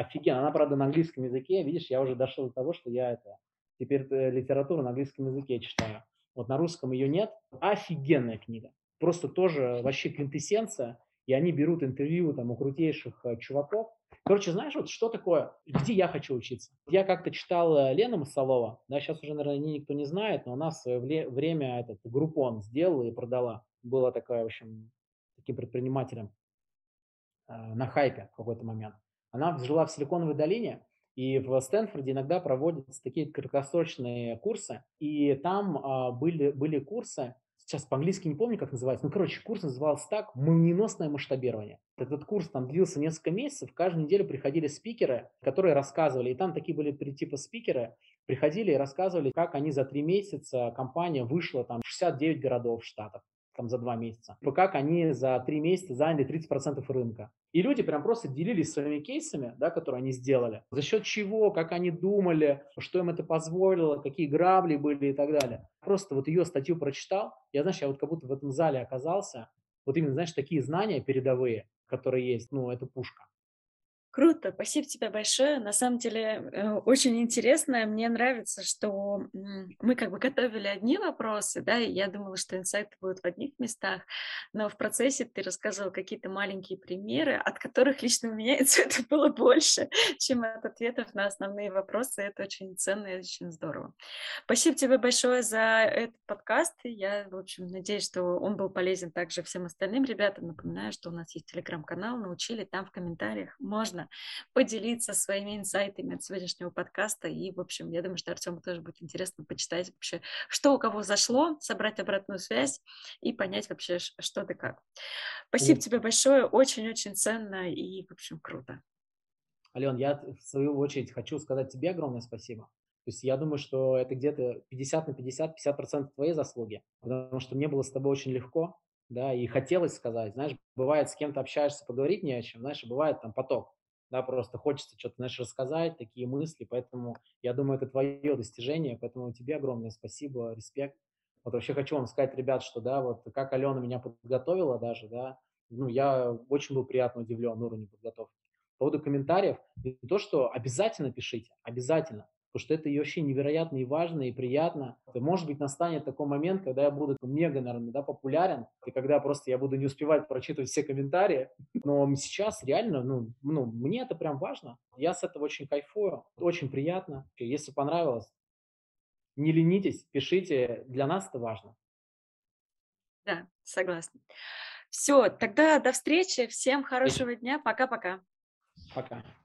S3: офигенно. Она, правда, на английском языке. Видишь, я уже дошел до того, что я это теперь э, литературу на английском языке читаю. Вот на русском ее нет. Офигенная книга. Просто тоже вообще квинтэссенция. и они берут интервью там у крутейших э, чуваков. Короче, знаешь, вот что такое, где я хочу учиться? Я как-то читал э, Лену Масолова, да, сейчас уже, наверное, никто не знает, но у нас в свое время этот группон сделала и продала. Была такая, в общем, таким предпринимателем на хайпе в какой-то момент. Она жила в Силиконовой долине, и в Стэнфорде иногда проводятся такие краткосрочные курсы, и там а, были, были курсы, сейчас по-английски не помню, как называется, ну, короче, курс назывался так «Молниеносное масштабирование». Этот курс там длился несколько месяцев, каждую неделю приходили спикеры, которые рассказывали, и там такие были типа спикеры, приходили и рассказывали, как они за три месяца, компания вышла там в 69 городов в Штатах там за два месяца, как они за три месяца заняли 30% рынка. И люди прям просто делились своими кейсами, да, которые они сделали, за счет чего, как они думали, что им это позволило, какие грабли были и так далее. Просто вот ее статью прочитал, я, знаешь, я вот как будто в этом зале оказался, вот именно, знаешь, такие знания передовые, которые есть, ну, это пушка.
S2: Круто, спасибо тебе большое. На самом деле э, очень интересно. Мне нравится, что мы как бы готовили одни вопросы, да, и я думала, что инсайты будут в одних местах, но в процессе ты рассказывал какие-то маленькие примеры, от которых лично у меня это было больше, чем от ответов на основные вопросы. Это очень ценно и очень здорово. Спасибо тебе большое за этот подкаст. Я, в общем, надеюсь, что он был полезен также всем остальным ребятам. Напоминаю, что у нас есть телеграм-канал, научили, там в комментариях можно можно поделиться своими инсайтами от сегодняшнего подкаста. И, в общем, я думаю, что Артему тоже будет интересно почитать вообще, что у кого зашло, собрать обратную связь и понять вообще, что да как. Спасибо mm. тебе большое, очень-очень ценно и, в общем, круто.
S3: Ален, я в свою очередь хочу сказать тебе огромное спасибо. То есть я думаю, что это где-то 50 на 50, 50 процентов твоей заслуги, потому что мне было с тобой очень легко, да, и хотелось сказать, знаешь, бывает, с кем-то общаешься, поговорить не о чем, знаешь, бывает там поток да, просто хочется что-то, знаешь, рассказать, такие мысли, поэтому я думаю, это твое достижение, поэтому тебе огромное спасибо, респект. Вот вообще хочу вам сказать, ребят, что, да, вот как Алена меня подготовила даже, да, ну, я очень был приятно удивлен уровнем подготовки. По поводу комментариев, не то, что обязательно пишите, обязательно, потому что это и вообще невероятно и важно, и приятно. Может быть, настанет такой момент, когда я буду мега, наверное, да, популярен, и когда просто я буду не успевать прочитывать все комментарии. Но сейчас реально, ну, ну, мне это прям важно. Я с этого очень кайфую, очень приятно. Если понравилось, не ленитесь, пишите, для нас это важно.
S2: Да, согласна. Все, тогда до встречи, всем хорошего дня, пока-пока.
S3: Пока. -пока. Пока.